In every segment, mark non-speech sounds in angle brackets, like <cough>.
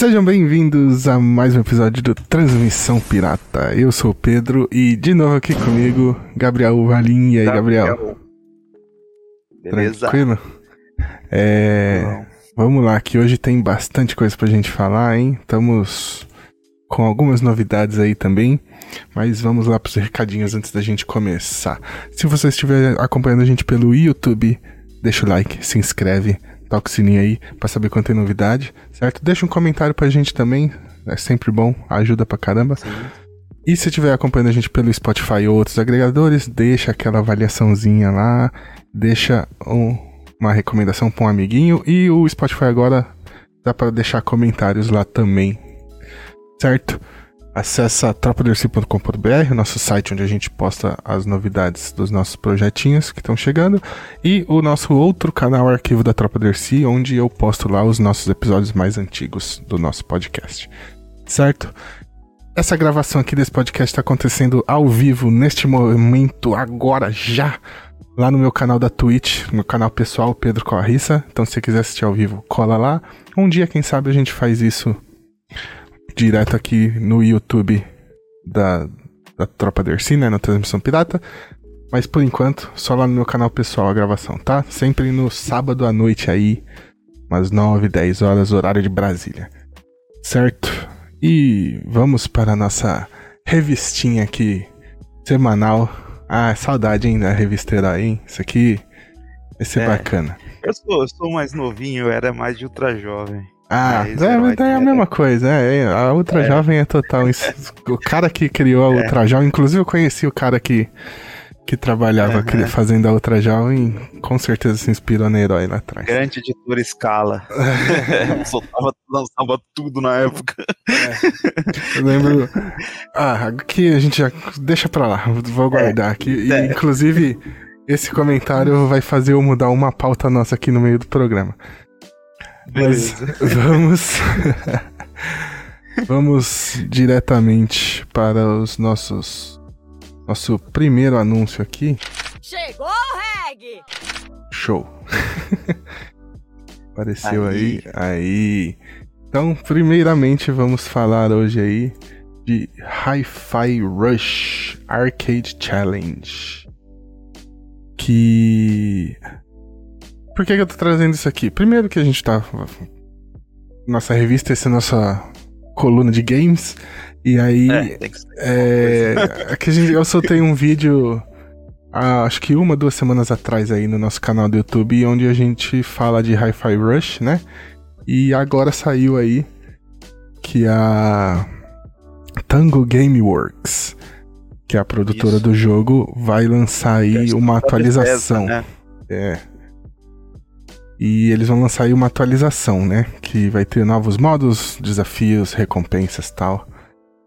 Sejam bem-vindos a mais um episódio do Transmissão Pirata. Eu sou o Pedro e de novo aqui comigo, Gabriel Valim. E aí, Gabriel? Beleza? Tranquilo? É. Vamos lá, que hoje tem bastante coisa pra gente falar, hein? Estamos com algumas novidades aí também, mas vamos lá pros recadinhos antes da gente começar. Se você estiver acompanhando a gente pelo YouTube, deixa o like, se inscreve, toca o sininho aí pra saber quando tem novidade, certo? Deixa um comentário pra gente também, é sempre bom, ajuda pra caramba. Sim. E se estiver acompanhando a gente pelo Spotify ou outros agregadores, deixa aquela avaliaçãozinha lá, deixa um, uma recomendação para um amiguinho e o Spotify agora dá para deixar comentários lá também, certo? Acesse tropaderci.com.br, nosso site onde a gente posta as novidades dos nossos projetinhos que estão chegando, e o nosso outro canal Arquivo da Tropa Dercy, onde eu posto lá os nossos episódios mais antigos do nosso podcast, certo? Essa gravação aqui desse podcast está acontecendo ao vivo, neste momento, agora, já, lá no meu canal da Twitch, meu canal pessoal, Pedro Corrissa. Então, se você quiser assistir ao vivo, cola lá. Um dia, quem sabe, a gente faz isso direto aqui no YouTube da, da Tropa Dercy, né, na transmissão pirata. Mas por enquanto, só lá no meu canal pessoal a gravação, tá? Sempre no sábado à noite aí, umas 9, 10 horas, horário de Brasília. Certo? E vamos para a nossa revistinha aqui, semanal. Ah, saudade, hein, da revista Herói, hein? Isso aqui vai ser É. bacana. Eu sou, eu sou mais novinho, eu era mais de ultra jovem. Ah, Mas é, Herói mas é a é- mesma coisa, é, é, a Ultra Jovem é total. O cara que criou a É. Ultra Jovem, inclusive eu conheci o cara que, que trabalhava fazendo a Ultra Jovem, com certeza se inspirou na Herói lá atrás. Grande editora Scala. <laughs> Soltava, lançava tudo na época. Eu lembro. Ah, aqui a gente já. Deixa pra lá, vou guardar aqui. E, É. inclusive, esse comentário vai fazer eu mudar uma pauta nossa aqui no meio do programa. Mas Beleza. <laughs> vamos. vamos diretamente para os nossos. Nosso primeiro anúncio aqui. Chegou o reggae! Show. <laughs> Apareceu aí. Aí. aí. Então, primeiramente, vamos falar hoje aí de Hi-Fi Rush Arcade Challenge. Que. Por que, que eu tô trazendo isso aqui? Primeiro que a gente tá. Nossa revista, essa é a nossa coluna de games. E aí. É, tem que ser. É, é que a gente, eu soltei um vídeo, há, acho que uma, duas semanas atrás aí no nosso canal do YouTube, onde a gente fala de Hi-Fi Rush, né? E agora saiu aí que a Tango Gameworks, que é a produtora Isso. do jogo, vai lançar aí uma Da atualização. Bethesda, né? É. E eles vão lançar aí uma atualização, né? Que vai ter novos modos, desafios, recompensas e tal.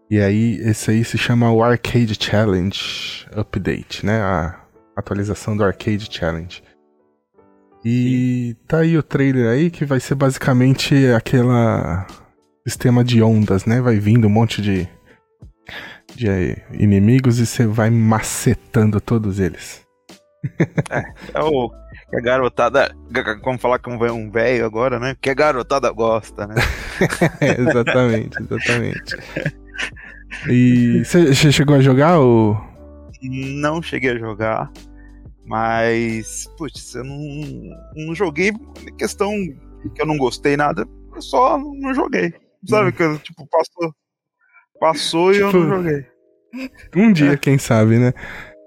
E aí, esse aí se chama o Arcade Challenge Update, né? A atualização do Arcade Challenge. E tá aí o trailer aí que vai ser basicamente aquela sistema de ondas, né? Vai vindo um monte de, de inimigos e você vai macetando todos eles. É o que a garotada. Vamos falar que é um velho agora, né? Que a garotada gosta, né? É, <laughs> exatamente, exatamente. E você chegou a jogar o. Não cheguei a jogar, mas, putz, eu não, não joguei questão que eu não gostei nada, eu só não joguei. Sabe, que eu, tipo, passou, passou e eu Tipo, não joguei. Um dia, quem sabe, né?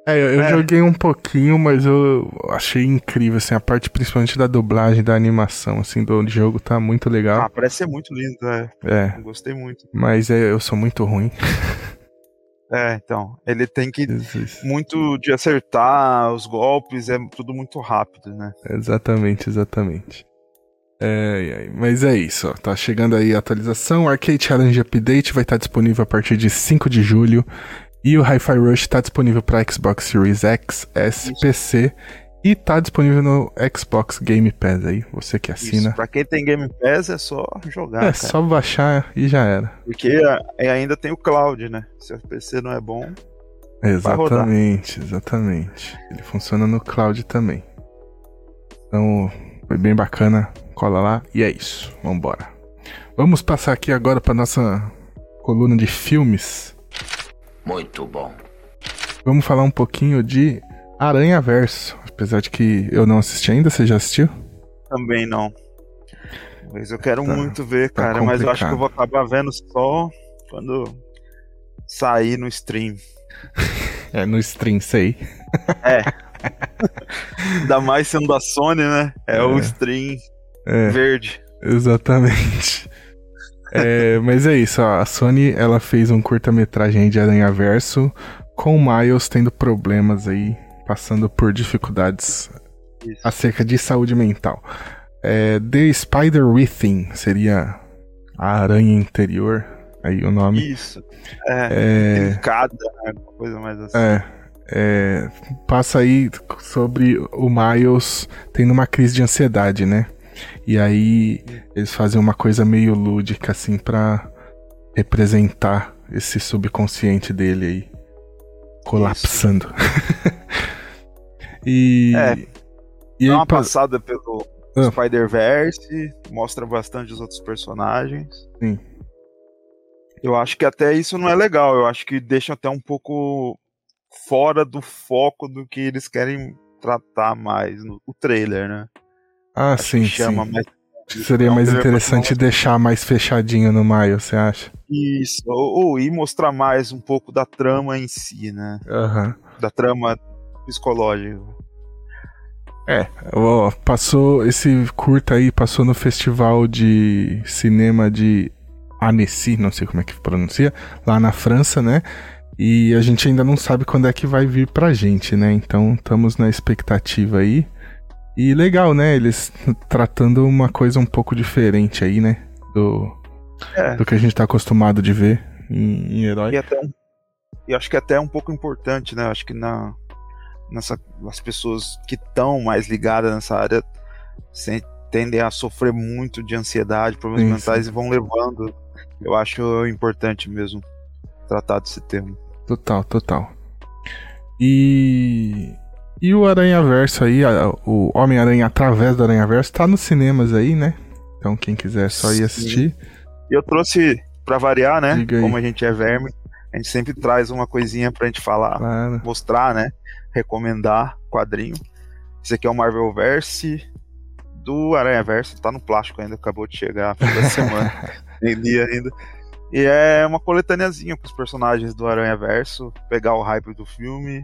É, eu, É. joguei um pouquinho, mas eu achei incrível, assim, a parte principalmente da dublagem, da animação, assim, do jogo tá muito Ah, legal. parece ser muito lindo, é. É, Eu gostei muito. mas é, eu sou muito ruim. <laughs> É, então, ele tem que Jesus. muito de acertar os golpes, é tudo muito rápido, né? Exatamente, exatamente. É, é, mas é isso, ó, tá chegando aí a atualização. O Arcade Challenge Update vai estar disponível a partir de 5 de julho. E o Hi-Fi Rush está disponível para Xbox Series X, S, Isso. PC e tá disponível no Xbox Game Pass aí, você que assina. Isso, pra quem tem Game Pass é só jogar, é cara. só baixar e já era. Porque e ainda tem o cloud, né? Se o PC não é bom. Exatamente, exatamente. Ele funciona no cloud também. Então, foi bem bacana. Cola lá e é isso. Vambora. Vamos passar aqui agora para nossa coluna de filmes. Muito bom. Vamos falar um pouquinho de Aranha Verso. Apesar de que eu não assisti ainda, você já assistiu? Também não. Mas eu quero Tá- muito ver, tá cara. Mas eu acho que eu vou acabar vendo só quando sair no stream. <laughs> É, no stream, sei. Ainda mais sendo da Sony, né? É, o É. stream É. verde. Exatamente. É, mas é isso, ó, a Sony ela fez um curta-metragem de Aranha Verso com o Miles tendo problemas aí, passando por dificuldades Isso. acerca de saúde mental. É, The Spider Within seria a aranha interior, aí o nome. Isso. É, É, delicada, né? Coisa mais assim. é, é, passa aí sobre o Miles tendo uma crise de ansiedade, né? E aí eles fazem uma coisa meio lúdica assim pra representar esse subconsciente dele aí colapsando. <laughs> e É, e Dá uma pa- passada pelo Ah. Spider-Verse, mostra bastante os outros personagens. Sim. Eu acho que até isso não é legal. Eu acho que deixa até um pouco fora do foco do que eles querem tratar mais no o trailer, né? Ah, Acho sim, chama sim. mais Seria é mais interessante deixar mais fechadinho no Miles, você acha? isso, ou, ou ir mostrar mais um pouco da trama em si, né? Aham. Da trama psicológica. Ó, passou esse curta aí, passou no festival de cinema de Annecy, não sei como é que pronuncia, lá na França, né? E a gente ainda não sabe quando é que vai vir pra gente, né? Então estamos na expectativa aí. E legal, né? Eles tratando uma coisa um pouco diferente aí, né? Do, É. do que a gente tá acostumado de ver em, em herói. E até e acho que até é um pouco importante, né? Acho que na nessa as pessoas que estão mais ligadas nessa área se- tendem a sofrer muito de ansiedade, problemas Sim, mentais e vão levando. Eu acho importante mesmo tratar desse tema. Total, total. E. E o Aranha Verso aí, a- o Homem-Aranha através do Aranha Verso, tá nos cinemas aí, né? Então quem quiser é só ir assistir. E eu trouxe, pra variar, né? Como a gente é verme, a gente sempre traz uma coisinha pra gente falar, Claro. mostrar, né? Recomendar quadrinho. Esse aqui é o Marvel Verse do Aranha Verso, tá no plástico ainda, acabou de chegar fim da semana, <laughs> nem li ainda. E é uma coletâneazinha com os personagens do Aranha Verso, pegar o hype do filme,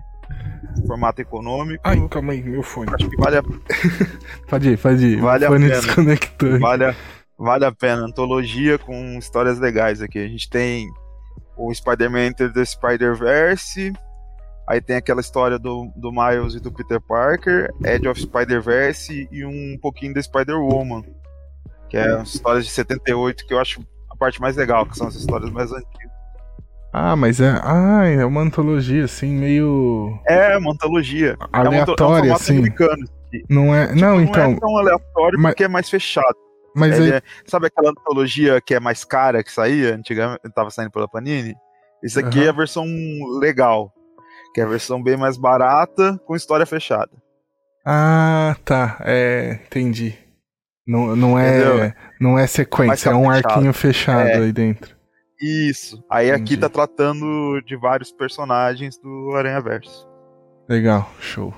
formato econômico. Ai, calma aí, meu fone. Acho que vale a, <laughs> Pode ir, pode ir. Vale a pena. desconectou. vale, a, vale a pena. Antologia com histórias legais aqui. A gente tem o Spider-Man Enter the Spider-Verse. Aí tem aquela história do, do Miles e do Peter Parker, Edge of Spider-Verse e um pouquinho da Spider-Woman. Que é as histórias de 78 que eu acho a parte mais legal, que são as histórias mais antigas. Ah, mas é. Ah, é uma antologia, assim, meio. É uma antologia. é, uma, é um aleatória, assim. americano. Não é. Tipo, não, não então. é tão aleatório mas- porque é mais fechado. Mas Ele aí. é- sabe aquela antologia que é mais cara que saía antigamente, tava saindo pela Panini? Isso aqui Aham. é a versão legal, que é a versão bem mais barata com história fechada. Ah, tá. É. Entendi. Não, não é. Entendeu? Não é sequência, é Mais um caprichado. arquinho fechado É. aí dentro. Isso. Aí aqui Entendi. tá tratando de vários personagens do Aranha Verso. Legal, show.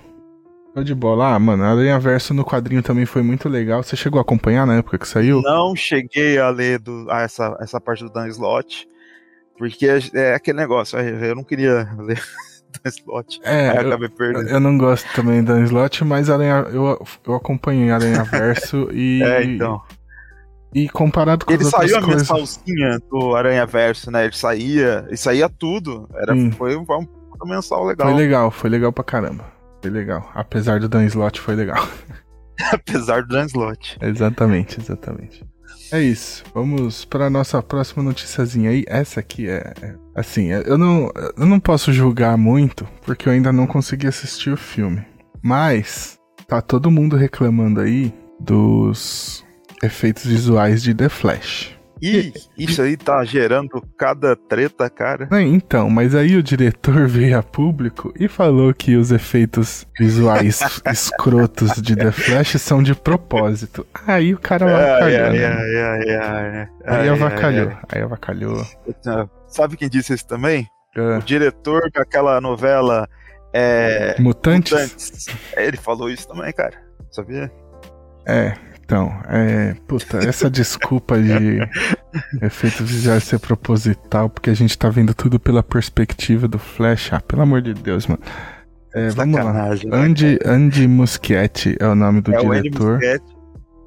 Show de bola. Ah, mano, a Aranha Verso no quadrinho também foi muito legal. Você chegou a acompanhar na época que saiu? Não cheguei a ler do, a essa, essa parte do Dan Slott, porque é, é aquele negócio, eu não queria <laughs> ler Dan Slott. É, eu eu, acabei perdendo. eu não gosto também da Slot, mas Aranha, eu, eu acompanhei Aranha Verso <laughs> e. É, então. E comparado com Ele as outras saiu a coisas. mensalzinha do Aranha Verso, né? Ele saía, e saía tudo. Era, Sim. foi, um, foi um mensal legal. Foi legal, foi legal pra caramba. Foi legal. Apesar do Dan Slot, foi legal. <laughs> Apesar do Dan Slott. exatamente, exatamente. É isso. Vamos para nossa próxima noticiazinha aí. Essa aqui é. é- Assim, eu não, eu não posso julgar muito, porque eu ainda não consegui assistir o filme. Mas, tá todo mundo reclamando aí dos efeitos visuais de The Flash. E isso aí tá gerando cada treta, cara. É, Então, mas aí o diretor <laughs> veio a público e falou que os efeitos visuais <laughs> escrotos de The Flash são de propósito. Aí o cara avacalhou. ai, ai, ai, ai, Aí avacalhou. Aí avacalhou. Sabe quem disse isso também? Ah, O diretor daquela novela é, Mutantes? Mutantes. Ele falou isso também, cara. Sabia? É, então, é. Puta, essa desculpa de <laughs> efeitos visuais ser proposital, porque a gente tá vendo tudo pela perspectiva do Flash. Ah, pelo amor de Deus, mano. É, vamos lá. Né, Andy, Andy Muschietti é o nome do é diretor. Muschietti.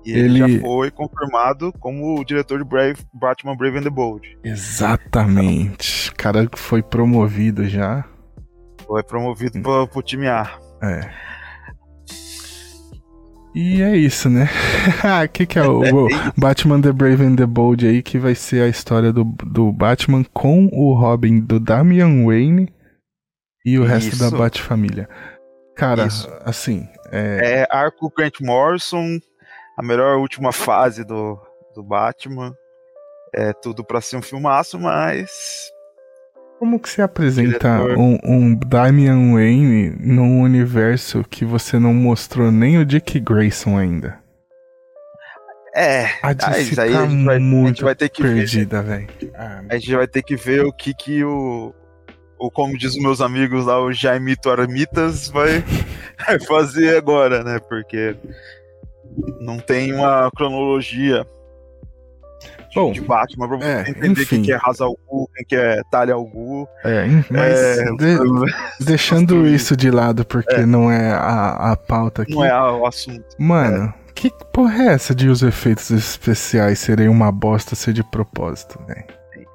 E ele, Ele- já foi confirmado como o diretor de Brave, Batman Brave and the Bold. Exatamente. O cara foi promovido já. Foi promovido pro, pro time A. É. E é isso, né? <laughs> Ah, O que, que é o, <laughs> o Batman The Brave and the Bold aí, que vai ser a história do, do Batman com o Robin do Damian Wayne e o resto da Isso. Bat-família. Cara, Isso. assim, é, É arco Grant Morrison, a melhor última fase do, do Batman. É tudo pra ser um filmaço, mas. Como que se apresenta Diretor. um, um Damian Wayne num universo que você não mostrou nem o Dick Grayson ainda? É. A Ah, DC isso aí tá a gente vai, a gente muito vai ter que perdida, velho. Ah, A gente vai ter que ver o que que o. Ou como diz os meus amigos lá, o Jaimito Armitas vai, vai <laughs> fazer agora, né? Porque não tem uma cronologia Bom, de Batman pra você é, entender enfim. quem que é Ra's al Ghul, quem que é Talia al Ghul. É, mas É, de- <laughs> deixando isso de lado, porque não é a, a pauta aqui. não é o assunto. Mano, que porra é essa de os efeitos especiais serem uma bosta ser de propósito, velho?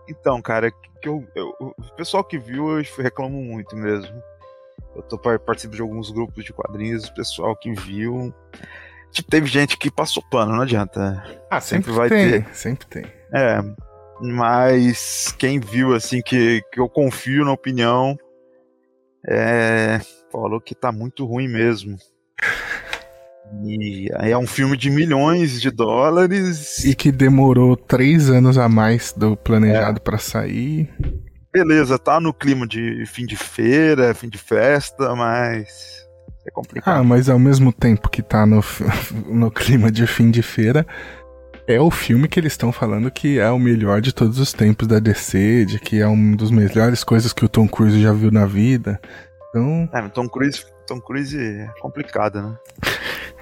Então, cara, que eu, eu- o pessoal que viu, eu reclamo muito mesmo. Eu tô par- participo de alguns grupos de quadrinhos, o pessoal que viu. Tipo, teve gente que passou pano, não adianta. Ah, sempre vai tem, ter. Sempre tem. É, mas quem viu, assim, que, que eu confio na opinião, é, falou que tá muito ruim mesmo. E aí é um filme de milhões de dólares. E que demorou três anos a mais do planejado pra sair. Beleza, tá no clima de fim de feira, fim de festa, mas é Ah, complicado. mas ao mesmo tempo que tá no, <laughs> no clima de fim de feira, é o filme que eles estão falando que é o melhor de todos os tempos da DC, de que é uma das melhores coisas que o Tom Cruise já viu na vida. Então, É, Tom Cruise, Tom Cruise é complicado, né?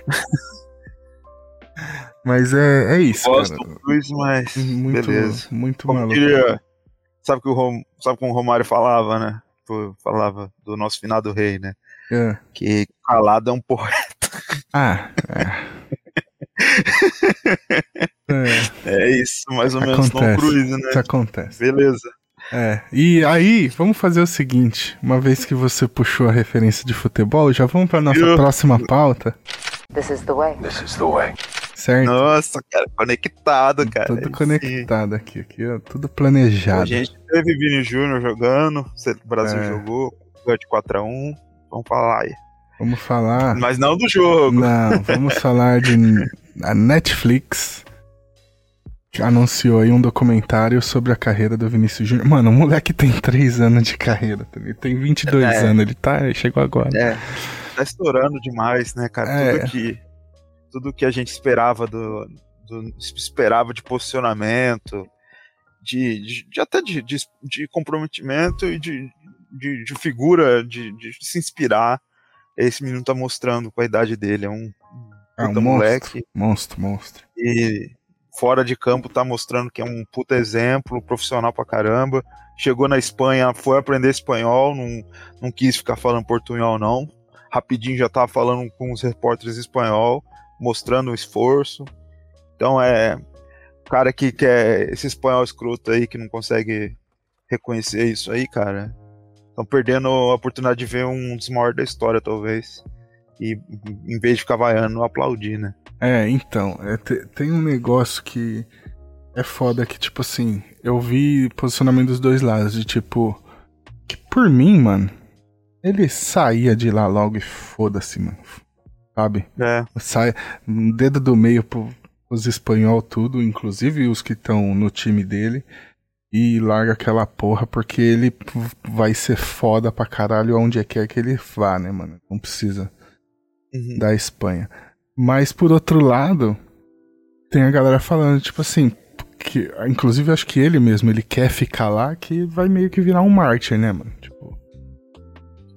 <laughs> mas é, é isso, Gosto cara. do Tom Cruise, mas Muito, beleza. muito Como maluco. diria, sabe que o Rom, sabe como o Romário falava, né? Falava do nosso finado rei, né? É. Que calado é um poeta. Ah, é. é, <laughs> É isso, mais ou menos Tom Acontece. Cruise, né? isso acontece. Beleza. É. E aí, vamos fazer o seguinte: uma vez que você puxou a referência de futebol, já vamos pra nossa Eu- próxima pauta, This is the way. This is the way. certo? Nossa, cara, conectado, cara. Tudo conectado aqui, aqui, ó, tudo A planejado. gente teve Vini Júnior jogando, o Brasil É. jogou, ganhou de 4x1. Vamos falar aí. Vamos falar. Mas não do jogo. Não, vamos falar de <laughs> a Netflix anunciou aí um documentário sobre a carreira do Vinícius Júnior. Mano, o moleque tem 3 anos de carreira, tá? ele tem 22 É. anos, ele tá, ele chegou agora. É, tá estourando demais, né, cara? É. Tudo que tudo que a gente esperava do, do- esperava de posicionamento, de, de- de- até de, de, de comprometimento e de, de, de figura, de, de se inspirar. Esse menino tá mostrando com a idade dele, é um, É um monstro, moleque monstro, monstro. e fora de campo tá mostrando que é um puta exemplo, profissional pra caramba. Chegou na Espanha, foi aprender espanhol, não, não quis ficar falando portunhol não. Rapidinho já tava falando com os repórteres espanhol, mostrando o esforço. Então é cara que quer esse espanhol escroto aí que não consegue reconhecer isso aí, cara. Estão perdendo a oportunidade de ver um dos maiores da história, talvez. E em vez de ficar vaiando, aplaudir, né? É, então, é, te- tem um negócio que é foda que, tipo assim, eu vi posicionamento dos dois lados, de tipo, que por mim, mano, ele saía de lá logo e foda-se, mano. Sabe? É. Sai um dedo do meio pro, os espanhol tudo, inclusive os que estão no time dele, e larga aquela porra porque ele vai ser foda pra caralho onde quer que ele vá, né, mano? Não precisa Uhum. da Espanha. Mas por outro lado, tem a galera falando, tipo assim, que, inclusive acho que ele mesmo, ele quer ficar lá, que vai meio que virar um mártir, né, mano? Tipo,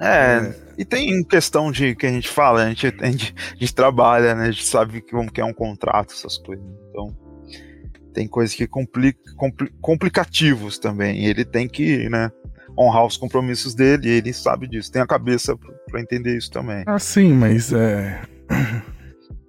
É, e tem questão de que a gente fala, a gente, a gente, a gente trabalha, né? A gente sabe que como que é um contrato, essas coisas. Tem coisas que complica, compli- complicativos também. Ele tem que, né, honrar os compromissos dele, e ele sabe disso. Tem a cabeça pra, pra entender isso também. ah, sim, mas é. <clears throat>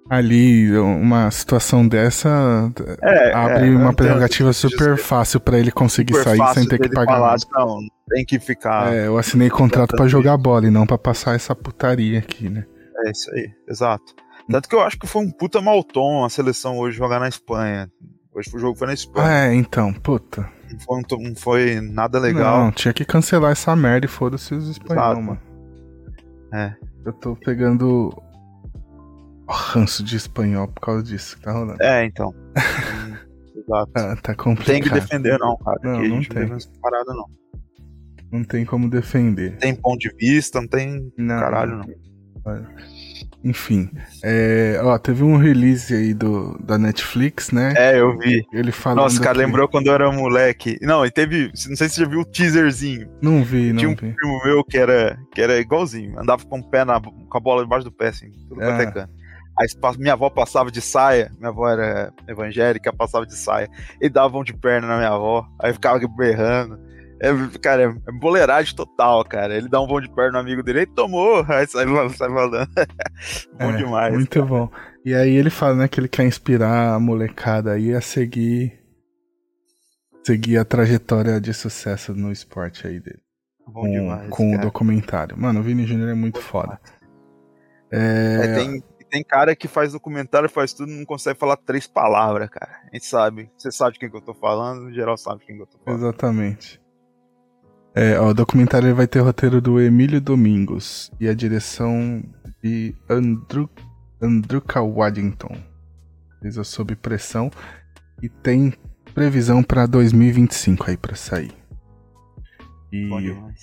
Ali, uma situação dessa É, abre é, uma prerrogativa super fácil pra ele conseguir sair sem ter que pagar. falar, não, tem que ficar. É. É, eu assinei contrato pra jogar bola e não pra passar essa putaria aqui, né? isso aí, exato. Tanto que eu acho que foi um puta mau tom a seleção hoje jogar na Espanha. Hoje o jogo foi na Espanha. É, então, puta. Não, foi, não foi nada legal. Não, tinha que cancelar essa merda e foda-se os espanhóis, mano. É. Eu tô pegando ranço de espanhol por causa disso que tá rolando. É, então. <laughs> Exato. Tá, tá complicado. Tem que defender, não, cara. Não, não tem. não parada, não. Não tem como defender. Tem ponto de vista, não tem Não, caralho, não. Enfim, é, ó, teve um release aí do, da Netflix, né? É, eu vi. Ele falando Nossa, cara, que- lembrou quando eu era moleque. Não, e teve. Não sei se você já viu o teaserzinho. Não vi, não Tinha um vi. primo meu que era, que era igualzinho. Andava com o pé na, com a bola debaixo do pé, assim, tudo quanto é Ah. canto. Aí minha avó passava de saia, minha avó era evangélica, passava de saia, e davam de perna na minha avó, aí ficava berrando. É, cara, é boleiragem total, cara. Ele dá um bom de perna no amigo dele, ele tomou, <laughs> aí sai, sai falando. <laughs> bom É, demais. Muito cara. bom. E aí ele fala, né, que ele quer inspirar a molecada aí a seguir seguir a trajetória de sucesso no esporte aí dele. Bom com, demais. com o documentário. Mano, o Vini Júnior é muito foda. É, É, tem, tem cara que faz documentário, faz tudo, não consegue falar três palavras, cara. A gente sabe. Você sabe de quem que eu tô falando, no geral sabe de quem que eu tô falando. Exatamente. É, ó, o documentário vai ter o roteiro do Emílio Domingos e a direção de Andrew, Andruka Waddington. Fez Sob Pressão e tem previsão pra 2025 aí pra sair. E.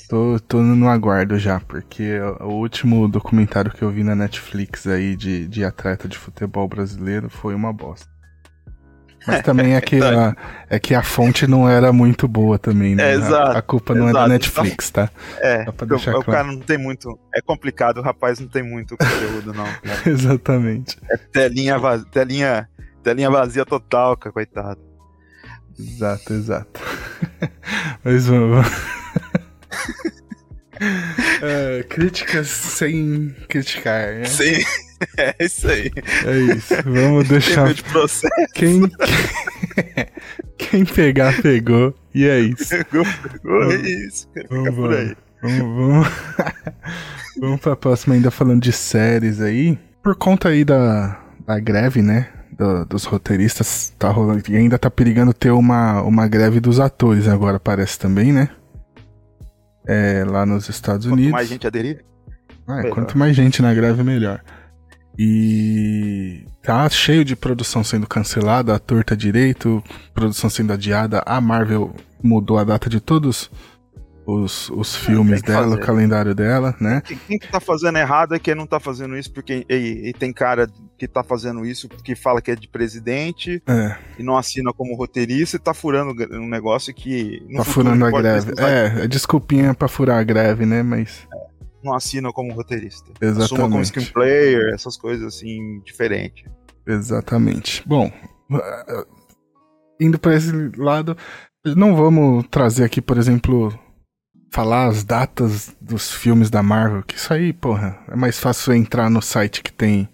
Tô, tô no aguardo já, porque o o último documentário que eu vi na Netflix aí de, de atleta de futebol brasileiro foi uma bosta. Mas também é que, <laughs> a, é que a fonte não era muito boa também, né? É, A- exato, a, culpa não é da exato. Netflix, tá? É, o, deixar o claro. cara não tem muito. É complicado, o rapaz não tem muito conteúdo, não. <laughs> Exatamente. Telinha, vazia, telinha, telinha vazia total, cara, coitado. Exato, exato. <laughs> Mas vamos. É, críticas sem criticar, né? Sim, <laughs> é isso aí. É isso. Vamos deixar de processo. Quem, <laughs> quem pegar, pegou. E é isso. Pegou, pegou, é isso. Vamos, aí. vamos, vamos, <laughs> vamos pra próxima, ainda falando de séries aí. Por conta aí da, da greve, né? do- dos roteiristas, tá rolando. E ainda tá perigando ter uma, uma greve dos atores agora, parece também, né? É, lá nos Estados Quanto Unidos. mais gente aderir, Ah, Melhor. quanto mais gente na greve, melhor. E tá cheio de produção sendo cancelada, a torta direito, produção sendo adiada. A Marvel mudou a data de todos os, os filmes dela, o fazer. calendário dela, né? quem, quem que tá fazendo errado é quem não tá fazendo isso, porque e, e tem cara que tá fazendo isso que fala que é de presidente É, e não assina como roteirista e tá furando um negócio que. tá furando a greve. É, é desculpinha pra furar a greve, né? Mas. Não assina como roteirista. Assuma como Exatamente. screenplayer, essas coisas assim, diferentes. Exatamente. Bom, eh, indo para esse lado, não vamos trazer aqui, por exemplo, falar as datas dos filmes da Marvel, que isso aí, porra, é mais fácil entrar no site que tem,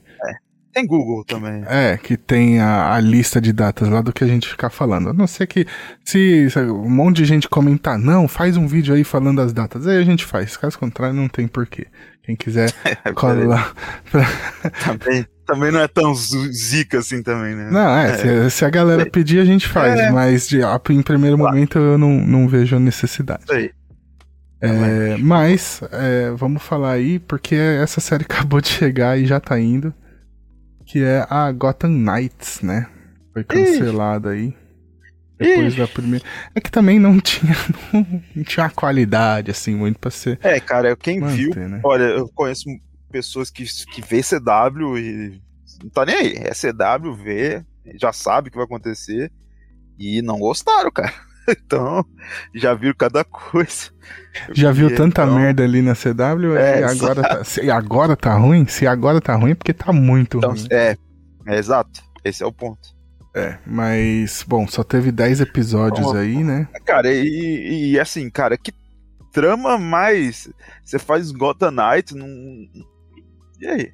Tem Google também. é, que tem a, a lista de datas lá do que a gente ficar falando. A não ser que se, se um monte de gente comentar, não, faz um vídeo aí falando as datas, aí a gente faz. Caso contrário, não tem porquê. Quem quiser, <laughs> cola lá. <laughs> também, também não é tão zica assim também, né? Não, é, Se, se a galera pedir, a gente faz, É. mas de, a- em primeiro Claro. momento eu não, não vejo a necessidade. Isso aí. É, mas, é, vamos falar aí, porque essa série <laughs> acabou de chegar e já tá indo, que é a Gotham Knights, né? Foi cancelada aí. Depois da primeira. É que também não <laughs> tinha, não tinha a qualidade, assim, muito pra ser. É, cara, quem Manter, viu. né? Olha, eu conheço pessoas que, que vê CW e não tá nem aí. É CW, vê, já sabe o que vai acontecer e não gostaram, cara. <laughs> Então, já viram cada coisa. Já viu E tanta então- merda ali na CW É, e agora tá, <laughs> se agora tá ruim? Se agora tá ruim é porque tá muito Então, ruim. é, é exato. Esse é o ponto. É, mas, bom, só teve 10 episódios Bom, aí, né? Cara, e, e assim, cara, que trama mais. Você faz Gotham Knight num. E aí?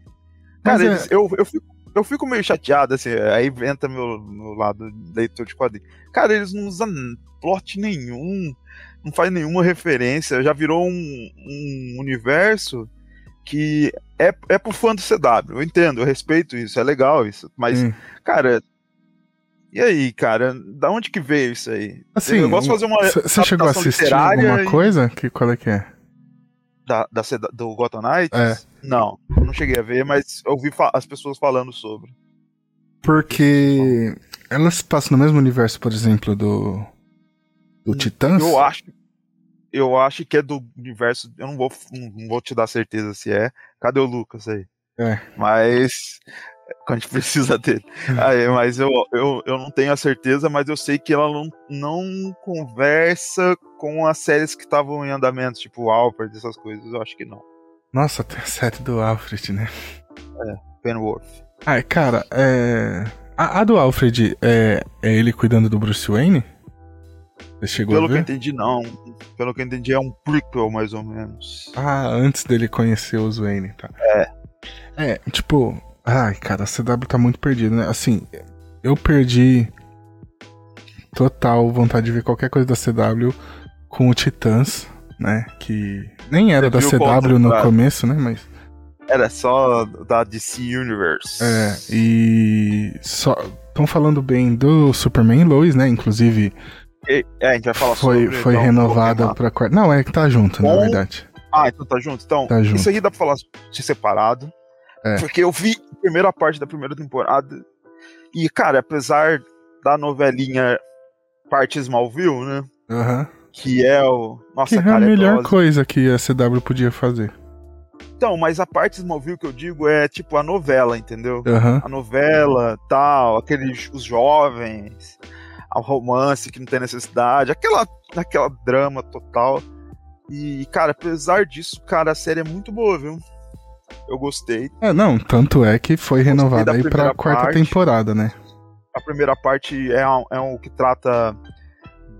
Mas Cara, é- eles- eu, eu, fico, eu fico meio chateado, assim, aí entra meu, meu lado leitor de quadrinhos. Cara, eles não usam plot nenhum, não faz nenhuma referência, já virou um, um universo que é, é pro fã do CW. Eu entendo, eu respeito isso, é legal isso, mas, Hum. cara. E aí, cara, da onde que veio isso aí? Assim, eu gosto de fazer uma Você chegou a assistir alguma e- coisa? Que, qual é que é? Da, da do Gotham Knights? É. Não, não cheguei a ver, mas ouvi as pessoas falando sobre. Porque elas passam no mesmo universo, por exemplo, do. Do Titãs? Eu acho. Eu acho que é do universo. Eu não vou, não vou te dar certeza se é. Cadê o Lucas aí? É. Mas. Quando a gente <laughs> precisa dele. Aí, mas eu, eu, eu não tenho a certeza, mas eu sei que ela não, não conversa com as séries que estavam em andamento, tipo Alfred, essas coisas. Eu acho que não. Nossa, tem a série do Alfred, né? Penworth. Ai, cara, é. A, a do Alfred é, é ele cuidando do Bruce Wayne? Pelo que eu entendi, não. Pelo que eu entendi, é um prequel, mais ou menos. Ah, antes dele conhecer os Wayne, tá. É. É, tipo. Ai, cara, a CW tá muito perdida, né? Assim, eu perdi total vontade de ver qualquer coisa da CW com o Titãs, né? Que nem era da CW no começo, né? Mas. Era só da DC Universe. É, e. só. Estão falando bem do Superman e Lois, né? Inclusive, E- é, a gente vai falar foi, sobre. foi então, renovada pra quarta. Não, é que tá junto, na verdade. Ah, então tá junto? Então, Tá junto. isso aí dá pra falar de separado. É. Porque eu vi a primeira parte da primeira temporada. E, cara, apesar da novelinha parte Smallville, né? Aham. Que é o. Nossa, Que é a cara, é melhor dose. coisa que a CW podia fazer. Então, mas a parte Smallville que eu digo é tipo a novela, entendeu? Aham. a novela, tal, aqueles os jovens, o romance que não tem necessidade, aquela aquela drama total. E cara, apesar disso, cara, a série é muito boa, viu? Eu gostei. É, não, tanto é que foi renovada da aí pra quarta parte. temporada, né? A primeira parte é um, é um que trata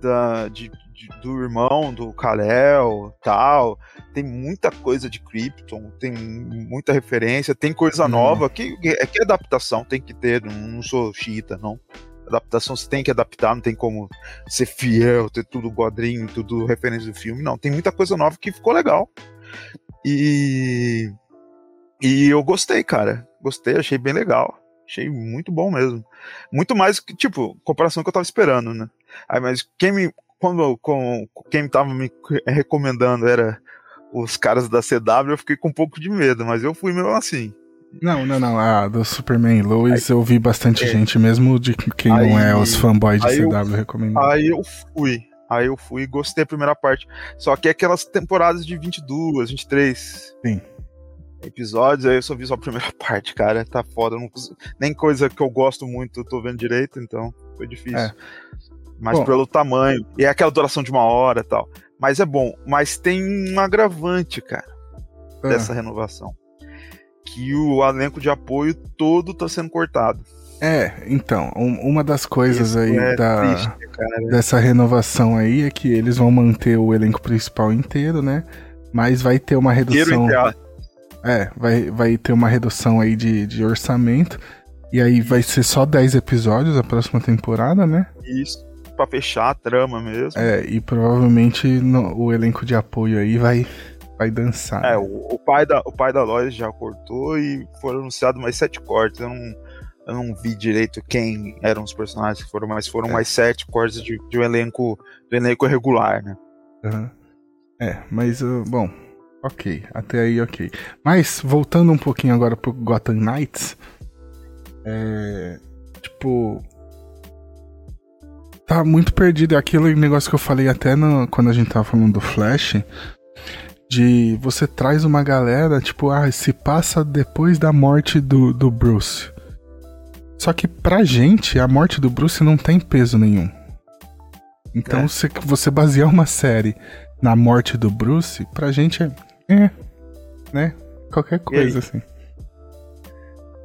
da, de, de- do irmão do Kal-El, tal. Tem muita coisa de Krypton, tem muita referência, tem coisa Uhum. nova. Que, que, que adaptação tem que ter, não, não sou xiita, não. Adaptação você tem que adaptar, não tem como ser fiel, ter tudo quadrinho, tudo referência do filme, não. Tem muita coisa nova que ficou legal. E. E eu gostei, cara. Gostei, achei bem legal. Achei muito bom mesmo. Muito mais que, tipo, comparação que eu tava esperando, né? Aí, mas quem me. Quando com, quem tava me recomendando era os caras da CW, eu fiquei com um pouco de medo, mas eu fui mesmo assim. Não, não, não. A do Superman Lois eu vi bastante É. gente, mesmo de quem não é Aí- os fanboys de aí eu- CW recomendando. Aí eu fui. Aí eu fui e gostei da primeira parte. Só que é aquelas temporadas de 22, 23 Sim. Episódios, aí eu só vi só a primeira <laughs> parte, cara. Tá foda. não Nem coisa que eu gosto muito eu tô vendo direito, então foi difícil. É. Mas Bom. pelo tamanho. E é aquela duração de uma hora e tal. Mas é bom. Mas tem um agravante, cara, Ah, dessa renovação. Que o elenco de apoio todo tá sendo cortado. É, então, um- uma das coisas Isso aí é da, triste, dessa renovação aí é que eles vão manter o elenco principal inteiro, né? Mas vai ter uma Inteiro redução. a- É, vai, vai ter uma redução aí de, de orçamento. E aí vai ser só 10 episódios a próxima temporada, né? Isso, pra fechar a trama mesmo. É, e provavelmente no- o elenco de apoio aí vai, vai dançar. É, né? o, o pai da, o pai da Lois já cortou e foram anunciados mais sete cortes. Eu não, eu não vi direito quem eram os personagens que foram, mas foram É. mais sete cortes de, de um elenco do elenco regular, né? Aham. É, mas, uh, bom, ok, até aí ok. Mas, voltando um pouquinho agora pro Gotham Knights, é, tipo, tá muito perdido. É aquele negócio que eu falei até no, quando a gente tava falando do Flash. De você traz uma galera, tipo, ah, se passa depois da morte do, do Bruce. Só que pra gente, a morte do Bruce não tem peso nenhum. Então, É. se você basear uma série na morte do Bruce, pra gente é. É. Né? Qualquer coisa, assim.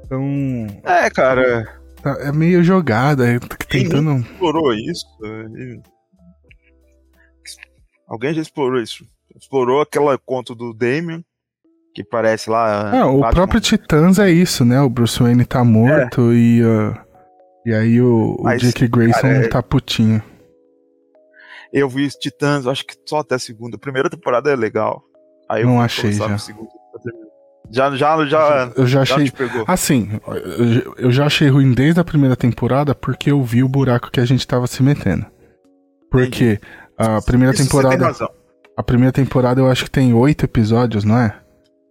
Então. É, cara, tá- É meio jogada, é Quem tentando. explorou isso. Alguém já explorou isso. Explorou aquela conta do Damien, que parece lá. Ah, o Batman. próprio Titãs é isso, né? O Bruce Wayne tá morto e. ah, e aí o, o Mas, Dick Grayson cara, é- tá putinho. Eu vi os Titãs, acho que só até a segunda. A primeira temporada é legal. Aí eu Não achei já. segundo. Já, já, já, Eu já já achei. te pegou. Assim, eu- já achei ruim desde a primeira temporada porque eu vi o buraco que a gente tava se metendo. Porque a primeira Isso, Você tem temporada. razão. A primeira temporada eu acho que tem oito episódios, não é?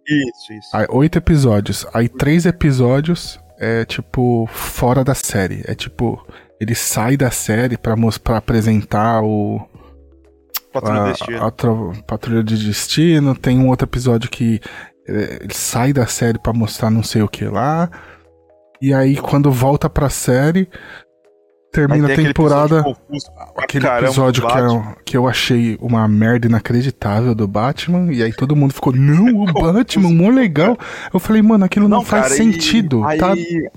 Isso, isso. Aí, oito episódios. Aí três episódios é tipo fora da série. É tipo. Ele sai da série pra, pra apresentar o. Patrulha a, Destino. a Patrulha de Destino. Tem um outro episódio que eh, ele sai da série pra mostrar não sei o que lá. E aí, quando volta pra série, termina Aí a tem aquele temporada. episódio confuso Aquele caramba episódio que, eu, que eu achei uma merda inacreditável do Batman. E aí todo mundo ficou, não, o <laughs> Batman, mó legal. Eu falei, mano, aquilo não, faz cara, e sentido. Aí tá?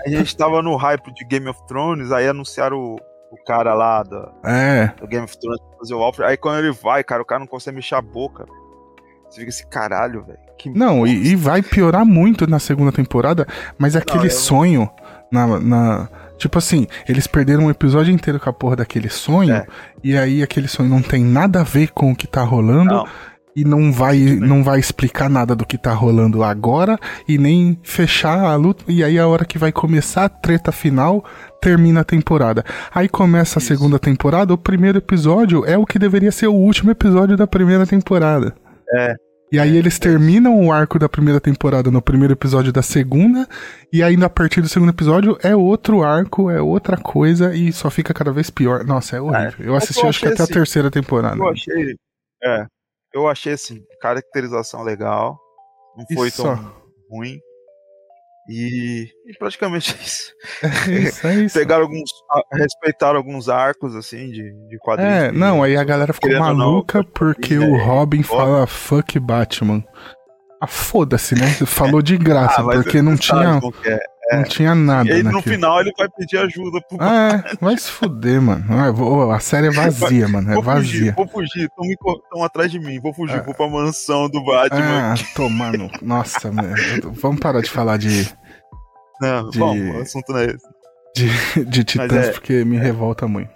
a gente tava no hype de Game of Thrones, aí anunciaram o, o cara lá do, É, do Game of Thrones fazer o Alfred. Aí quando ele vai, cara, o cara não consegue mexer a boca. Você fica assim, caralho, velho. não, e, e vai piorar muito na segunda temporada, mas aquele eu- sonho na, na- Tipo assim, eles perderam um episódio inteiro com a porra daquele sonho, É. e aí aquele sonho não tem nada a ver com o que tá rolando. Não. E não vai, não vai explicar nada do que tá rolando agora e nem fechar a luta. E aí, a hora que vai começar a treta final, termina a temporada. Aí começa a Isso. segunda temporada, o primeiro episódio é o que deveria ser o último episódio da primeira temporada. É. E aí eles terminam o arco da primeira temporada no primeiro episódio da segunda, e aí a partir do segundo episódio é outro arco, é outra coisa, e só fica cada vez pior. Nossa, é horrível. eu Mas assisti eu acho que até a assim, terceira temporada. Eu achei. É. Eu achei assim, caracterização legal. Não foi Isso. tão ruim. E, e praticamente isso. É <laughs> isso, é isso. Pegaram alguns. Respeitaram alguns arcos, assim, de, de quadrinhos. É, não, aí a galera ficou ou não, maluca porque é, o Robin fala fuck Batman. Ah, foda-se, né? Falou de graça, Ah, porque não tinha, é. não tinha nada E aí, no final ele vai pedir ajuda pro Ah, é, vai se fuder, mano. Ah, vou- a série é vazia, mano. É vou fugir, vazia. vou fugir, estão atrás de mim, vou fugir, Ah. vou pra mansão do Batman. Ah, tomando. Nossa, mano. Vamos parar de falar de, não, de- bom, o assunto não é esse. de, de Titãs, é- porque me revolta muito.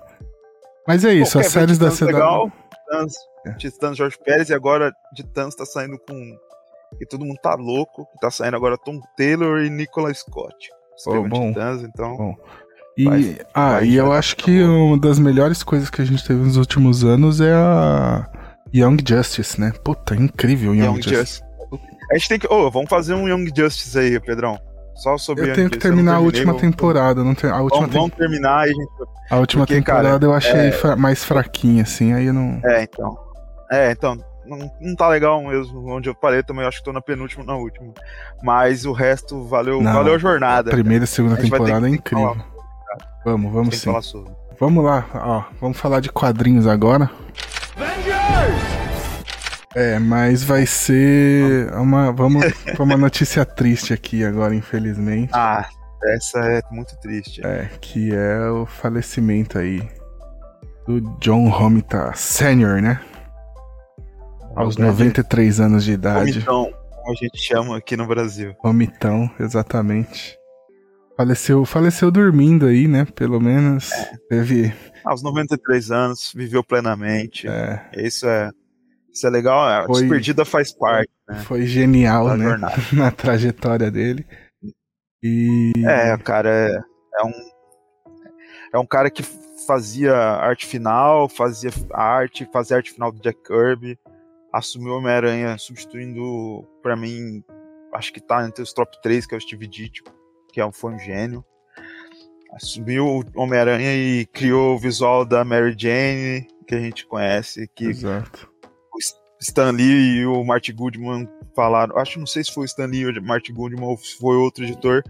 Mas é isso, Pô, as séries da cidade. Legal, Titãs. Titãs Jorge Pérez e agora Titãs tá saindo com. E todo mundo tá louco, que tá saindo agora Tom Taylor e Nicolas Scott. Escrevendo bom. Titãs, então. Bom. E, Vai- ah, vai e eu acho que uma das melhores coisas que a gente teve nos últimos anos é a Young Justice, né? Puta, incrível Young, Young Justice. Justice. A gente tem que. Ô, vamos fazer um Young Justice aí, Pedrão. Só sobre Eu Young tenho que Justice, terminar a última temporada. Não tem, a última, Vamos, tem- vamos terminar e a gente. a última porque, temporada cara, eu achei é- mais fraquinha, assim, aí eu não. É, então. É, então. Não, não tá legal mesmo. Onde eu parei também, eu acho que tô na penúltima na última. Mas o resto valeu, Não, valeu a jornada. A primeira e segunda temporada é incrível. falar. Vamos, vamos sim. Vamos lá, ó. Vamos falar de quadrinhos agora. É, mas vai ser uma. Vamos <laughs> pra uma notícia triste aqui agora, infelizmente. Ah, essa é muito triste. É, que é o falecimento aí do John Romita Sr., né? Aos O grande 93 anos de idade. Vomitão, como a gente chama aqui no Brasil. Vomitão, exatamente. Faleceu, faleceu dormindo aí, né? Pelo menos. Teve. Aos 93 anos, viveu plenamente. é, Isso é. Isso é legal. A Foi- desperdida faz parte né, foi genial, da né? jornada. <laughs> Na trajetória dele. E. É, cara, é, é um. É um cara que fazia arte final, fazia arte, fazia arte final do Jack Kirby, assumiu o Homem-Aranha substituindo, pra mim, acho que tá entre os top 3, que é o Steve Ditko, que é um, foi um gênio. assumiu o Homem-Aranha e criou o visual da Mary Jane, que a gente conhece, que Exato. o Stan Lee e o Martin Goodman falaram, acho não sei se foi o Stan Lee ou o Martin Goodman ou se foi outro editor,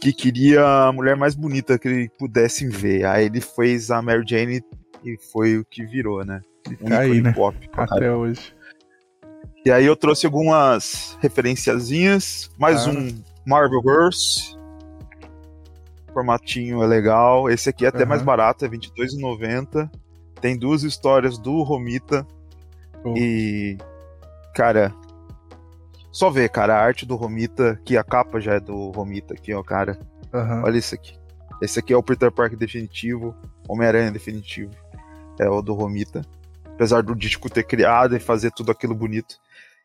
que queria a mulher mais bonita que ele pudessem ver. Aí ele fez a Mary Jane e foi o que virou, né? Tá aí, né? pop. Até hoje. E aí eu trouxe algumas referenciazinhas, mais Ah. um Marvelverse. O formatinho é legal. Esse aqui é até Aham. mais barato, é R$22,90. Tem duas histórias do Romita. Oh. E, cara, só ver, cara, a arte do Romita, que a capa já é do Romita aqui, ó, cara. Aham. Olha isso aqui. Esse aqui é o Peter Parker definitivo, Homem-Aranha definitivo. É o do Romita. Apesar do disco ter criado e fazer tudo aquilo bonito.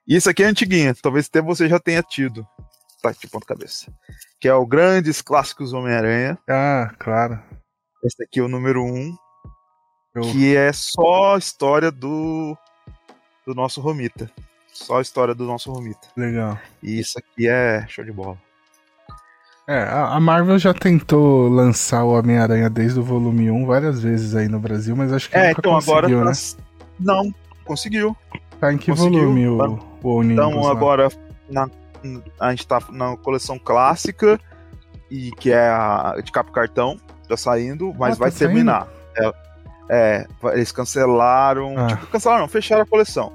E isso aqui é antiguinha, talvez até você já tenha tido. Tá aqui, ponto cabeça. Que é o Grandes Clássicos Homem-Aranha. Ah, claro. Esse aqui é o número 1, um, Eu- que é só a história do, do nosso Romita. Só a história do nosso Romita. Legal. E isso aqui é show de bola. É, a Marvel já tentou lançar o Homem-Aranha desde o volume 1 várias vezes aí no Brasil, mas acho que É, nunca então agora. conseguiu, tá- né? Não, conseguiu. Tá em que volume o, o Então lá? agora na- a gente tá na coleção clássica e que é a de capa cartão, tá saindo, mas Ah, vai tá terminar. É, é, eles cancelaram, Ah. tipo, cancelaram, não, fecharam a coleção.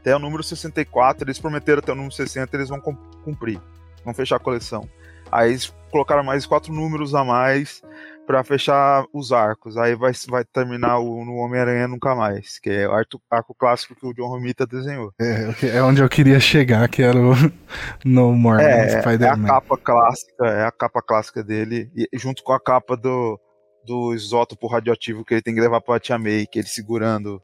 Até o número 64, eles prometeram até o número 60, eles vão cum- cumprir. Vão fechar a coleção. Aí eles colocaram mais quatro números a mais pra fechar os arcos. Aí vai, vai terminar o, no Homem-Aranha Nunca Mais, que é o arco, arco clássico que o John Romita desenhou. É, é onde eu queria chegar, que era o <laughs> No More É, é a Spider-Man. capa clássica, é a capa clássica dele, e junto com a capa do, do isótopo radioativo que ele tem que levar pra Tia May, que ele segurando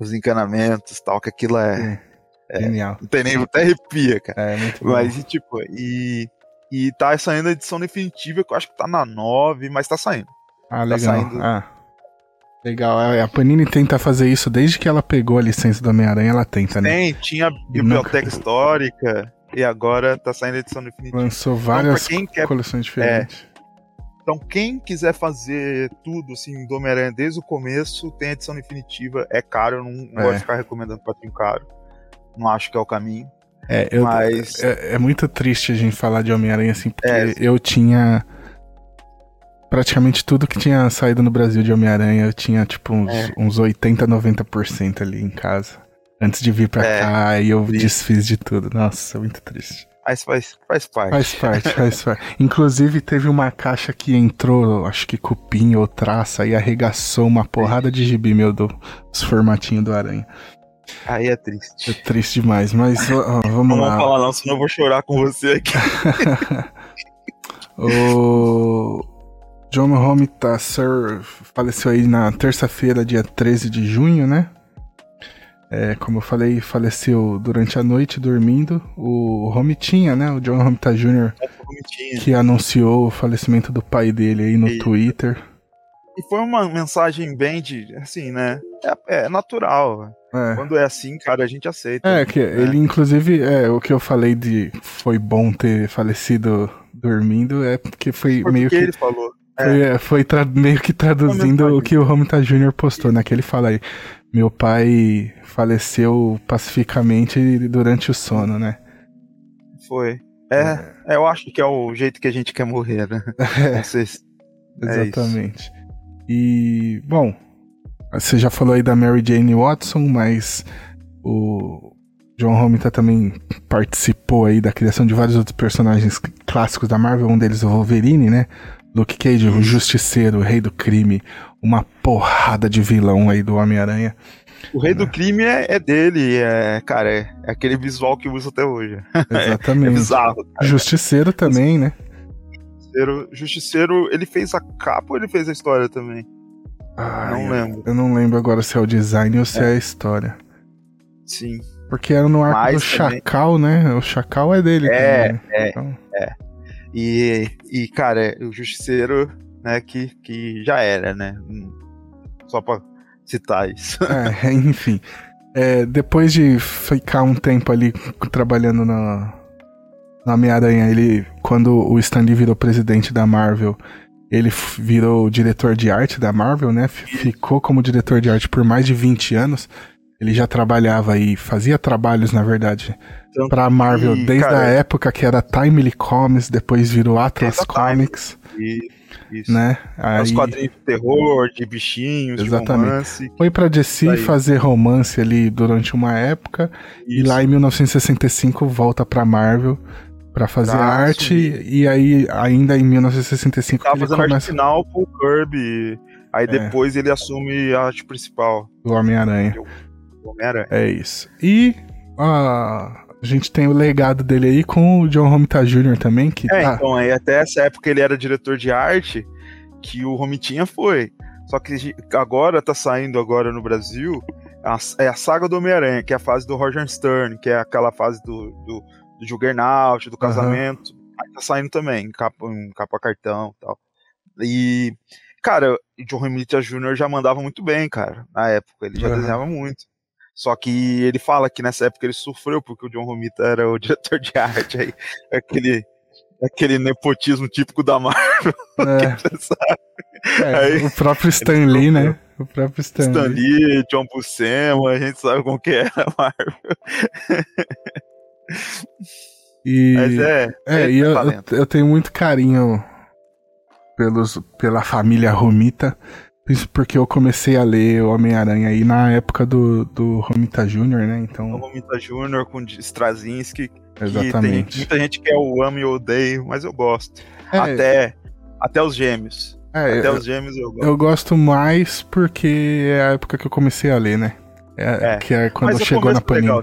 os encanamentos e tal, que aquilo é. é. Genial. Não tem nem até arrepia, cara. É, muito bom. Mas, e, tipo, e. E tá saindo a edição definitiva, que eu acho que tá na 9, mas tá saindo. Ah, legal. saindo. Ah, legal. A a Panini tenta fazer isso desde que ela pegou a licença do Homem-Aranha, ela tenta, né? Tem, tinha biblioteca histórica, e agora tá saindo a edição definitiva. Lançou várias quem quer- coleções diferentes. Então, quem quiser fazer tudo assim do Homem-Aranha desde o começo, tem a edição definitiva. É caro, eu não, É. gosto de ficar recomendando quadrinho caro. Não acho que é o caminho. É, eu, Mas- é, é muito triste a gente falar de Homem-Aranha assim, porque É. eu tinha praticamente tudo que tinha saído no Brasil de Homem-Aranha, eu tinha tipo uns, É. uns 80, 90% ali em casa. Antes de vir pra É, cá, e eu triste. desfiz de tudo. Nossa, muito triste. Mas faz, faz parte. Faz parte, faz parte. <laughs> Inclusive, teve uma caixa que entrou, acho que cupim ou traça, e arregaçou uma porrada de gibi meu do, dos formatinhos do Aranha. Aí é É triste. triste demais, mas ó, ó, Não vamos vou lá. falar não, senão eu vou chorar com você aqui. <laughs> O John Romita-Sir faleceu aí na terça-feira, dia 13 de junho, né? É, como eu falei, faleceu durante a noite dormindo. O Romitinha, né? O John Romita Jr., Bonitinho. que anunciou o falecimento do pai dele aí no E- Twitter. E foi uma mensagem bem de, assim, né? É, é natural. É. Quando é assim, cara, a gente aceita. É, que ele inclusive, é, o que eu falei de foi bom ter falecido dormindo, é porque foi, Foi meio porque que ele falou. Foi, é, foi meio que traduzindo o que o Romita Jr. postou, né? Que ele fala aí, meu pai faleceu pacificamente durante o sono, né? Foi. É, é, eu acho que é o jeito que a gente quer morrer, né? Se- <laughs> É Exatamente. E, bom, você já falou aí da Mary Jane Watson, mas o John Romita também participou aí da criação de vários outros personagens clássicos da Marvel, um deles o Wolverine, né? Luke Cage, o Justiceiro, o Rei do Crime, uma porrada de vilão aí do Homem-Aranha. O rei do crime é, é dele, é, cara, é, é aquele visual que usa até hoje. <laughs> É Exatamente. bizarro. Justiceiro também, né? Justiceiro, Justiceiro, ele fez a capa ou ele fez a história também? Ai, Não eu- lembro. Eu não lembro agora se é o design ou se é, a história. Sim. Porque era no arco Mas do também- Chacal, né? O Chacal é dele É, também. é. Então, E, e cara, o Justiceiro, né, que, que já era, né? Hum, Só pra citar isso. <laughs> é, enfim. É, depois de ficar um tempo ali trabalhando na Homem-Aranha, ele, quando o Stan Lee virou presidente da Marvel, Ele virou diretor de arte da Marvel, né? Ficou como diretor de arte por mais de 20 anos. Ele já trabalhava e fazia trabalhos, na verdade, Tanto pra Marvel que, desde cara, a época que era Timely Comics, depois virou Atlas. Comics, E, isso. né? Os Aí quadrinhos de terror, de bichinhos, Exatamente. de romance. foi pra DC fazer romance ali durante uma época. E Isso. lá em 1965 volta pra Marvel pra fazer arte. E aí, ainda em 1965, Tava que ele fazendo arte começa final pro Kirby. Aí É. depois ele assume a arte principal. o Homem-Aranha. do Homem-Aranha. É isso. E ah, a gente tem o legado dele aí com o John Romita Jr. também, que É, tá. então, aí até essa época ele era diretor de arte, que o Romitinha foi. Só que agora tá saindo agora no Brasil a, é a saga do Homem-Aranha, que é a fase do Roger Stern, que é aquela fase do, do, do Juggernaut, do casamento. Aí tá saindo também, em capa, em capa cartão e tal. E, cara, o John Romita Jr. já mandava muito bem, cara, na época. Ele já Aham. desenhava muito. Só que ele fala que nessa época ele sofreu porque o John Romita era o <laughs> diretor de arte. Aí, aquele, aquele nepotismo típico da Marvel, <laughs> É, é, Aí- o próprio Stan Lee, né? O próprio Stan, Stan Lee. Lee, John Buscema, a gente sabe como que era a Marvel. <laughs> E, Mas é, é, é e eu, talento. eu tenho muito carinho pelos, pela família Romita, isso porque eu comecei a ler o Homem-Aranha aí na época do, do Romita Jr., né? o Então, Romita Jr. com Straczynski, que tem exatamente. muita gente que é o amo e o odeio, mas eu gosto. É, Até, até os gêmeos. é, Até eu, os gêmeos eu gosto. eu gosto mais porque é a época que eu comecei a ler, né? É, É. Que é quando o chegou na é Panini. legal.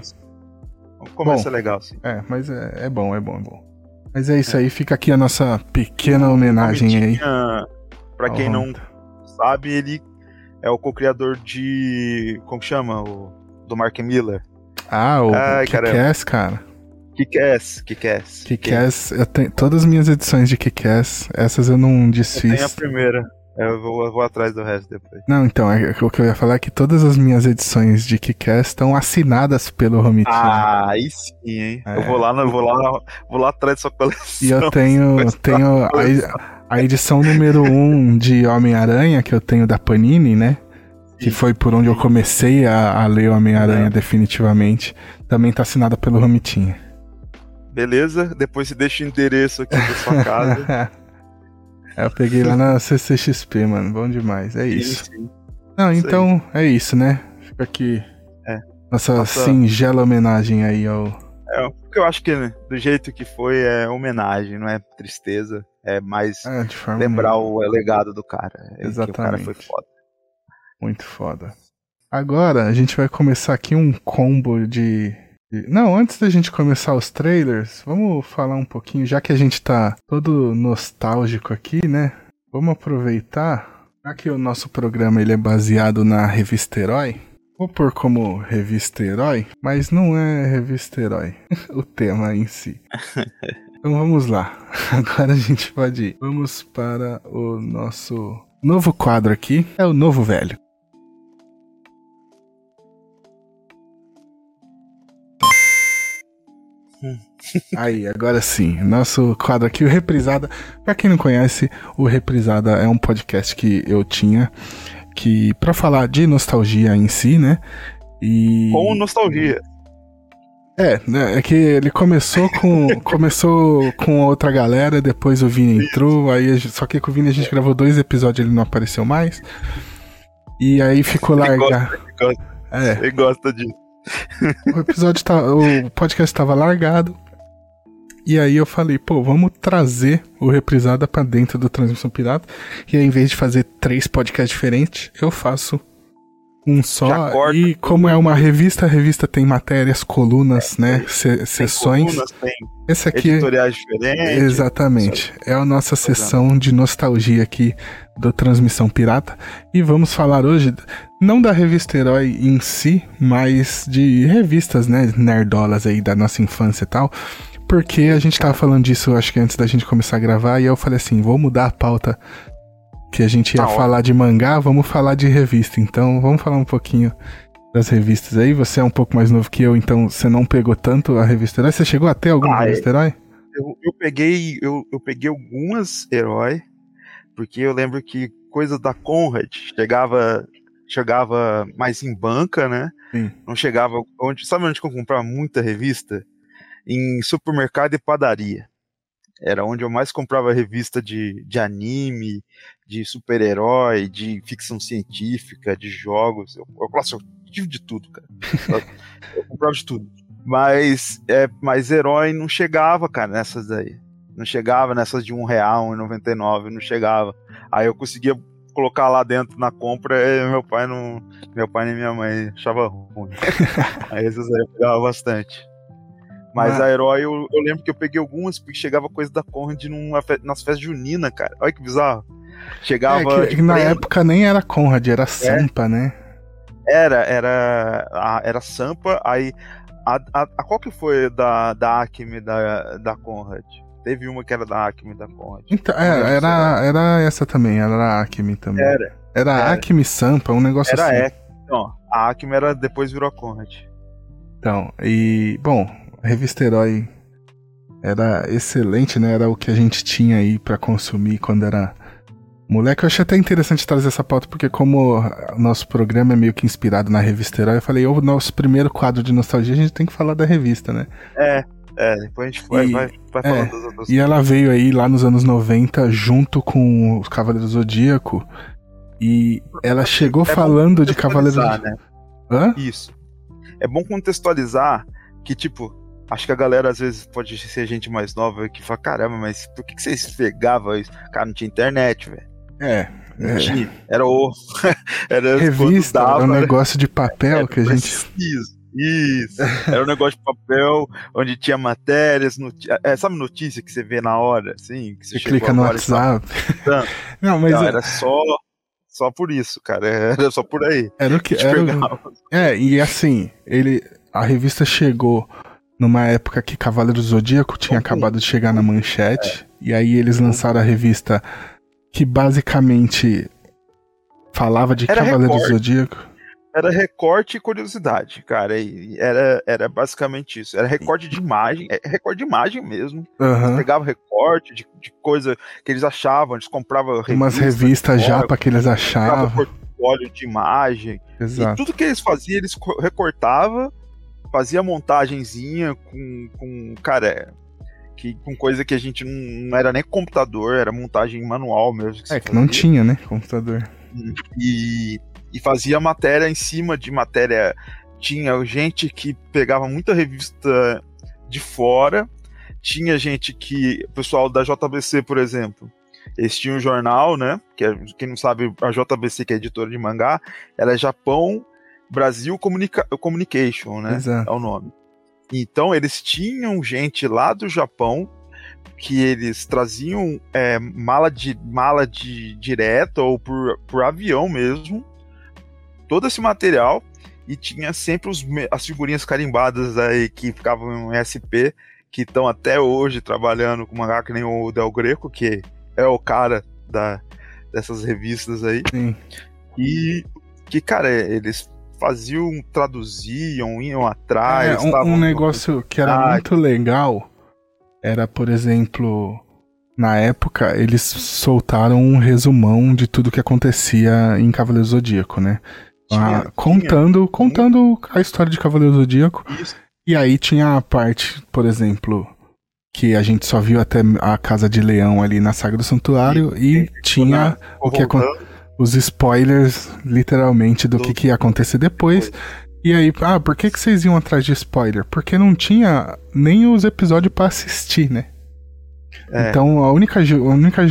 Começo Bom. é legal, sim. É, mas é, é bom, é bom, é bom. Mas é isso aí, fica aqui a nossa pequena homenagem aí. Pra quem não sabe, ele é o co-criador de. Como que chama? O, do Mark Miller. Ah, o. Kick-Ass, cara. Kick-Ass, Kick-Ass. Kick-Ass, eu tenho todas as minhas edições de Kick-Ass, essas eu não Eu tenho a desfiz. primeira. Eu vou, eu vou atrás do resto depois. Não, então, é, o que eu ia falar é que todas as minhas edições de Kick-Ass estão assinadas pelo Romitinho. Ah, aí sim, hein? É. Eu vou lá, eu vou lá, vou lá atrás da sua coleção. e eu <laughs> tenho, tenho a, a edição número 1 um de Homem-Aranha, que eu tenho da Panini, né? Que foi por onde eu comecei a, a ler Homem-Aranha É. definitivamente. Também tá assinada pelo Romitinho. Beleza? Depois você deixa o endereço aqui da sua <laughs> casa. É, eu peguei lá na CCXP, mano. Bom demais. É isso. Sim, sim. Não, então é isso, né? Fica aqui É. nossa Nossa- singela homenagem aí ao. É, porque eu acho que né, do jeito que foi é homenagem, não é tristeza. É mais É, lembrar o legado do cara. É que O cara Exatamente. foi foda. muito foda. Agora a gente vai começar aqui um combo de. Não, antes da gente começar os trailers, vamos falar um pouquinho, já que a gente tá todo nostálgico aqui, né? Vamos aproveitar, já que o nosso programa ele é baseado na revista Herói. Vou pôr como revista Herói, mas não é revista Herói, <laughs> o tema em si. <laughs> Então vamos lá. <laughs> Agora a gente pode ir. Vamos para o nosso novo quadro aqui. É o novo velho. Aí, agora sim. Nosso quadro aqui, o Reprisada. Pra quem não conhece, o Reprisada é um podcast que eu tinha que para falar de nostalgia em si, né? E Com nostalgia. é, né, é que ele começou com <laughs> começou com outra galera, depois o Vini entrou, aí gente- só que com o Vini a gente gravou dois episódios, ele não apareceu mais. E aí ficou Ele largado. gosta, ele gosta, É, ele gosta disso. o episódio tá, o podcast estava largado. E aí eu falei, pô, vamos trazer o reprisada pra dentro do Transmissão Pirata. E aí, em vez de fazer três podcasts diferentes, eu faço um só. E como é uma revista, a revista tem matérias, colunas, né? se- Tem sessões. colunas, tem Esse aqui editoriais diferentes. Exatamente. É a nossa sessão de nostalgia aqui do Transmissão Pirata. E vamos falar hoje, não da revista Herói em si, mas de revistas, né, nerdolas aí da nossa infância e tal. Porque a gente tava falando disso, acho que antes da gente começar a gravar, e eu falei assim, vou mudar a pauta que a gente ia Tá falar de mangá, vamos falar de revista. Então, vamos falar um pouquinho das revistas aí. Você é um pouco mais novo que eu, então você não pegou tanto a revista Herói. Você chegou até alguma Ah, é. revista Herói? Eu, eu peguei, eu, eu peguei algumas herói, Porque eu lembro que coisa da Conrad chegava chegava mais em banca, né? Sim. Não chegava onde, sabe onde eu comprava muita revista? Em supermercado e padaria. Era onde eu mais comprava revista de, de anime, de super-herói, de ficção científica, de jogos. Eu, eu, nossa, eu tive de tudo, cara. Eu, <laughs> eu comprava de tudo. Mas, é, mas herói não chegava, cara, nessas daí. Não chegava nessas de um real, R$1,99, não chegava. Aí eu conseguia colocar lá dentro na compra e meu pai não. Meu pai nem minha mãe achava ruim. <laughs> aí esses aí eu pegava bastante. Mas Ah. a herói, eu, eu lembro que eu peguei algumas porque chegava coisa da Conrad numa nas festas juninas, cara. Olha que bizarro. Chegava. É, que, na época nem era Conrad, era Sampa, né? Era, era. a- Era Sampa, aí. A, a, a- qual que foi da, da Acme da, da Conrad? Teve uma que era da Acme da Conrad. Então, é, era, era essa também, era a Acme também. Era. Era era. Acme Sampa, um negócio Era assim. é. Não, a Acme era depois virou a Conrad. Então, e, bom, a revista Herói era excelente, né? Era o que a gente tinha aí pra consumir quando era moleque. Eu achei até interessante trazer essa pauta, porque como o nosso programa é meio que inspirado na revista Herói, eu falei, o nosso primeiro quadro de nostalgia, a gente tem que falar da revista, né? É, é, depois a gente vai, E- vai, vai é, falando das outras E ela veio aí lá nos anos 90 junto com os Cavaleiros Zodíaco. E ela chegou É falando de Cavaleiros Zodíaco. né? Hã? Isso. É bom contextualizar que, tipo, acho que a galera às vezes pode ser gente mais nova que fala, caramba, mas por que, que vocês pegavam isso? Cara, não tinha internet, velho. É. É. Era o. <laughs> era Revista, dava, era um né? negócio de papel Era que a gente. preciso. Isso. Era um negócio de papel onde tinha matérias, noti- é, sabe notícia que você vê na hora, assim? Que Você chegou clica no WhatsApp. <laughs> Não, mas Não, é- era só, só por isso, cara. <laughs> Era só por aí. era o que. Era. É, e assim, ele. A revista chegou numa época que Cavaleiro Zodíaco tinha Uhum. acabado de chegar na manchete. E aí eles lançaram a revista que basicamente falava de Era Cavaleiro recorte. Zodíaco. Era recorte e curiosidade, cara. E era, era basicamente isso. Era recorte de imagem, é recorte de imagem mesmo. Aham. Pegava recorte de, de coisa que eles achavam, eles compravam Umas revista, revistas fora, japa que eles achavam. portfólio de imagem. E Exato. tudo que eles faziam, eles co- recortava, fazia montagenzinha com, com cara, que, com coisa que a gente não, não era nem computador, era montagem manual mesmo. É se que não tinha, né? Computador. E, e fazia matéria em cima de matéria. Tinha gente que pegava muita revista de fora, tinha gente que. O pessoal da JBC, por exemplo. Eles tinham um jornal, né? Que é- quem não sabe, a JBC, que é editora de mangá, ela é Japão Brasil Comunica Communication, né? Exato. É o nome. Então eles tinham gente lá do Japão que eles traziam é, mala de mala de direta ou por, por avião mesmo, todo esse material e tinha sempre os, as figurinhas carimbadas aí que ficavam em SP que estão até hoje trabalhando com mangá que nem o Del Greco que é o cara da, dessas revistas aí Sim. e que cara eles faziam traduziam iam atrás É, um, um negócio que era Ah, muito legal era, por exemplo, na época eles soltaram um resumão de tudo que acontecia em Cavaleiro Zodíaco, né? tinha- Ah, contando, contando a história de Cavaleiro Zodíaco. tinha isso. E aí tinha a parte, por exemplo, que a gente só viu até a Casa de Leão ali na Saga do Santuário e tinha o que acon- Voltando, os spoilers, literalmente, do Do- que, que ia acontecer depois. E aí, ah, por que, que vocês iam atrás de spoiler? Porque não tinha nem os episódios pra assistir, né? É. Então a única, a única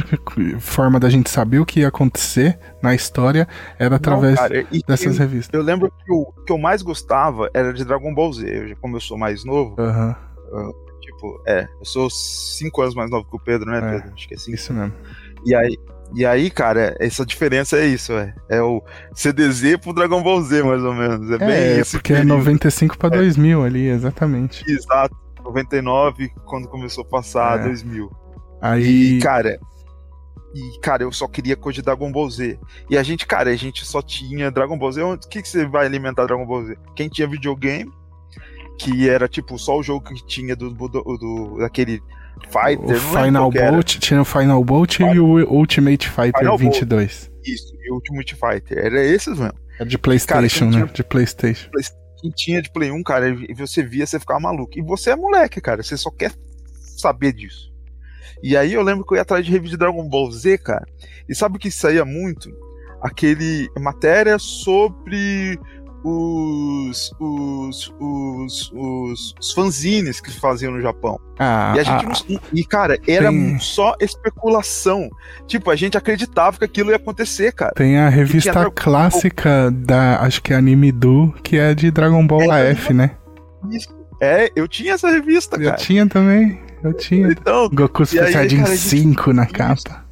forma da gente saber o que ia acontecer na história era através Não, cara, e- dessas e revistas. Eu lembro que o que eu mais gostava era de Dragon Ball Z. Eu, como eu sou mais novo, Aham, tipo, é, eu sou cinco anos mais novo que o Pedro, né, É. Pedro? Acho que é cinco. isso mesmo. E aí, e aí, cara, essa diferença é isso, é. É o CDZ pro Dragon Ball Z, mais ou menos. É, bem É, esse porque é período. 95 pra 2000 ali, exatamente. Exato. 99, quando começou a passar, É. 2000. Aí, E, cara. E, cara, eu só queria coisa de Dragon Ball Z. E a gente, cara, a gente só tinha Dragon Ball Z. O que, que você vai alimentar Dragon Ball Z? Quem tinha videogame, que era tipo só o jogo que tinha do, do, do daquele Fighter, O lembro Final era. Bolt, tinha o Final Bolt e o Ultimate Fighter Final Bolt. 22. Isso, e Ultimate Fighter. Era esses mesmo. É de PlayStation, quem né? tinha- De PlayStation. Quem tinha de Play 1, cara, e você via, você ficava maluco. E você é moleque, cara, você só quer saber disso. E aí eu lembro que eu ia atrás de revista de Dragon Ball Z, cara. E sabe o que saía muito? Aquele matéria sobre os os, os, os, os fanzines que faziam no Japão. Ah, E a gente ah, não- E, cara, era tem- só especulação. Tipo, a gente acreditava que aquilo ia acontecer, cara. Tem a revista clássica da, acho que é Anime Do, que é de Dragon Ball É, AF, né? Isso. É, eu tinha essa revista, Eu cara. tinha também, eu tinha. Então, Goku Super Saiyajin cara, a gente- 5 na capa.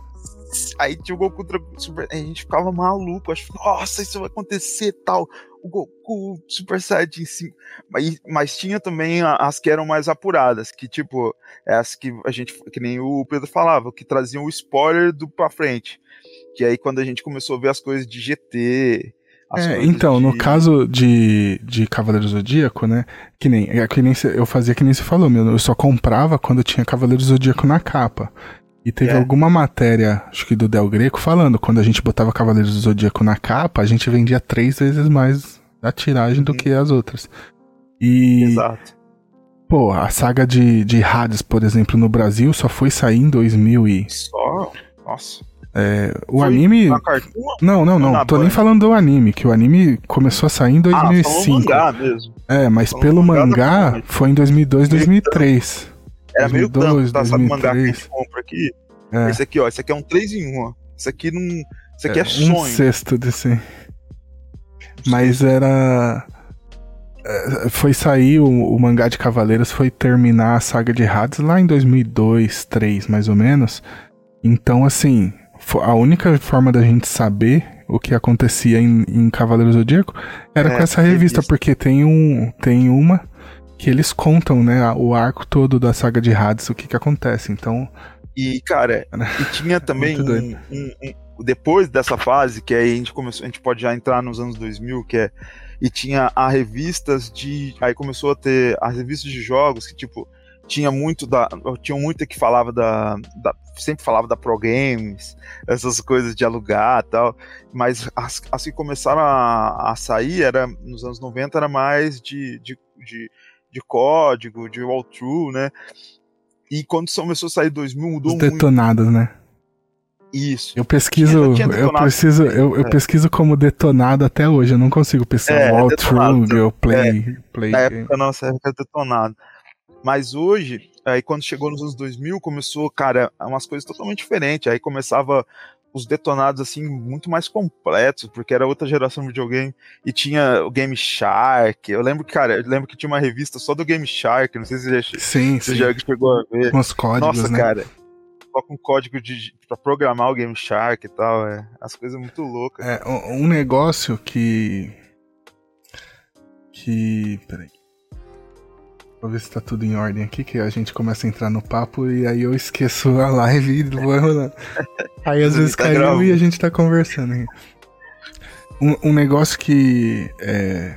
Aí tinha o Goku Super. A gente ficava maluco. Acho que, nossa, isso vai acontecer tal. O Goku Super Saiyajin 5. Mas, mas tinha também as que eram mais apuradas, que tipo, é as que a gente, que nem o Pedro falava, que traziam o spoiler do pra frente. Que aí quando a gente começou a ver as coisas de GT. É, então, no de- caso de, de Cavaleiro Zodíaco, né? Que nem, é que nem eu fazia que nem você falou, meu. Eu só comprava quando tinha Cavaleiro Zodíaco na capa. E teve É. alguma matéria, acho que do Del Greco, falando, quando a gente botava Cavaleiro do Zodíaco na capa, a gente vendia três vezes mais da tiragem do Uhum. que as outras. E, Exato. pô, a saga de, de Hades, por exemplo, no Brasil só foi sair em 2000 e... Só. Nossa. é, o Foi anime... Não, não, não, na tô nem Band? falando do anime, que o anime começou a sair em Ah, falou 2005. mangá mesmo. É, mas Falando pelo mangá mangá foi em 2002, 2003. Era meio 2002, tanto, tá? Sabe o mangá que a 2003. gente compra aqui? É, Esse aqui, ó. Esse aqui é um 3 em 1, ó. Esse aqui não. Esse aqui é, um sonho. sexto desse. Mas era. é, Foi sair o, o mangá de Cavaleiros, foi terminar a saga de Hades lá em 2002, 2003, mais ou menos. Então, assim, a única forma da gente saber o que acontecia em, em Cavaleiros Zodíaco era É, com essa revista, revista. porque tem, um, tem uma que eles contam, né, o arco todo da saga de Hades, o que que acontece. Então, E, cara, <laughs> e tinha também um, um- um- Depois dessa fase, que aí a gente começou, a gente pode já entrar nos anos 2000, que é. E tinha a revistas de. Aí começou a ter as revistas de jogos que, tipo, tinha muito da. Tinha muita que falava da. da- sempre falava da Pro Games, essas coisas de alugar e tal. Mas as, as que começaram a, a sair era nos anos 90 era mais de, de, de, de código, de walkthrough, né? E quando começou a sair 2000, mudou os muito detonados, né? isso. Eu pesquiso, eu preciso, eu, eu é. pesquiso como detonado até hoje. Eu não consigo pesquisar É, detonado, walkthrough, ou play, play Na época, nossa época era detonado. Mas hoje, aí quando chegou nos anos 2000, começou, cara, umas coisas totalmente diferentes. Aí começava os detonados, assim, muito mais completos, porque era outra geração de videogame. E tinha o Game Shark. Eu lembro que, cara, eu lembro que tinha uma revista só do Game Shark. Não sei se você já, Sim, você sim. já chegou a ver. Com os códigos, Nossa, né? cara. Só com código de, pra programar o Game Shark e tal. É, as coisas muito loucas. É, um um negócio que. Que. Peraí. Vou ver se tá tudo em ordem aqui, que a gente começa a entrar no papo e aí eu esqueço a live e vou enrolando. Aí às vezes tá caiu e a gente tá conversando. Um, um negócio que é.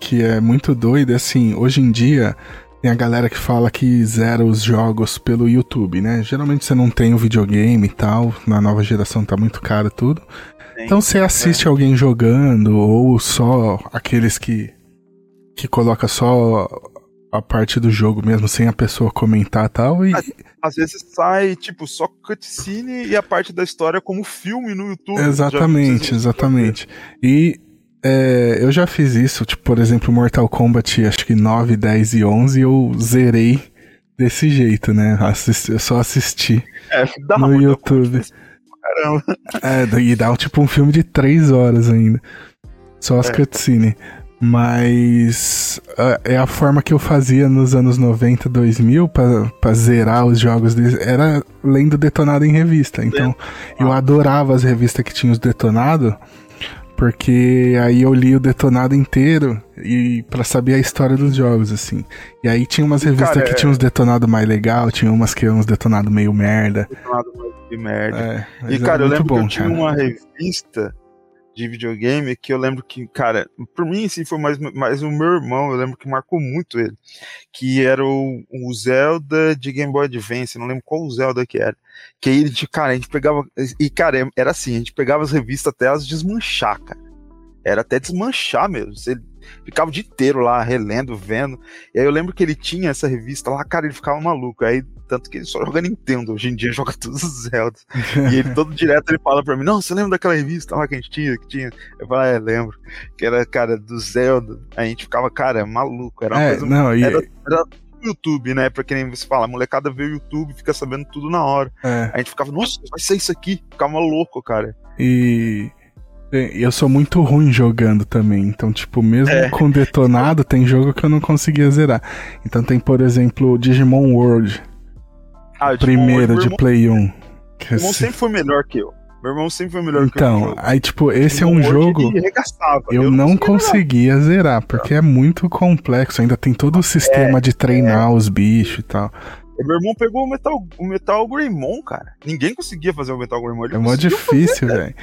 Que é muito doido, é assim, hoje em dia tem a galera que fala que zera os jogos pelo YouTube, né? Geralmente você não tem o videogame e tal, na nova geração tá muito caro tudo. Então você assiste alguém jogando, ou só aqueles que. que coloca só a parte do jogo mesmo, sem a pessoa comentar e tal. E, Ah, Às vezes sai, tipo, só cutscene e a parte da história como filme no YouTube. exatamente, Já- exatamente. E é, eu já fiz isso, tipo, por exemplo, Mortal Kombat, acho que 9, 10 e 11, eu zerei desse jeito, né? Assisti- eu só assisti É, no YouTube. Caramba. É, e dá tipo um filme de três horas ainda. Só as É. cutscenes. Mas é a forma que eu fazia nos anos 90, 2000 pra, pra zerar os jogos deles. Era lendo detonado em revista. Então eu adorava as revistas que tinham os detonados. Porque aí eu li o detonado inteiro e para saber a história dos jogos, assim. E aí tinha umas revistas cara, que é- tinham uns detonados mais legal, tinha umas que eram uns detonados meio merda. Detonado mais de merda. É, E, cara, eu lembro bom, que eu tinha cara. uma revista de videogame que eu lembro que, cara, por mim assim foi mais, mais o meu irmão, eu lembro que marcou muito ele, que era o, o Zelda de Game Boy Advance, não lembro qual Zelda que era. Que aí, cara, a gente pegava, e cara, era assim, a gente pegava as revistas até elas desmanchar, cara. Era até desmanchar mesmo. Você ficava o dia inteiro lá, relendo, vendo. E aí eu lembro que ele tinha essa revista lá, cara, ele ficava maluco. Aí, tanto que ele só joga Nintendo. Hoje em dia joga <laughs> todos os Zeldas. <laughs> e ele todo direto ele fala pra mim: Não, você lembra daquela revista lá que a gente tinha? Que tinha? Eu falo, é, lembro. Que era, cara, do Zelda. A gente ficava, cara, maluco. Era uma É, coisa. não, e. Era, era YouTube, né? Pra quem você fala, a molecada vê o YouTube, fica sabendo tudo na hora. é. A gente ficava, nossa, vai ser isso aqui. Ficava louco, cara. E eu sou muito ruim jogando também. Então, tipo, mesmo É. com detonado, tem jogo que eu não conseguia zerar. Então tem, por exemplo, Digimon World, Ah, o Digimon, primeiro meu de irmão, Play 1. que meu irmão sempre foi melhor que eu. Meu irmão sempre foi melhor que eu. Então, aí, tipo, esse é Digimon um jogo. arregaçava. Eu não conseguia conseguia zerar, porque é muito complexo. Ainda tem todo o sistema de treinar os bichos e tal. Meu irmão pegou o Metal, o Metal Greymon, cara. Ninguém conseguia fazer o Metal Greymon. É mó difícil, velho.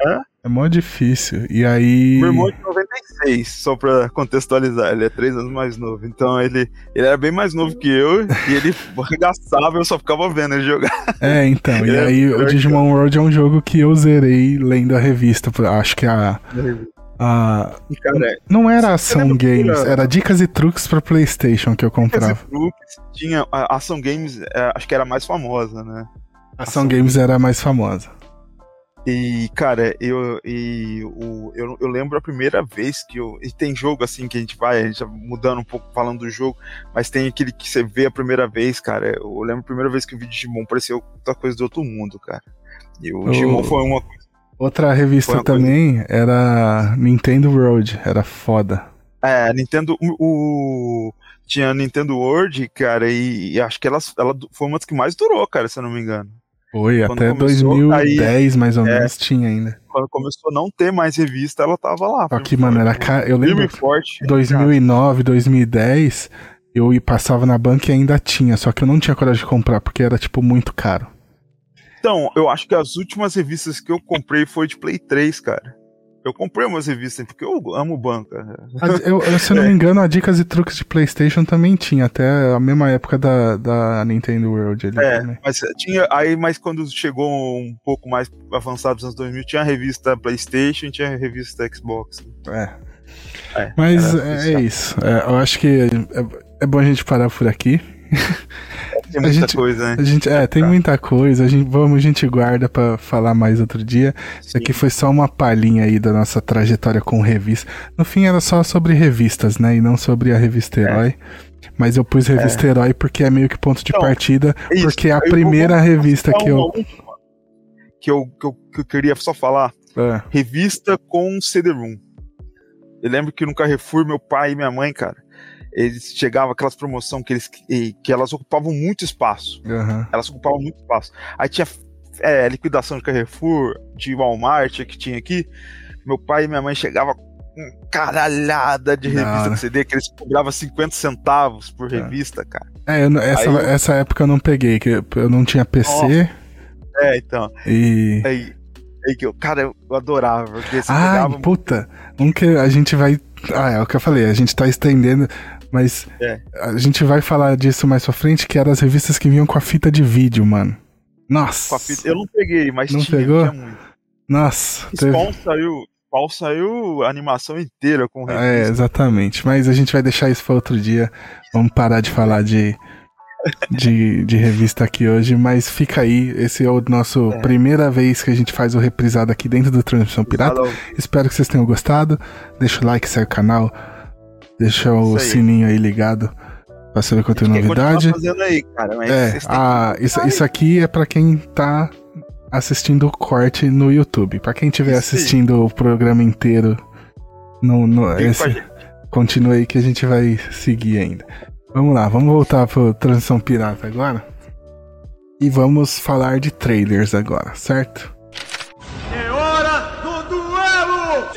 É? É mó difícil. E aí. Meu irmão é de 96, só pra contextualizar, ele é três anos mais novo. Então ele, ele era bem mais novo que eu e ele <laughs> arregaçava, eu só ficava vendo ele jogar. É, então. E É, aí o Digimon World é um jogo que eu zerei lendo a revista. Acho que a. a E, cara, não era Ação Games, era- Dicas e Truques pra PlayStation que eu comprava. Flux tinha. A Ação Games, é, acho que era a mais famosa, né? Ação Games era a mais famosa. E, cara, eu, e, o, eu, eu lembro a primeira vez que eu. E tem jogo assim que a gente vai, a gente vai mudando um pouco falando do jogo, mas tem aquele que você vê a primeira vez, cara. Eu lembro a primeira vez que eu vi Digimon, pareceu outra coisa do outro mundo, cara. E o O- Digimon foi uma coisa. Outra revista uma coisa- também era Nintendo World, era foda. É, Nintendo. O, o- tinha Nintendo World, cara, e, e acho que ela, ela foi uma das que mais durou, cara, se eu não me engano. Foi, Quando até começou, 2010 mais ou é. menos tinha ainda. Quando começou a não ter mais revista, ela tava lá. Só que, mano, era ca... Eu lembro forte. 2009, 2010, eu ia- passava na banca e ainda tinha, só que eu não tinha coragem de comprar porque era tipo muito caro. Então, eu acho que as últimas revistas que eu comprei foi de Play 3, cara. Eu comprei umas revistas porque eu amo banca. Eu, eu, se eu não <laughs> É. me engano, a Dicas e Truques de PlayStation também tinha, até a mesma época da, da Nintendo World ali É, mas tinha. Aí, mas quando chegou um pouco mais avançado nos anos 2000, tinha a revista PlayStation e tinha a revista Xbox. É. É, Mas é, isso. isso. É, eu acho que é, é bom a gente parar por aqui. Tem muita gente- coisa, né? A gente, é, tem Tá. muita coisa. A gente, vamos, a gente guarda pra falar mais outro dia. Isso aqui foi só uma palhinha aí da nossa trajetória com revista. No fim era só sobre revistas, né? E não sobre a revista Herói. Mas eu pus revista Herói porque é meio que ponto de Então, partida. É isso. porque é a primeira vou revista que eu. Que eu, que, eu, que eu queria só falar. Ah, Revista com CD-ROM. Eu lembro que no Carrefour, meu pai e minha mãe, cara, eles chegavam aquelas promoções que, eles, que que elas ocupavam muito espaço. aham. Elas ocupavam muito espaço. Aí tinha é, liquidação de Carrefour, de Walmart que tinha aqui. Meu pai e minha mãe chegavam com caralhada de revista hora. de CD, que eles cobravam 50 centavos por revista, cara. É, eu não- essa, eu- essa época eu não peguei, que eu não tinha PC É, então. e. Aí, aí que eu, cara, eu adorava, porque você Ah, pegava. puta! Que a gente vai. Ah, é o que eu falei, a gente tá estendendo, mas É. a gente vai falar disso mais pra frente, que eram as revistas que vinham com a fita de vídeo, mano. Nossa! fita- Eu não peguei, mas Não tinha, pegou? tinha muito. Nossa! teve- Spawn saiu. Spawn saiu a animação inteira com É, revista. exatamente. Mas a gente vai deixar isso pra outro dia. Vamos parar de falar de, de, de revista aqui hoje. Mas fica aí. Esse é o nosso É. primeira vez que a gente faz o reprisado aqui dentro do Transmissão Pirata. Espero que vocês tenham gostado. Deixa o like, segue o canal. Deixa o sininho aí ligado pra saber quando tem novidade. fazendo aí, cara, mas É, a, isso, isso aqui é pra quem tá assistindo o corte no YouTube. Pra quem estiver assistindo o programa inteiro, no, no, esse, continua aí que a gente vai seguir ainda. Vamos lá, vamos voltar pro Transição Pirata agora. E vamos falar de trailers agora, certo? É hora do duelo!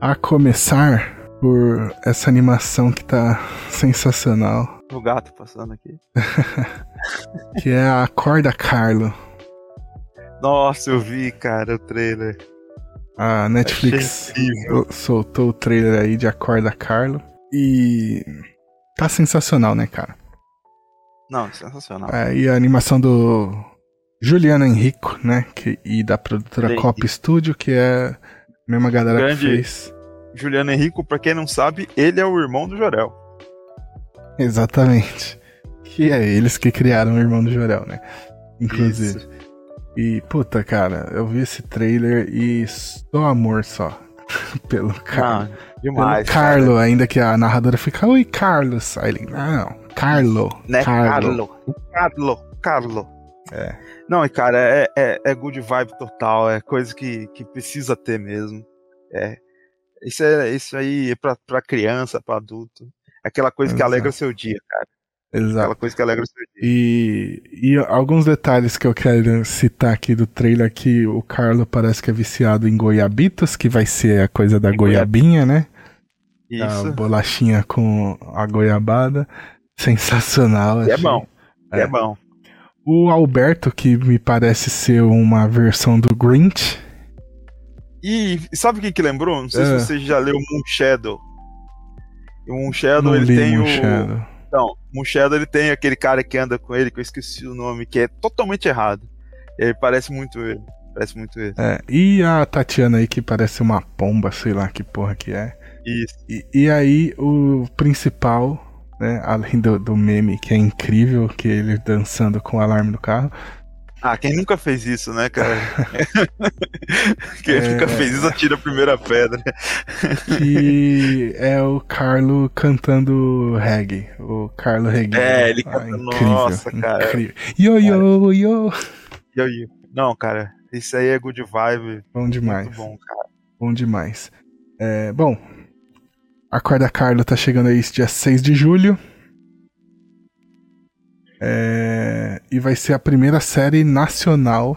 A começar por essa animação que tá sensacional, O gato passando aqui. <laughs> que é a Corda Carlo. Nossa, eu vi, cara, o trailer. A Netflix soltou o trailer aí de Acorda Carlo. E. Tá sensacional, né, cara? Não, sensacional. É, e a animação do Juliano Henrico, né? Que, e da produtora. Cop Studio, que é a mesma galera Grande. que fez. Juliano Henrico, pra quem não sabe, ele é o irmão do Jorel. Exatamente. Que é eles que criaram o irmão do Jorel, né? Inclusive. Isso. E, puta, cara, eu vi esse trailer e só amor só. <laughs> Pelo cara. Ah, demais. Pelo Carlo, ainda que a narradora fica, oi, Carlos. Aí ele, não, Carlo. Né? Carlo. Carlo. Carlo. Carlo. É. Não, e cara, é, é, é good vibe total, é coisa que, que precisa ter mesmo. É. Isso, é, isso aí é pra, pra criança, pra adulto. É aquela coisa que Exato. alegra o seu dia, cara. Exato. Aquela coisa que alegra o seu dia. E, e alguns detalhes que eu quero citar aqui do trailer que o Carlo parece que é viciado em goiabitos, que vai ser a coisa da Em goiabinha, né? A Isso. bolachinha com a goiabada. Sensacional. É achei. bom. É. É bom. O Alberto, que me parece ser uma versão do Grinch. E sabe quem que lembrou? Não sei É. se você já leu Moon Shadow. E o Moon Shadow, Não ele tem Moon o. Shadow. Não, Moon Shadow ele tem aquele cara que anda com ele, que eu esqueci o nome, que é totalmente errado. Ele parece muito ele. Parece muito ele. É, e a Tatiana aí, que parece uma pomba, sei lá que porra que é. Isso. E, e aí, o principal, né, além do, do meme, que é incrível, que ele dançando com o alarme do carro, Ah, quem nunca fez isso, né, cara? <laughs> quem É. nunca fez isso atira a primeira pedra. que é o Carlo cantando reggae. O Carlo reggae. É, ele Ah, canta- incrível, nossa, cara. incrível. Yo, yo, yo. E aí? Não, cara, isso aí é good vibe. Bom demais. Muito bom, cara. Bom demais. É, bom, Acorda Carlo tá chegando aí dia 6 de julho. É, e vai ser a primeira série nacional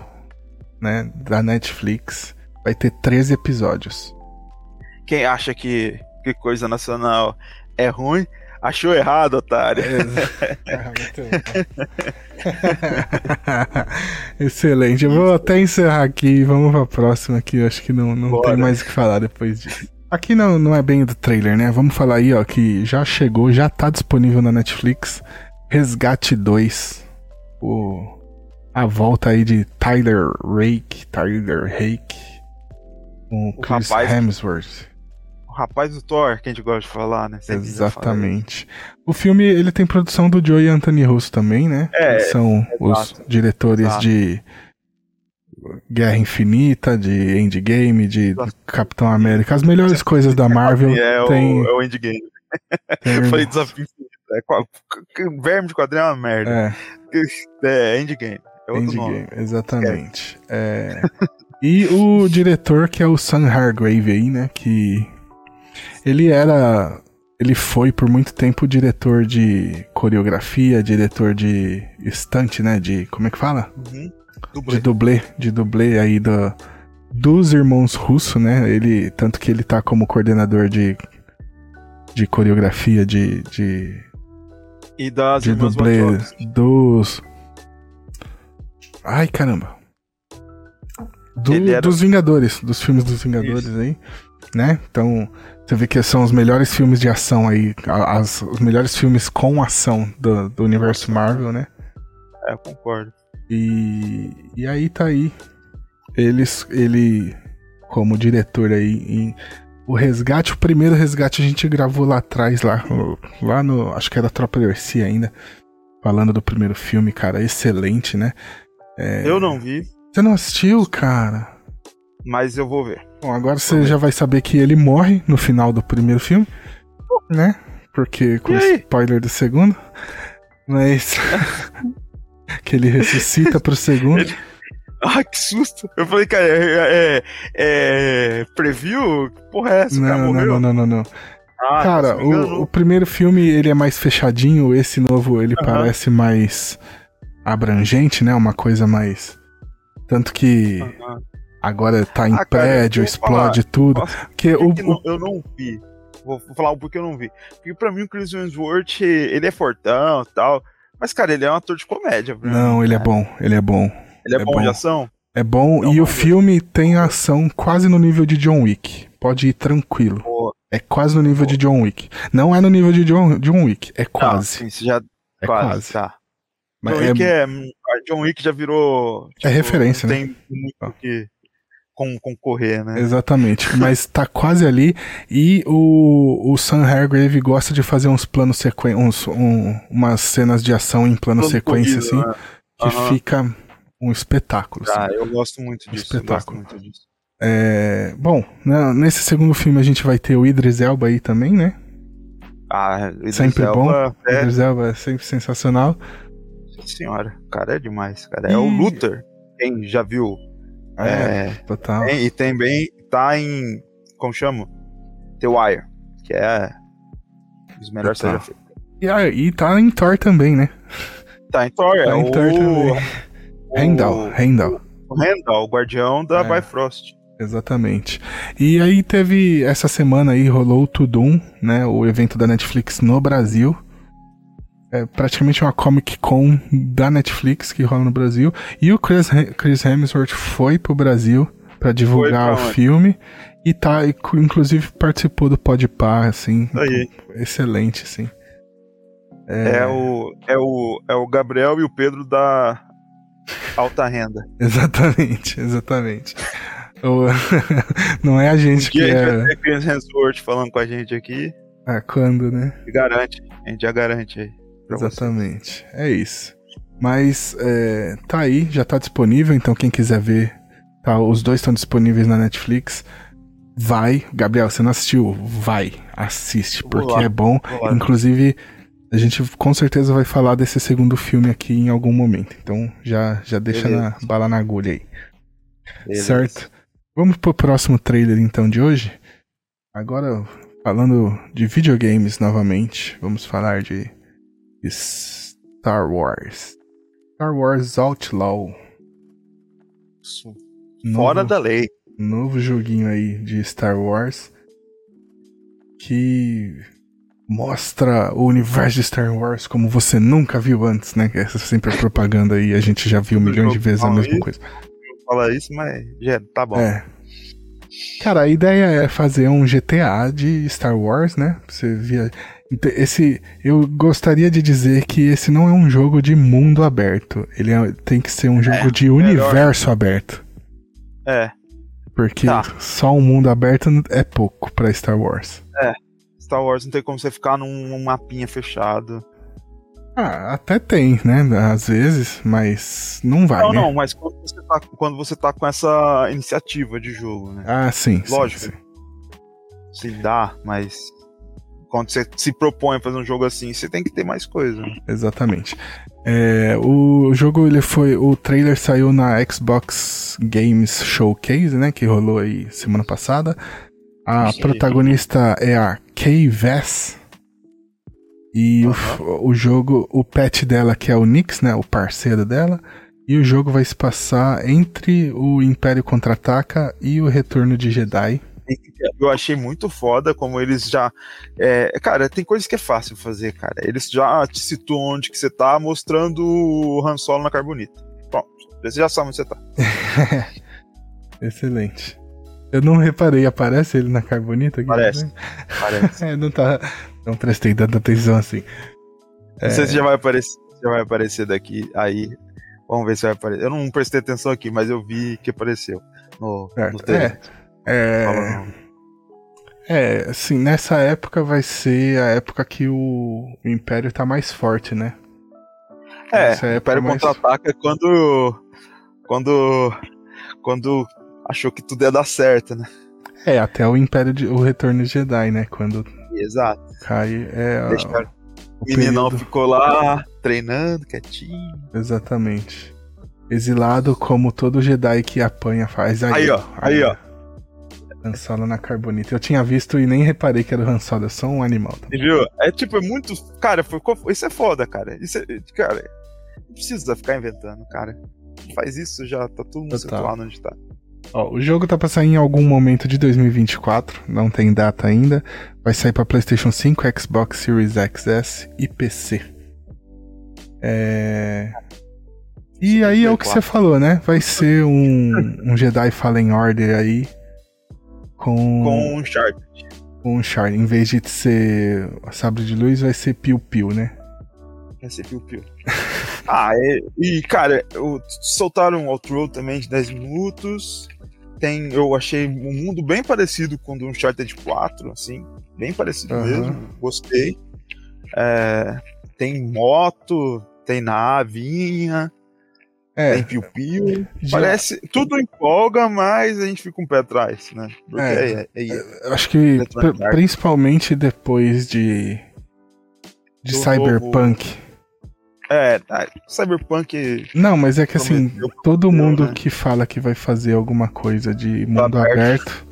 né, da Netflix. Vai ter 13 episódios. Quem acha que, que coisa nacional é ruim, achou errado, otário. <laughs> <laughs> Excelente. Eu vou até encerrar aqui. Vamos pra próxima aqui. Eu acho que não, não Bora. tem mais o que falar depois disso. Aqui não, não é bem do trailer, né? Vamos falar aí, ó, que já chegou, já tá disponível na Netflix. Resgate 2. O, a volta aí de Tyler Rake. Tyler Rake. Com O Chris rapaz- Hemsworth. O rapaz do Thor, que a gente gosta de falar, né? Sempre Exatamente. O filme ele tem produção do Joey Anthony Russo também, né? É, Que são os exato. diretores Exato. de Guerra Infinita, de Endgame, de Exato. Capitão América. As melhores coisas da Marvel. É, tem, o, é o Endgame. <laughs> tem- falei desafio infinito. É, c- verme de quadrinho é uma merda. é, É, Endgame. É outro nome. Endgame, exatamente. É, e o diretor que é o Sam Hargrave aí, né? Que ele era. Ele foi por muito tempo diretor de coreografia, diretor de stunt, né? De. Como é que fala? Uhum. De Dublê. dublê, de dublê aí do, dos irmãos Russo, né? Ele, tanto que ele tá como coordenador de, de coreografia de, de, E das de irmãs dublê dos. Ai, caramba. Do- era- Dos Vingadores, dos filmes dos Vingadores aí, né? Então, você vê que são os melhores filmes de ação aí, as- os melhores filmes com ação do, do universo Marvel, né? É, eu concordo. E, e aí tá aí. Eles, ele, como diretor aí, em o resgate, o primeiro resgate a gente gravou lá atrás, lá, o- lá no. Acho que era Tropa de Orsi ainda. Falando do primeiro filme, cara, excelente, né? É, Eu não vi, Você não assistiu, cara? mas eu vou ver. Bom, agora você já vai saber que ele morre no final do primeiro filme, né? Porque com aí? spoiler do segundo. Mas. <laughs> <laughs> que ele ressuscita pro segundo. <laughs> Ah, que susto! Eu falei, cara, é, é, é preview? Que porra é essa? o cara Não, não, morreu? não, não, não, não. Ah, Cara, me engano, o, o primeiro filme ele é mais fechadinho, esse novo ele Aham. parece mais abrangente, né? Uma coisa mais. Tanto que Aham. agora tá em Ah, cara, prédio, explode tudo. Nossa, por o, que que o- não- eu não vi. Vou falar o porquê eu não vi. Porque pra mim o Chris Hemsworth, ele é fortão e tal. Mas, cara, ele é um ator de comédia. pra mim, Não, ele é cara. bom, ele é bom. Ele é, é bom, bom. de ação? É bom. Não, e o filme tem ação quase no nível de John Wick. Pode ir tranquilo. Pô, É quase no nível de John Wick. Não é no nível de John, John Wick, é não, quase. sim, já é quase, quase. tá. Mas John é- Wick é, John Wick já virou. tipo, referência, não né? Tem muito o que concorrer, né? Exatamente, <laughs> mas tá quase ali. E o, o Sam Hargrave gosta de fazer uns planos sequen uns, um, umas cenas de ação em plano Plano sequência, corrido, assim, né? que Aham. fica um espetáculo. assim. Ah, eu gosto muito disso. Gosto Espetáculo. muito disso. É, bom, né, nesse segundo filme a gente vai ter o Idris Elba aí também, né? Ah, Idris Sempre Elba bom. É, Idris Elba é sempre sensacional. senhora, o cara é demais, cara. É o E- Luther. Quem já viu? É, É, total. tem- e também tá em. Como chama? The Wire, que é os melhores já feito. E, e tá em Thor também, né? Tá em Thor, é Tá em o. Thor também. <laughs> Randall, Randall. O o guardião da É. Bifrost. Exatamente. E aí teve essa semana aí rolou o Tudum, né, o evento da Netflix no Brasil. É praticamente uma Comic Con da Netflix que rola no Brasil. E o Chris, Chris Hemsworth foi pro Brasil pra divulgar o filme e tá inclusive participou do Podpah, assim. Aí. Excelente, assim. É, o, é, o, é o Gabriel e o Pedro da alta renda. <laughs> Exatamente, exatamente. <laughs> Não é a Um gente que dia a gente é. vai ter Chris Hemsworth falando com a gente aqui. Ah, quando, né? E garante. A gente já garante aí. pra você. Exatamente. É isso. Mas é, tá aí, já tá disponível, então quem quiser ver, tá, os dois estão disponíveis na Netflix. Vai, Gabriel, você não assistiu? Vai, assiste, porque é bom. Inclusive, a gente com certeza vai falar desse segundo filme aqui em algum momento. Então já, já deixa na bala na agulha aí. Beleza. Certo? Vamos pro próximo trailer então de hoje. Agora, falando de videogames novamente, vamos falar de Star Wars. Star Wars Outlaw. Novo, Fora da lei. novo joguinho aí de Star Wars que mostra o universo de Star Wars como você nunca viu antes, né? Essa sempre é propaganda aí, a gente já viu milhões de vezes a mesma isso. coisa. Fala isso, mas já tá bom. É. Cara, a ideia é fazer um GTA de Star Wars, né? Você via. Ente- Esse, eu gostaria de dizer que esse não é um jogo de mundo aberto. Ele é- tem que ser um jogo de universo aberto. É. Porque Tá. só um mundo aberto é pouco pra Star Wars. Star Wars não tem como você ficar num mapinha fechado. Ah, até tem, né? Às vezes, mas não vai, não, né? não, mas quando você, tá, quando você tá com essa iniciativa de jogo, né? Ah, sim. sim, Lógico. sim. Se dá, mas quando você se propõe a fazer um jogo assim, você tem que ter mais coisa. né? Exatamente. É, o jogo ele foi, o trailer saiu na Xbox Games Showcase, né, que rolou aí semana passada. A protagonista é a Kay Vess. E o f- o, jogo, o pet dela que é o Nix, né, o parceiro dela. E o jogo vai se passar entre o Império Contra-Ataca e o Retorno de Jedi. Eu achei muito foda como eles já. é, cara, tem coisas que é fácil fazer, cara. Eles já te situam onde que você tá, mostrando o Han Solo na Carbonita. Pronto. Você já sabe onde você tá. <laughs> Excelente. Eu não reparei, aparece ele na carbonita aqui? Aparece. né? Parece. <laughs> É, não tá. Não prestei tanta atenção assim. Não sei se já vai aparecer, já vai aparecer daqui. Aí. Vamos ver se vai aparecer. Eu não prestei atenção aqui, mas eu vi que apareceu no, Certo. no trailer. É, Falando- é, assim, nessa época vai ser a época que o, o Império tá mais forte, né? É, o Império mais- contra-ataca é quando. Quando. Quando achou que tudo ia dar certo, né? É, até o Império de, o Retorno de Jedi, né? Quando Exato. cai. É, a- o O meninão período- ficou lá treinando, quietinho. Exatamente. Exilado como todo Jedi que apanha faz. Aí, ó, aí, ó. Han Solo na carbonita. Eu tinha visto e nem reparei que era o Han Solo, eu sou um animal. Você viu? É tipo, é muito. Cara, foi- isso é foda, cara. Isso é. Cara, não precisa ficar inventando, cara. Faz isso já, tá todo mundo situado onde tá. Ó, o jogo tá pra sair em algum momento de 2024, não tem data ainda. Vai sair pra PlayStation 5, Xbox Series XS e PC. É... E aí é o que você falou, né? Vai ser um, um Jedi Fallen Order aí com Com Uncharted. com um Shard. Em vez de ser sabre de luz, vai ser piu-piu, né? Vai ser piu-piu. ah, é- e cara, o- soltaram um outro também de 10 minutos. Tem, eu achei um mundo bem parecido com o do Uncharted 4, assim. Bem parecido Aham. mesmo. Gostei. É, tem moto, tem navinha, É, tem piu-piu. já- Parece. Tudo empolga, mas a gente fica um pé atrás, né? É. é, é, eu acho que principalmente depois de de Do Cyberpunk. É, tá, Cyberpunk. Não, mas é que assim, todo mundo né? que fala que vai fazer alguma coisa de mundo aberto. aberto,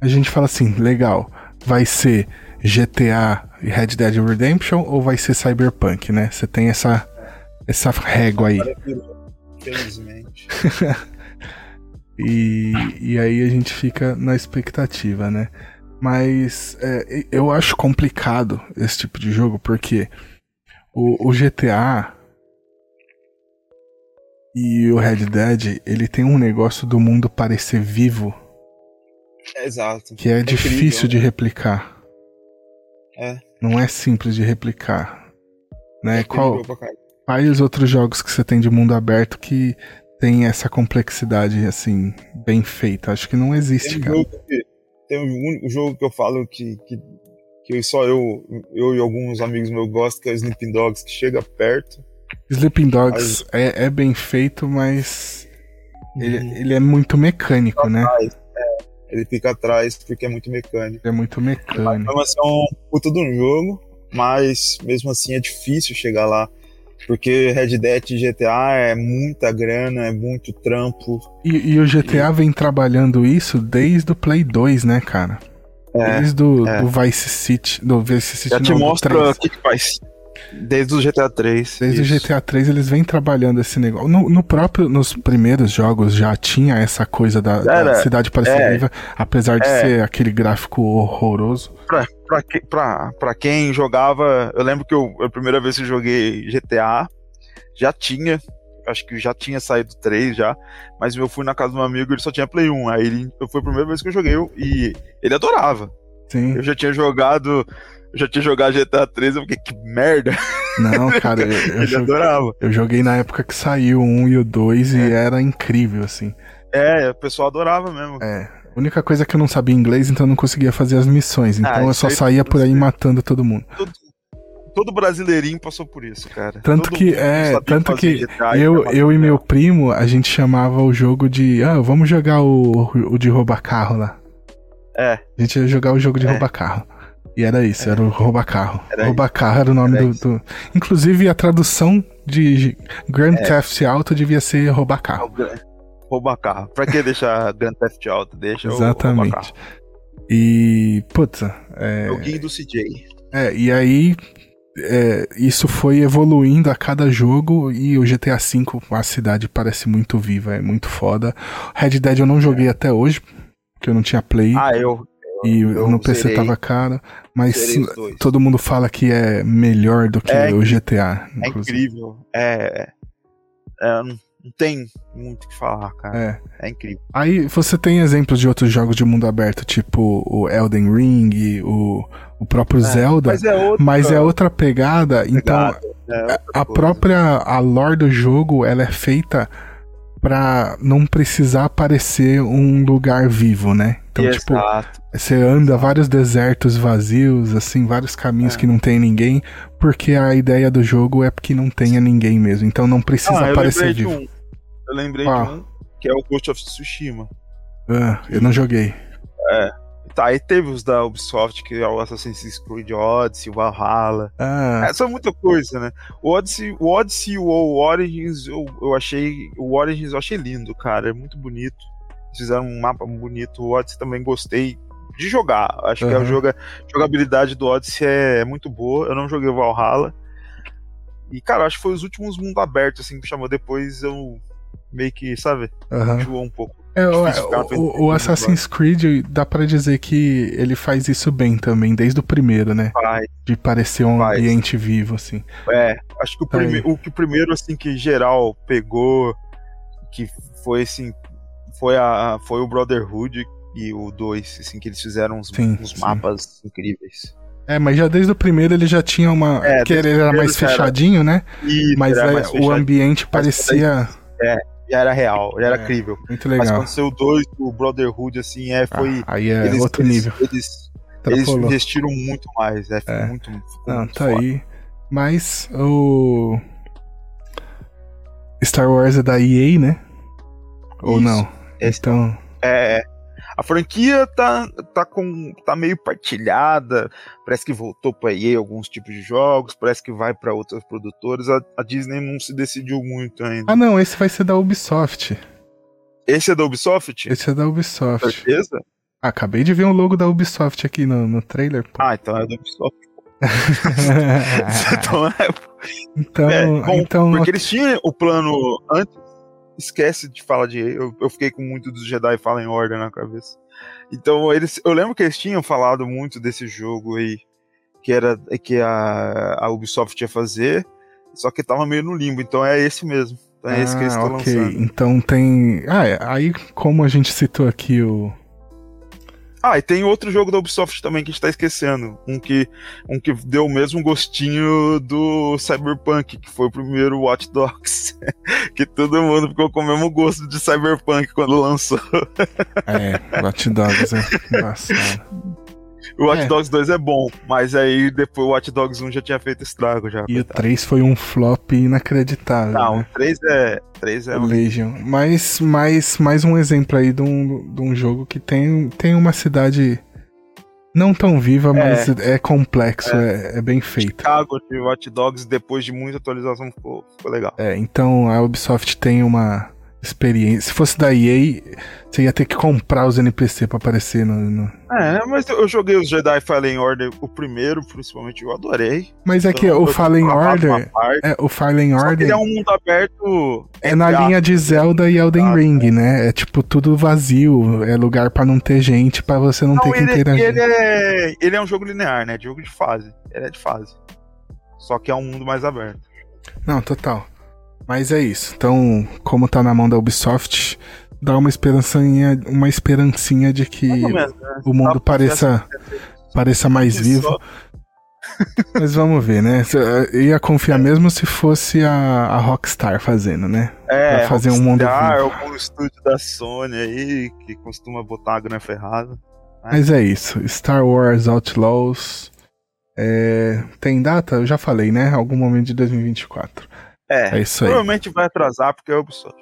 a gente fala assim, legal, vai ser GTA e Red Dead Redemption ou vai ser Cyberpunk, né? Você tem essa essa régua aí. Felizmente. <laughs> E, e aí a gente fica na expectativa, né? Mas é, eu acho complicado esse tipo de jogo, porque o, o GTA e o Red Dead, ele tem um negócio do mundo parecer vivo Exato. que é, incrível, difícil de replicar. É. Não é simples de replicar. Né? É Qual, incrível quais outros jogos que você tem de mundo aberto que tem essa complexidade assim, bem feita? Acho que não existe, Tem um cara. jogo que, tem um único jogo que eu falo que, que, que só eu, eu e alguns amigos meus gostam, que é o Sleeping Dogs, que chega perto. Sleeping Dogs é, é bem feito, mas ele, ele é muito mecânico, né? Atrás, é, ele fica atrás porque é muito mecânico. É muito mecânico. Assim, é um puta de um jogo, mas mesmo assim é difícil chegar lá. Porque Red Dead e GTA é muita grana, é muito trampo. E, e o GTA vem trabalhando isso desde o Play 2, né, cara? É, desde do, é. do Vice City. Do Vice City já te não, do mostra 3. o que, que faz. Desde o GTA 3. Desde isso. o GTA 3 eles vêm trabalhando esse negócio. No, no próprio, nos primeiros jogos já tinha essa coisa da, da Era, cidade parecer é. viva, apesar de É. ser aquele gráfico horroroso. pra, pra, que- pra, pra quem jogava, eu lembro que eu, a primeira vez que eu joguei GTA, já tinha, acho que já tinha saído 3 já, mas eu fui na casa de um amigo ele só tinha Play 1, aí ele, foi a primeira vez que eu joguei e ele adorava. Sim. Eu já tinha jogado, eu já tinha jogado GTA 3, eu fiquei, que merda, Não, cara, eu, <laughs> eu ele joguei, adorava. eu joguei na época que saiu o 1 e o 2 e era incrível, assim. É, o pessoal adorava mesmo. É. A única coisa é que eu não sabia inglês, então eu não conseguia fazer as missões. Então Ah, eu só aí saía por aí matando todo mundo. Todo brasileirinho passou por isso, cara. Tanto Todo que- é, tanto que Eu, eu e meu primo, a gente chamava o jogo de. Ah, vamos jogar o, o de roubar carro lá. É. A gente ia jogar o jogo de É. roubar carro. E era isso, era o roubar carro. Era roubar carro era o nome Era do, do- Inclusive a tradução de Grand É. Theft Auto devia ser roubar carro. Roubar carro. Pra que deixar <laughs> Grand Theft Auto? Deixa Exatamente. E. Puta, é. Joguinho do CJ. É, e aí é, isso foi evoluindo a cada jogo e o GTA V, a cidade parece muito viva, é muito foda. Red Dead eu não joguei até hoje, porque eu não tinha play Ah, eu. e eu no PC zerei. tava caro, mas todo mundo fala que é melhor do que É o GTA, É inclusive. incrível. É. é, não tem muito o que falar, cara. É. É, incrível. Aí você tem exemplos de outros jogos de mundo aberto, tipo o Elden Ring, o, o próprio Zelda, Mas é outra. mas é outra pegada, então pegada, é outra a coisa. própria a lore do jogo ela é feita pra não precisar parecer um lugar vivo, né? Então, tipo, Exato. você anda vários desertos vazios, assim, vários caminhos É. que não tem ninguém, porque a ideia do jogo é que não tenha ninguém mesmo. Então não precisa Ah, eu parecer vivo. Eu lembrei Ah. de um, que é o Ghost of Tsushima. Ah, eu não joguei. Tá, aí teve os da Ubisoft, que é o Assassin's Creed Odyssey, o Valhalla. Ah, É, são muita coisa, né? O Odyssey, o Odyssey e o Origins, eu, eu achei. O Origins eu achei lindo, cara. É muito bonito. Fizeram um mapa bonito. O Odyssey também gostei de jogar. Acho que a joga, jogabilidade do Odyssey é, muito boa. Eu não joguei o Valhalla. E, cara, acho que foi os últimos mundo aberto, assim, que chamou. Depois eu meio que, sabe, Aham. enjoou um pouco. É, o, o- o- Assassin's Creed dá pra dizer que ele faz isso bem também, desde o primeiro, né? Faz. De parecer um Faz. ambiente vivo, assim. É, acho que o, Tá prime- o que o primeiro, assim, que geral pegou, que foi, assim, foi, a, foi o Brotherhood e o 2, assim, que eles fizeram uns, Sim, uns sim. mapas incríveis. É, mas já desde o primeiro ele já tinha uma. É, que ele era mais já era- fechadinho, né? E Mas era é, mais o ambiente parecia já era real, já era É, crível. muito Mas legal. quando saiu o 2, o Brotherhood, assim, é, foi... Ah, aí é eles, outro eles- nível. Eles, eles investiram muito mais, é, É. muito, Não, muito tá foda. aí. Mas o. Star Wars é da EA, né? Ou Isso. não? Esse Então. É, a franquia tá, tá, com, tá meio partilhada, parece que voltou pra EA alguns tipos de jogos, parece que vai pra outras produtoras, a, a Disney não se decidiu muito ainda. Ah, não, esse vai ser da Ubisoft. Esse é da Ubisoft? Esse é da Ubisoft. Certeza? Ah, acabei de ver o logo da Ubisoft aqui no, no trailer. pô. Ah, então é da Ubisoft. <laughs> <laughs> então, é, então, é, bom, então porque eles tinham o plano antes, esquece de falar de eu, eu fiquei com muito dos Jedi Fallen Order na cabeça. Então, eles, eu lembro que eles tinham falado muito desse jogo aí, que era que a, a Ubisoft ia fazer, só que tava meio no limbo, então é esse mesmo. Então é esse que eles Ah, estão ok. lançando. Então tem. Ah, é, aí como a gente citou aqui o. Ah, e tem outro jogo da Ubisoft também que a gente tá esquecendo. Um que, um que deu o mesmo gostinho do Cyberpunk, que foi o primeiro Watch Dogs. <laughs> que todo mundo ficou com o mesmo gosto de Cyberpunk quando lançou. É, Watch Dogs é <laughs> embaçado. O Watch É. Dogs 2 é bom, mas aí depois o Watch Dogs 1 já tinha feito estrago já. E o coitado. 3 foi um flop inacreditável. Não, o né? 3 é. 3 é um... Legion. Mas mais, mais um exemplo aí de um, de um jogo que tem, tem uma cidade não tão viva, mas é, complexo, é, é bem feito. Chicago de Watch Dogs, depois de muita atualização, ficou, ficou legal. É, então a Ubisoft tem uma experiência. Se fosse da EA, você ia ter que comprar os NPC pra aparecer no. no- É, mas eu joguei os Jedi Fallen Order, o primeiro, principalmente, eu adorei. Mas é que Então, o Fallen Order. É, o Fallen só Order ele é um mundo aberto. é na entre linha de aspas, Zelda e Elden Ring, né? É tipo tudo vazio, é lugar pra não ter gente, pra você não, Não, ter que ele, interagir. ele, é, ele é um jogo linear, né? Jogo de fase. Ele é de fase. Só que é um mundo mais aberto. Não, total. Mas é isso. Então, como tá na mão da Ubisoft, dá uma esperancinha, uma esperancinha de que menos, né? o mundo pareça, pareça mais vivo. <laughs> Mas vamos ver, né? Eu ia confiar mesmo se fosse a, a Rockstar fazendo, né? É, Pra fazer um mundo vivo. algum estúdio da Sony aí que costuma botar a grana ferrada. Mas é isso. Star Wars Outlaws. é, Tem data? Eu já falei, né? Algum momento de 2024. É, É isso aí. provavelmente vai atrasar porque é Ubisoft.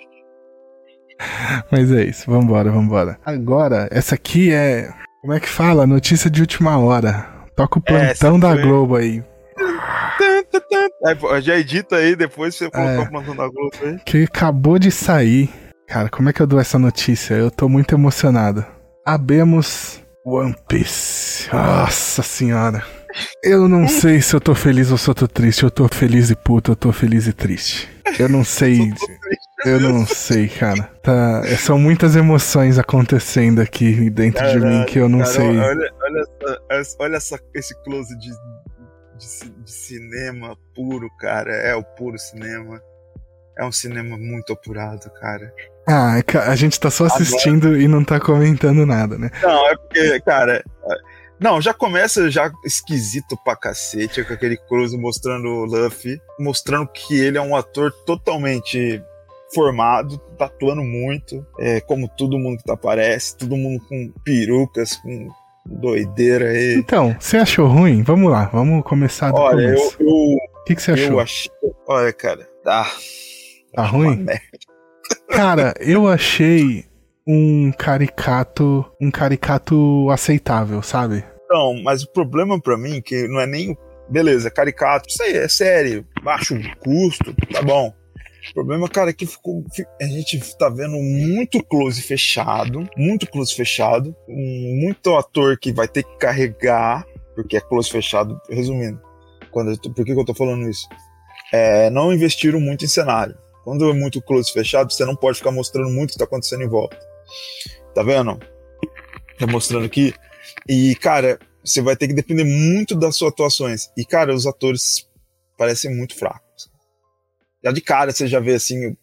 <laughs> Mas é isso, vambora, vambora. Agora, essa aqui é. Como é que fala? Notícia de última hora. Toca o plantão da foi- Globo aí. <laughs> Pô, já edita aí, depois você colocar É. o plantão da Globo aí. Que acabou de sair. Cara, como é que eu dou essa notícia? Eu tô muito emocionado. Abemos One Piece. Nossa senhora. Eu não sei se eu tô feliz ou se eu tô triste. Eu tô feliz e puto, eu tô feliz e triste. Eu não sei. Eu não sei, cara. Tá, são muitas emoções acontecendo aqui dentro de mim que eu não Cara, sei. Olha, olha, essa, olha essa- esse close de, de, de cinema puro, cara. É o puro cinema. É um cinema muito apurado, cara. Ah, a gente tá só assistindo e não tá comentando nada, né? Não, é porque, cara. Não, já começa já esquisito pra cacete, com aquele close mostrando o Luffy, mostrando que ele é um ator totalmente formado, tá atuando muito, é, como todo mundo que tá aparece, todo mundo com perucas, com doideira aí. Então, você achou ruim? Vamos lá, vamos começar do Olha, eu, começo. eu, O que, que você achou? eu achei. Olha, cara, Tá uma ruim? merda. Cara, eu achei um caricato, um caricato aceitável, sabe? Não, mas o problema pra mim é que não é nem. Beleza, caricato, isso aí é sério, baixo custo, tá bom. O problema, cara, é que ficou, fi- a gente tá vendo muito close fechado, muito close fechado, muito ator que vai ter que carregar, porque é close fechado, resumindo. Quando tô- por que, que eu tô falando isso? É, não investiram muito em cenário. Quando é muito close fechado, você não pode ficar mostrando muito o que tá acontecendo em volta. Tá vendo? Tá mostrando aqui. E, cara, você vai ter que depender muito das suas atuações. E, cara, os atores parecem muito fracos. Já de cara você já vê, assim,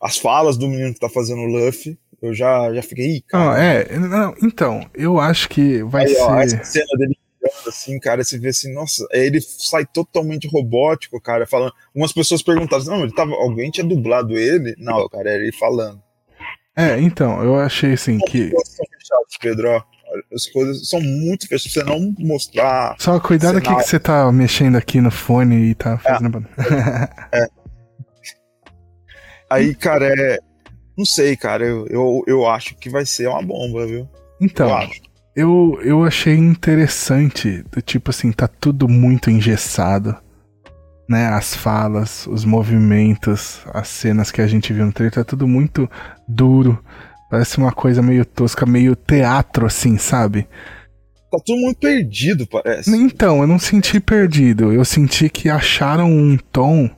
as falas do menino que tá fazendo o Luffy. Eu já, já fiquei, Ih, cara. Não, é, não, então, eu acho que vai Aí, ó, ser. essa cena dele assim, cara, você vê assim, nossa, ele sai totalmente robótico, cara, falando. Algumas pessoas perguntaram, não, ele tava. Alguém tinha dublado ele? Não, cara, era ele falando. É, então, eu achei assim que. As coisas são fechadas, Pedro. As coisas são muito fechadas, pra você não mostrar. Só cuidado aqui que você tá mexendo aqui no fone e tá fazendo. Aí, cara, é. Não sei, cara, eu, eu, eu acho que vai ser uma bomba, viu? Então, eu acho. eu, eu achei interessante, do tipo assim, tá tudo muito engessado. Né, as falas, os movimentos, as cenas que a gente viu no trailer, tá tudo muito duro. Parece uma coisa meio tosca, meio teatro, assim, sabe? Tá tudo muito perdido, parece. Então, eu não senti perdido. Eu senti que acharam um tom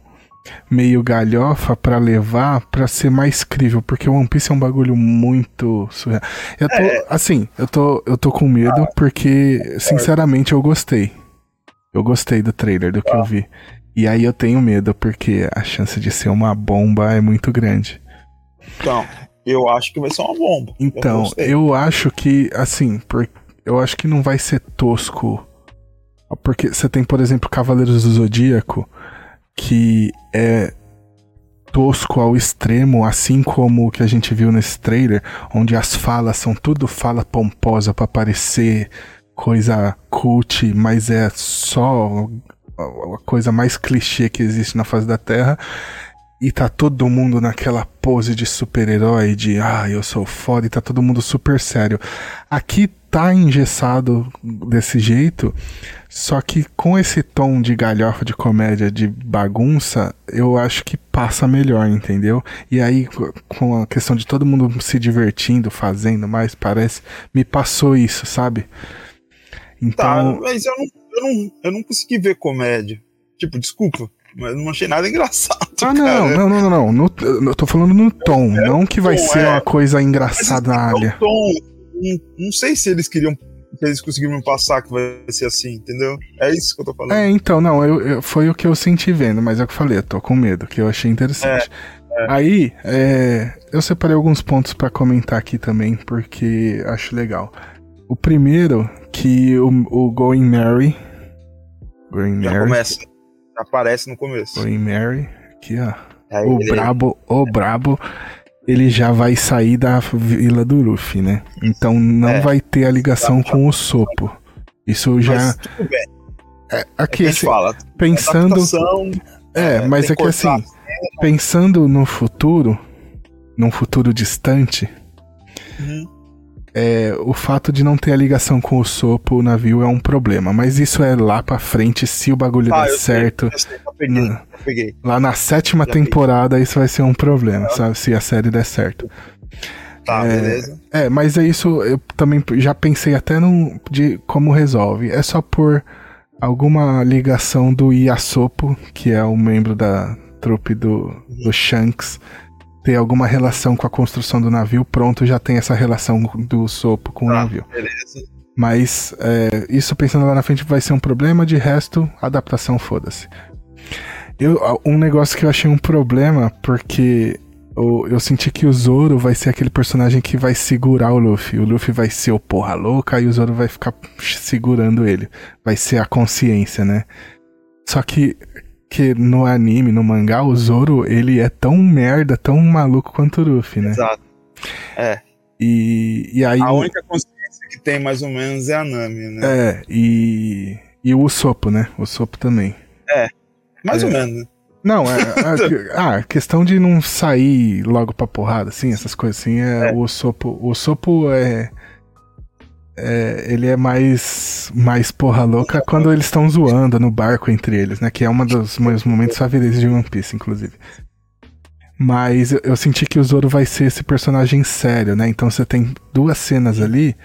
meio galhofa pra levar pra ser mais crível, porque o One Piece é um bagulho muito surreal. Eu tô, assim, eu tô, eu tô com medo porque, sinceramente, eu gostei. Eu gostei do trailer, do que eu vi. E aí eu tenho medo porque a chance de ser uma bomba é muito grande. Então, eu acho que vai ser uma bomba. Então, gostei. eu acho que, assim, por, eu acho que não vai ser tosco. Porque você tem, por exemplo, Cavaleiros do Zodíaco, que é tosco ao extremo, assim como o que a gente viu nesse trailer, onde as falas são tudo fala pomposa pra parecer coisa cult, mas é só a coisa mais clichê que existe na face da Terra. E tá todo mundo naquela pose de super-herói, de ah, eu sou foda, e tá todo mundo super sério. Aqui tá engessado desse jeito, só que com esse tom de galhofa, de comédia, de bagunça, eu acho que passa melhor, entendeu? E aí, com a questão de todo mundo se divertindo, fazendo mais, parece, me passou isso, sabe? Tá, Então, mas eu não, eu, não, eu não consegui ver comédia. Tipo, desculpa, mas não achei nada engraçado. Ah, não, cara. não, não, não, não. No- eu tô falando no tom, não que vai tom, ser é. uma coisa engraçada na assim, é área. um tom, não, não sei se eles queriam. Se eles conseguiram me passar que vai ser assim, entendeu? É isso que eu tô falando. É, então, não, eu, eu- foi o que eu senti vendo, mas é o que eu falei, eu tô com medo, que eu achei interessante. Aí, é, eu separei alguns pontos pra comentar aqui também, porque acho legal. O primeiro, que o, o Going Mary. Going Já Mary. começa. Já aparece no começo. Going Mary. Aqui, ó. Aí O ele- Brabo, o Brabo, ele já vai sair da vila do Luffy, né? Então não É. vai ter a ligação com o Sopo. Isso já. Mas tudo bem. É, É aqui, gente assim, fala. pensando. É, é, mas é que assim, pensando no futuro, num futuro distante, Uhum. É, o fato de não ter a ligação com o Sopo, o navio, é um problema. Mas isso é lá pra frente, se o bagulho Ah, der certo. sei, eu peguei, eu peguei. Lá na sétima Já peguei. temporada, isso vai ser um problema, sabe? Se a série der certo. Tá, É, beleza. É, mas é isso, eu também já pensei até no, de como resolve. É só por alguma ligação do Yasopo, que é um membro da trupe do, do Shanks, ter alguma relação com a construção do navio, pronto, já tem essa relação do Sopo com o Tá, navio. beleza. Mas é, isso pensando lá na frente vai ser um problema, de resto, adaptação, foda-se. Eu, um negócio que eu achei um problema, porque eu, eu senti que o Zoro vai ser aquele personagem que vai segurar o Luffy. O Luffy vai ser o porra louca e o Zoro vai ficar segurando ele. Vai ser a consciência, né? Só que, que no anime, no mangá, o Zoro, ele é tão merda, tão maluco quanto o Luffy, né? Exato. E, e aí... A única consciência que tem mais ou menos é a Nami, né? É, e. E o Usopp, né? O Usopp também. mais é. ou menos. né? Não, é. <laughs> A, a questão de não sair logo pra porrada, assim, essas coisas assim, é, o Usopp. O Usopp é. É, ele é mais mais porra louca quando eles estão zoando no barco entre eles, né? Que é um dos meus momentos favoritos de One Piece, inclusive. Mas eu, eu senti que o Zoro vai ser esse personagem sério, né? Então você tem duas cenas ali.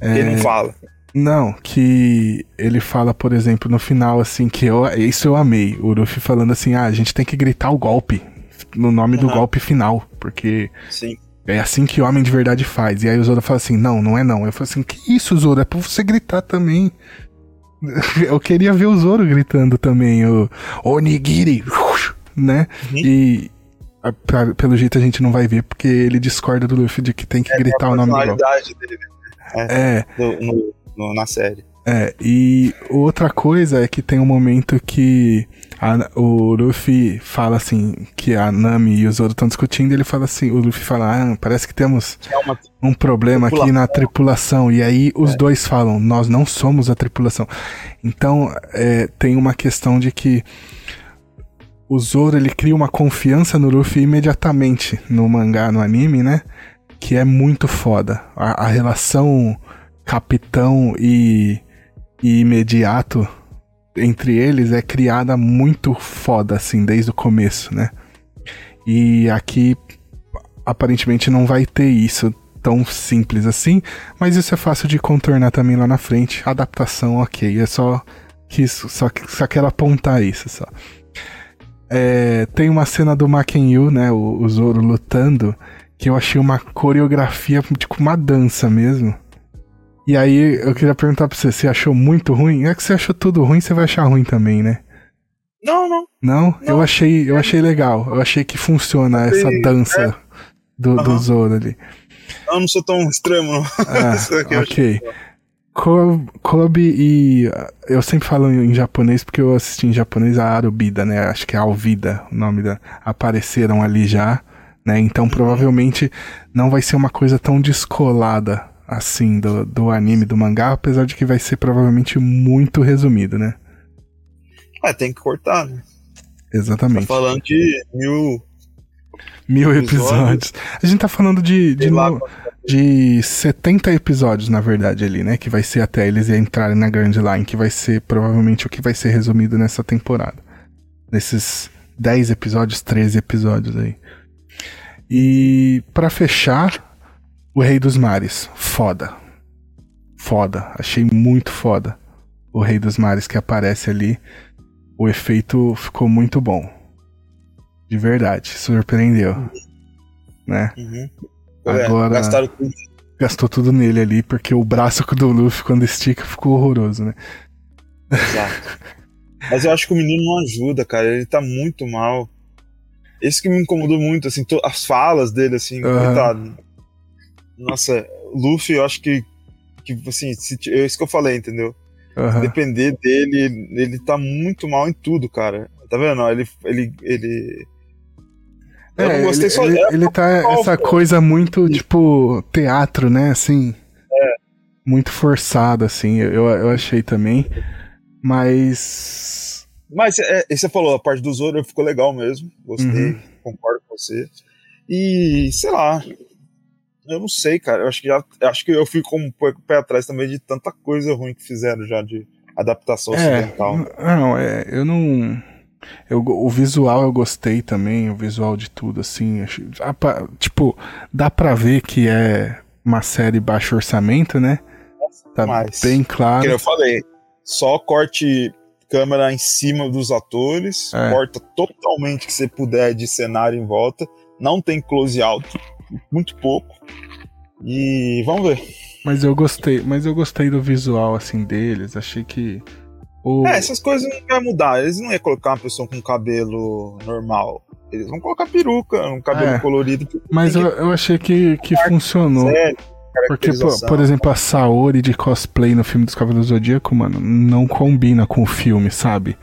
Ele não fala. Não, que ele fala, por exemplo, no final, assim, que eu, isso eu amei. O Luffy falando assim: ah, a gente tem que gritar o golpe. no nome do Aham. golpe final, porque Sim. É assim que o homem de verdade faz. E aí o Zoro fala assim: não, não é não. Eu falo assim: que isso, Zoro? É pra você gritar também. <laughs> Eu queria ver o Zoro gritando também, o Onigiri, <laughs> né? Uhum. E pra- pelo jeito a gente não vai ver, porque ele discorda do Luffy de que tem que gritar o nome do golpe. personalidade dele É, do- no- no- na série. É, e outra coisa é que tem um momento que a- o Luffy fala assim, que a Nami e o Zoro estão discutindo, ele fala assim, o Luffy fala, ah, parece que temos é uma um problema aqui na tripulação, e aí os dois falam, nós não somos a tripulação. Então, é, tem uma questão de que o Zoro, ele cria uma confiança no Luffy imediatamente no mangá, no anime, né? Que é muito foda. A, a relação capitão e, e imediato entre eles é criada muito foda, assim, desde o começo, né? E aqui, aparentemente, não vai ter isso tão simples assim, mas isso é fácil de contornar também lá na frente. Adaptação, ok. É só que isso, só, só quero apontar isso só. É, tem uma cena do Makenyu, né? O, o Zoro lutando, que eu achei uma coreografia, tipo uma dança mesmo. E aí eu queria perguntar pra você, você achou muito ruim? É que você achou tudo ruim, você vai achar ruim também, né? Não, não. Não? Eu Não. achei, eu achei legal. Eu achei que funciona essa Sim, dança do, do Aham. Zoro ali. Eu não sou tão extremo, não. <laughs> Eu Ah, ok. Ko- Kobe e. uh, Eu sempre falo em, em japonês porque eu assisti em japonês a Arubida, né? Acho que é Alvida o nome da. Apareceram ali já, né? Então provavelmente não vai ser uma coisa tão descolada assim do, do anime, do mangá, apesar de que vai ser provavelmente muito resumido, né? É, tem que cortar, né? Tá Exatamente. falando de mil. Mil episódios. episódios. A gente tá falando de, de, lá, no- de 70 episódios, na verdade, ali, né? Que vai ser até eles entrarem na Grand Line, que vai ser provavelmente o que vai ser resumido nessa temporada. Nesses 10 episódios, 13 episódios aí. E pra fechar, o Rei dos Mares. Foda. Foda. Achei muito foda. O Rei dos Mares que aparece ali. O efeito ficou muito bom. De verdade. Surpreendeu. Né? Uhum. É, Agora- gastaram tudo. Gastou tudo nele ali, porque o braço do Luffy, quando estica, ficou horroroso, né? Exato. Mas eu acho que o menino não ajuda, cara. Ele tá muito mal. Esse que me incomodou muito, assim, as falas dele, assim, Aham. coitado. Nossa, Luffy, eu acho que, que assim, se, é isso que eu falei, entendeu? Aham. Depender dele, ele tá muito mal em tudo, cara. Tá vendo? Ele. ele, ele... Eu É, não gostei ele, só ele, é, ele tá essa pô. coisa muito, tipo, teatro, né? Assim. É. Muito forçado, assim. Eu, eu achei também. Mas. Mas é, você falou, a parte do Zoro ficou legal mesmo. Gostei, Uhum. concordo com você. E, sei lá. Eu não sei, cara. Eu acho que já. Acho que eu fico com um pouco pé atrás também de tanta coisa ruim que fizeram já de adaptação É, ocidental. não, é, eu não. Eu, o visual eu gostei também, o visual de tudo, assim. pra- tipo, dá pra ver que é uma série baixo orçamento, né? Tá Mas, bem claro. Que eu falei, só corte câmera em cima dos atores, É. corta totalmente que você puder de cenário em volta, não tem close alto, muito pouco. E vamos ver. Mas eu gostei, mas eu gostei do visual assim deles. Achei que o É, essas coisas não vai mudar. Eles não iam colocar uma pessoa com cabelo normal. Eles vão colocar peruca, um cabelo É. colorido. mas eu, eu achei que, que funcionou. sério, Porque, por, por exemplo, a Saori de cosplay no filme dos Cavaleiros do Zodíaco, mano, não combina com o filme, sabe?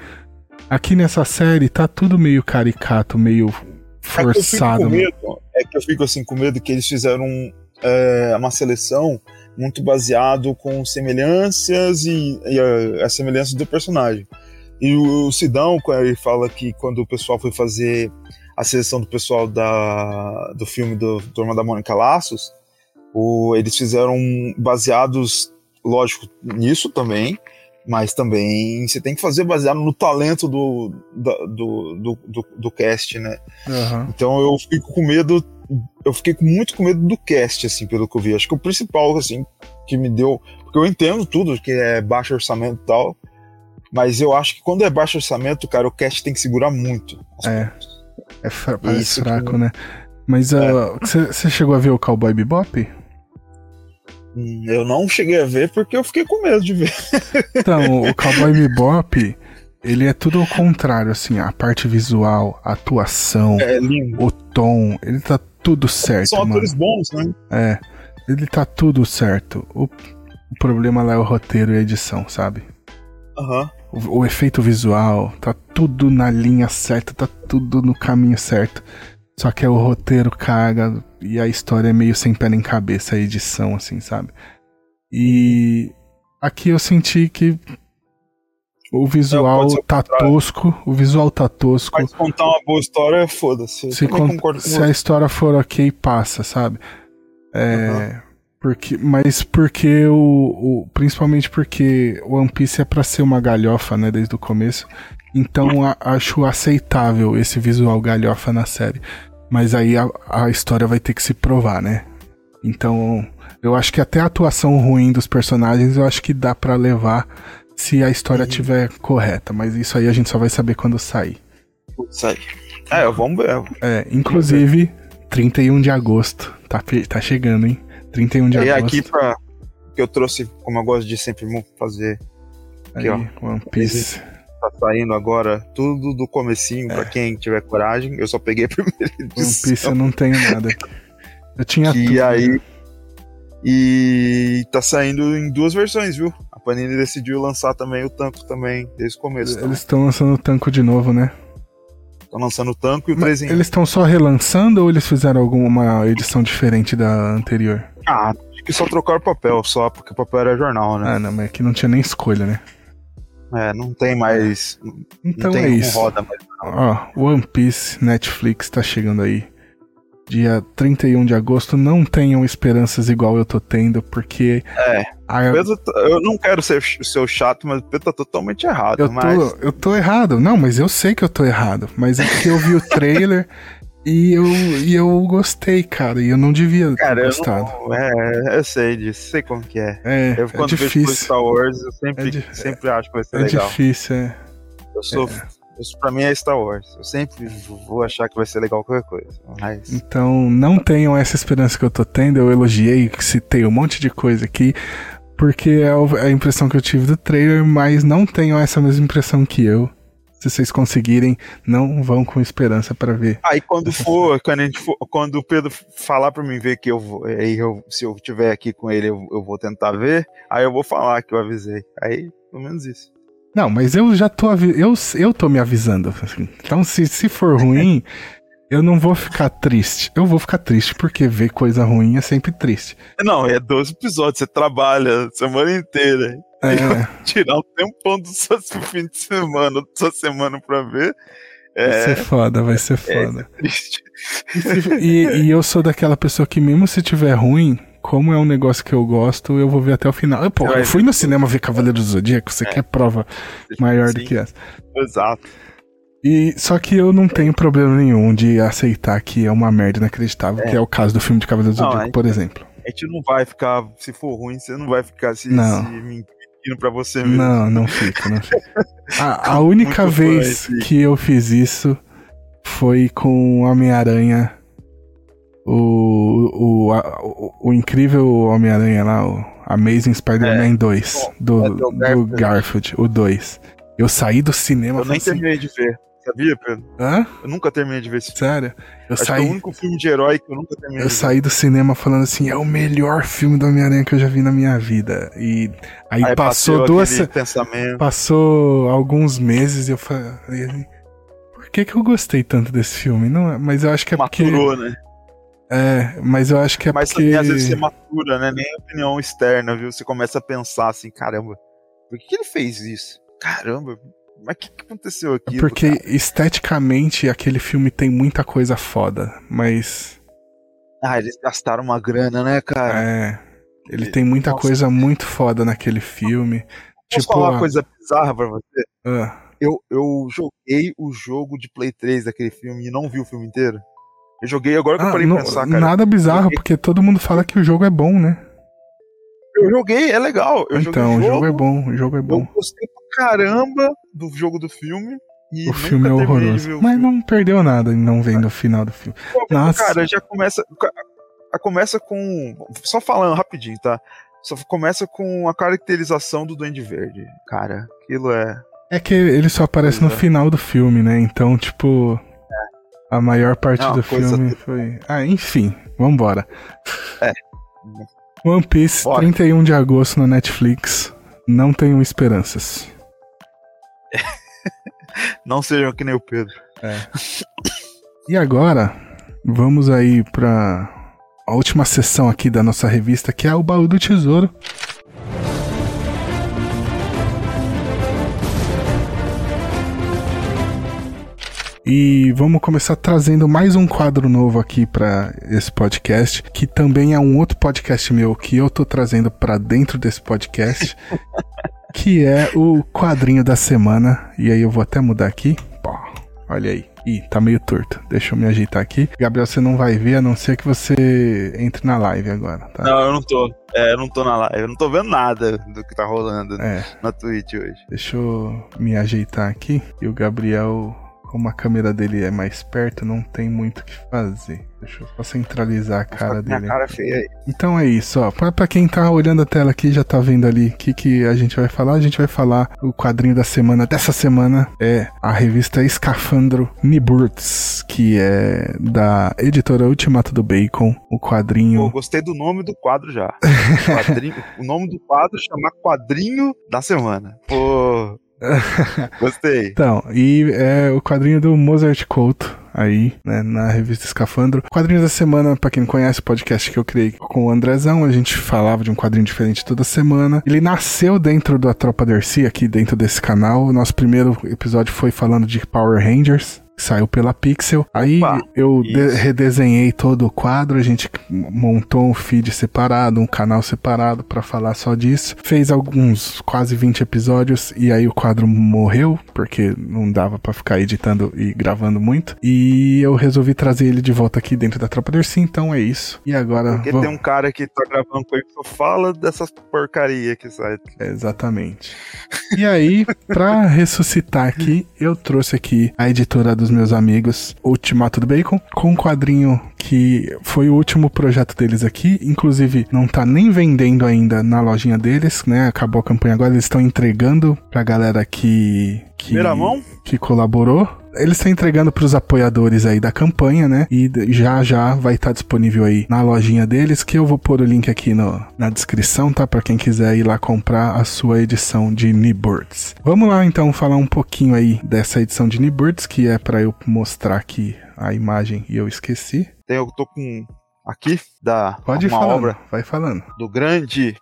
Aqui nessa série tá tudo meio caricato, meio É que eu fico forçado. com medo, é que eu fico assim com medo que eles fizeram é, uma seleção muito baseado com semelhanças e, e a- as semelhanças do personagem. E o, o Sidão, ele fala que quando o pessoal foi fazer a seleção do pessoal da, do filme do Turma da Mônica Laços, o- eles fizeram baseados, lógico, nisso também, mas também você tem que fazer baseado no talento do, do, do, do, do cast, né? Aham. Então eu fico com medo, eu fiquei com- muito com medo do cast, assim, pelo que eu vi. Acho que o principal, assim, que me deu. Porque eu entendo tudo, que é baixo orçamento e tal. Mas eu acho que quando é baixo orçamento, cara, o cast tem que segurar muito. É. É Isso, fraco, né? Mas você chegou a ver o Cowboy Bebop? Eu não cheguei a ver porque eu fiquei com medo de ver. <laughs> Então, o Cowboy Bebop, ele é tudo ao contrário, assim, a parte visual, a atuação, É o tom, ele tá tudo certo, São mano. atores bons, né? É, ele tá tudo certo. O, o problema lá é o roteiro e a edição, sabe? Aham. O, o efeito visual, tá tudo na linha certa, tá tudo no caminho certo. Só que é o roteiro caga e a história é meio sem pé nem cabeça, a edição, assim, sabe? E aqui eu senti que o visual pode ser o tá tosco, o visual tá tosco. Mas contar uma boa história, foda-se. Se, con- se a história for ok, passa, sabe? É, Aham. porque, mas porque o, o- Principalmente porque One Piece é pra ser uma galhofa, né? Desde o começo. Então a- acho aceitável esse visual galhofa na série. Mas aí a, a história vai ter que se provar, né? Então eu acho que até a atuação ruim dos personagens eu acho que dá pra levar se a história Uhum. tiver correta. Mas isso aí a gente só vai saber quando sair. Aí. É, vamos ver. É, inclusive, 31 de agosto. Tá, tá chegando, hein? 31 de E agosto. aqui pra. Que eu trouxe, como eu gosto de sempre fazer, aí, aqui, ó. One Piece. Tá saindo agora tudo do comecinho, pra quem tiver coragem. Eu só peguei a <laughs> primeira One edição. Piece eu não tenho nada. Eu tinha E tudo. aí. E tá saindo em duas versões, viu? A Panini decidiu lançar também o tanco também, desde o começo. Eles estão lançando o tanco de novo, né? Estão lançando o tanco e o 3 eles estão só relançando ou eles fizeram alguma edição diferente da anterior? Ah, acho que só trocaram o papel, só porque o papel era jornal, né? Ah, não, mas aqui não tinha nem escolha, né? É, não tem mais. Então não tem é isso. roda mais. Ó, One Piece Netflix tá chegando aí. Dia 31 de agosto. Não tenham esperanças igual eu tô tendo, porque. É. a- Pedro, tá- eu não quero ser o seu chato, mas o Pedro tá totalmente errado. Eu mas tô, eu tô errado. Não, mas eu sei que eu tô errado. Mas é que eu vi o trailer <laughs> e, eu, e eu gostei, cara. E eu não devia ter Cara, eu gostado. não, é, eu sei disso, sei como que é. É, Eu é quando vejo difícil. Star Wars, eu sempre, É sempre acho que vai ser É legal. difícil, é. Eu sou. Isso pra mim é Star Wars. Eu sempre vou achar que vai ser legal qualquer coisa. Mas. Então, não tenham essa esperança que eu tô tendo. Eu elogiei, citei um monte de coisa aqui, porque é é a impressão que eu tive do trailer, mas não tenham essa mesma impressão que eu. Se vocês conseguirem, não vão com esperança pra ver. Aí quando for, quando, a gente for, quando o Pedro falar pra mim ver que eu vou, aí eu, se eu tiver aqui com ele, eu, eu vou tentar ver, aí eu vou falar que eu avisei. Aí, pelo menos isso. Não, mas eu já tô eu, eu tô me avisando. assim. Então, se, se for <laughs> ruim, eu não vou ficar triste. Eu vou ficar triste porque ver coisa ruim é sempre triste. Não, é 12 episódios, você trabalha a semana inteira. É, Tirar um tempão do seu <laughs> fim de semana, da sua semana pra ver. vai É ser foda, vai ser foda. triste. E, se- e- e eu sou daquela pessoa que, mesmo se tiver ruim, como é um negócio que eu gosto, eu vou ver até o final. Eu, pô, vai eu fui no cinema ver Cavaleiro do Zodíaco, você quer prova maior do Sim, que essa. Exato. E, só que eu não tenho problema nenhum de aceitar que é uma merda inacreditável, É. que é o caso do filme de Cavaleiro do Não, Zodíaco, é- por exemplo. A gente não vai ficar, se for ruim, você não vai ficar se, Não. se mentindo pra você mesmo. Não, não fica, não fica. <laughs> A, a única Muito vez fã, que eu fiz isso foi com Homem-Aranha. O, o, a- o, o incrível Homem-Aranha lá, o Amazing Spider-Man 2, do, é do do Garfield. Garfield, o 2. Eu saí do cinema Eu nem assim, terminei de ver. Sabia, Pedro? Hã? Eu nunca terminei de ver esse filme. Sério? Eu Acho é saí, o único filme de herói que eu nunca terminei eu saí do cinema falando assim, é o melhor filme do Homem-Aranha que eu já vi na minha vida. E aí. Aí passou duas, pensamento. Passou alguns meses e eu falei, por que que eu gostei tanto desse filme? Não, é- mas eu acho que é porque Maturou, né? é, mas eu acho que é Mas porque também às vezes você matura, né? Nem opinião externa, viu? Você começa a pensar assim, caramba, por que ele fez isso? Caramba, mas o que, que aconteceu aqui? é porque esteticamente aquele filme tem muita coisa foda, mas Ah, eles gastaram uma grana, né, cara? é, ele tem muita Nossa. coisa muito foda naquele filme. Posso tipo, falar uma coisa bizarra pra você? ah, Eu, eu joguei o jogo de Play 3 daquele filme e não vi o filme inteiro. Eu joguei agora que eu ah, parei não- pensar, cara. nada bizarro, porque todo mundo fala que o jogo é bom, né? Eu joguei, é legal. Eu então, o joguei jogo é bom, o jogo é Eu bom. gostei pra caramba do jogo do filme. O filme é horroroso. Mas não perdeu nada em não vendo o final do filme. Pô, Nossa. Cara, já começa. Começa com. Só falando rapidinho, tá? Só começa com a caracterização do Duende Verde. Cara, aquilo é. É que ele só aparece no é. final do filme, né? Então, tipo. A maior parte É uma do filme foi. Ah, enfim, vambora. É. <laughs> One Piece, Bora. 31 de agosto na Netflix. Não tenham esperanças. <laughs> Não sejam que nem o Pedro. E agora, vamos aí pra a última sessão aqui da nossa revista, que é o Baú do Tesouro. E vamos começar trazendo mais um quadro novo aqui pra esse podcast, que também é um outro podcast meu que eu tô trazendo pra dentro desse podcast, <laughs> que é o quadrinho da semana. E aí eu vou até mudar aqui. Pô, olha aí. Ih, tá meio torto. Deixa eu me ajeitar aqui. Gabriel, você não vai ver a não ser que você entre na live agora, tá? Não, eu não tô. É, eu não tô na live. Eu não tô vendo nada do que tá rolando É, na Twitch hoje. deixa eu me ajeitar aqui. E o Gabriel, como a câmera dele é mais perto, não tem muito o que fazer. Deixa eu só centralizar a cara dele. cara feia aí. Então é isso, ó. Pra, pra quem tá olhando a tela aqui, já tá vendo ali o que, que a gente vai falar. A gente vai falar o quadrinho da semana dessa semana. É a revista Escafandro Niburts, que é da editora Ultimato do Bacon. O Pô, quadrinho. gostei do nome do quadro já. <laughs> Quadrinho- o nome do quadro chama Quadrinho da Semana. Pô. <laughs> Gostei. Então, e é o quadrinho do Mozart Couto aí, né, na revista Escafandro. Quadrinhos da semana, pra quem não conhece, o podcast que eu criei com o Andrezão, a gente falava de um quadrinho diferente toda semana. Ele nasceu dentro da Tropa Dercy, aqui dentro desse canal. O nosso primeiro episódio foi falando de Power Rangers. Saiu pela Pixel. Aí eu redesenhei todo o quadro, a gente montou um feed separado, um canal separado pra falar só disso. Fez alguns quase 20 episódios e aí o quadro morreu, porque não dava pra ficar editando e gravando muito. E eu resolvi trazer ele de volta aqui dentro da Tropa Dercy, então é isso. E agora Porque vamos- tem um cara que tá gravando com ele que só fala dessas porcaria que sai. Exatamente. E aí, pra ressuscitar aqui, eu trouxe aqui a editora dos meus amigos, Ultimato do Bacon, com um quadrinho que foi o último projeto deles aqui. Inclusive, não tá nem vendendo ainda na lojinha deles, né? Acabou a campanha agora, eles estão entregando pra galera que. que Primeira mão? que colaborou. Eles estão entregando para os apoiadores aí da campanha, né? E já já vai estar disponível aí na lojinha deles, que eu vou pôr o link aqui no, na descrição, tá? Para quem quiser ir lá comprar a sua edição de Nibirds. Vamos lá então falar um pouquinho aí dessa edição de Nibirds, que é para eu mostrar aqui a imagem e eu esqueci. Tem, eu tô com aqui da Pode uma falando, obra vai falando. do grande,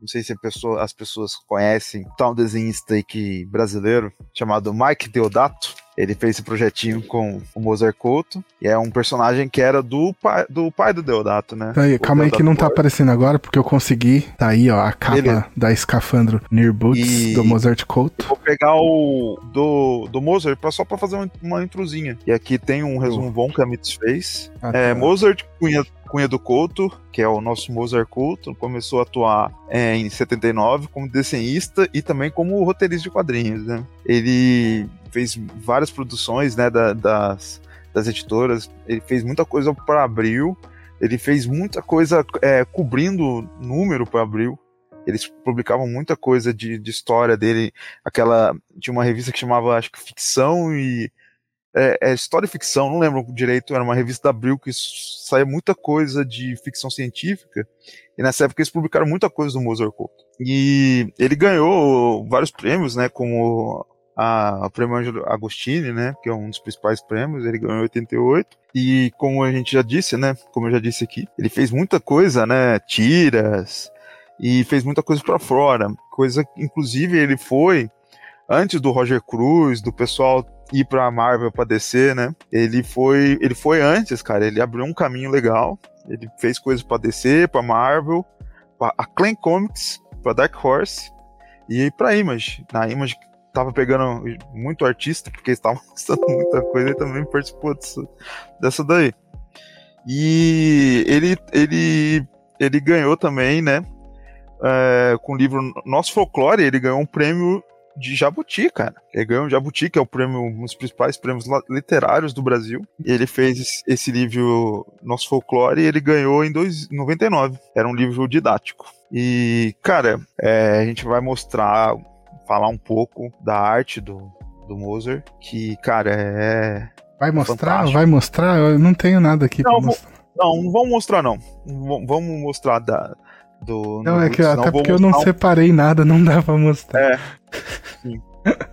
não sei se pessoa- as pessoas conhecem, tá um desenhista aí que, brasileiro chamado Mike Deodato. Ele fez esse projetinho com o Mozart Couto, e é um personagem que era do pai do, pai do Deodato, né? Tá aí, calma aí que Deodato não tá Borges. aparecendo agora, porque eu consegui. Tá aí, ó, a capa Beleza. da Escafandro Near Boots E- do Mozart Couto. Vou pegar o do, do Mozart pra, só pra fazer uma, uma introzinha. E aqui tem um resumo bom que a Mits fez. Ah, É, tá. Mozart Cunha, Cunha do Couto, que é o nosso Mozart Couto, começou a atuar é, em 79 como desenhista e também como roteirista de quadrinhos. Né? Ele fez várias produções né, da- das, das editoras, ele fez muita coisa para Abril, ele fez muita coisa é, cobrindo número para Abril. Eles publicavam muita coisa de, de história dele. Aquela. Tinha uma revista que chamava, acho que Ficção e é, é história e ficção, não lembro direito, era uma revista da Abril que saía muita coisa de ficção científica, e nessa época eles publicaram muita coisa do Mozart Couto. E ele ganhou vários prêmios, né, como a, a prêmio Angelo Agostini, né, que é um dos principais prêmios, ele ganhou em 88, e como a gente já disse, né, como eu já disse aqui, ele fez muita coisa, né, tiras, e fez muita coisa pra fora, coisa inclusive ele foi antes do Roger Cruz, do pessoal ir pra Marvel pra DC, né? Ele foi, ele foi antes, cara, ele abriu um caminho legal. Ele fez coisas pra DC, pra Marvel, pra a Clan Comics, pra Dark Horse e pra Image. Na Image tava pegando muito artista, porque eles estavam <laughs> lançando muita coisa, ele também participou disso, dessa daí. E ele, ele, ele ganhou também, né? é, com o livro Nosso Folclore, ele ganhou um prêmio de Jabuti, cara. Ele ganhou Jabuti, que é o prêmio, um dos principais prêmios literários do Brasil. Ele fez esse livro Nosso Folclore e ele ganhou em 99. Era um livro didático. E, cara, é, a gente vai mostrar, falar um pouco da arte do, do Mozart, que, cara, é. Vai mostrar? Fantástico. Vai mostrar? Eu não tenho nada aqui Não, pra mostrar. Não, não vamos mostrar, não. Vamos mostrar da. Do, Não, é que até vou porque eu não um separei nada, não dá pra mostrar. É. Sim.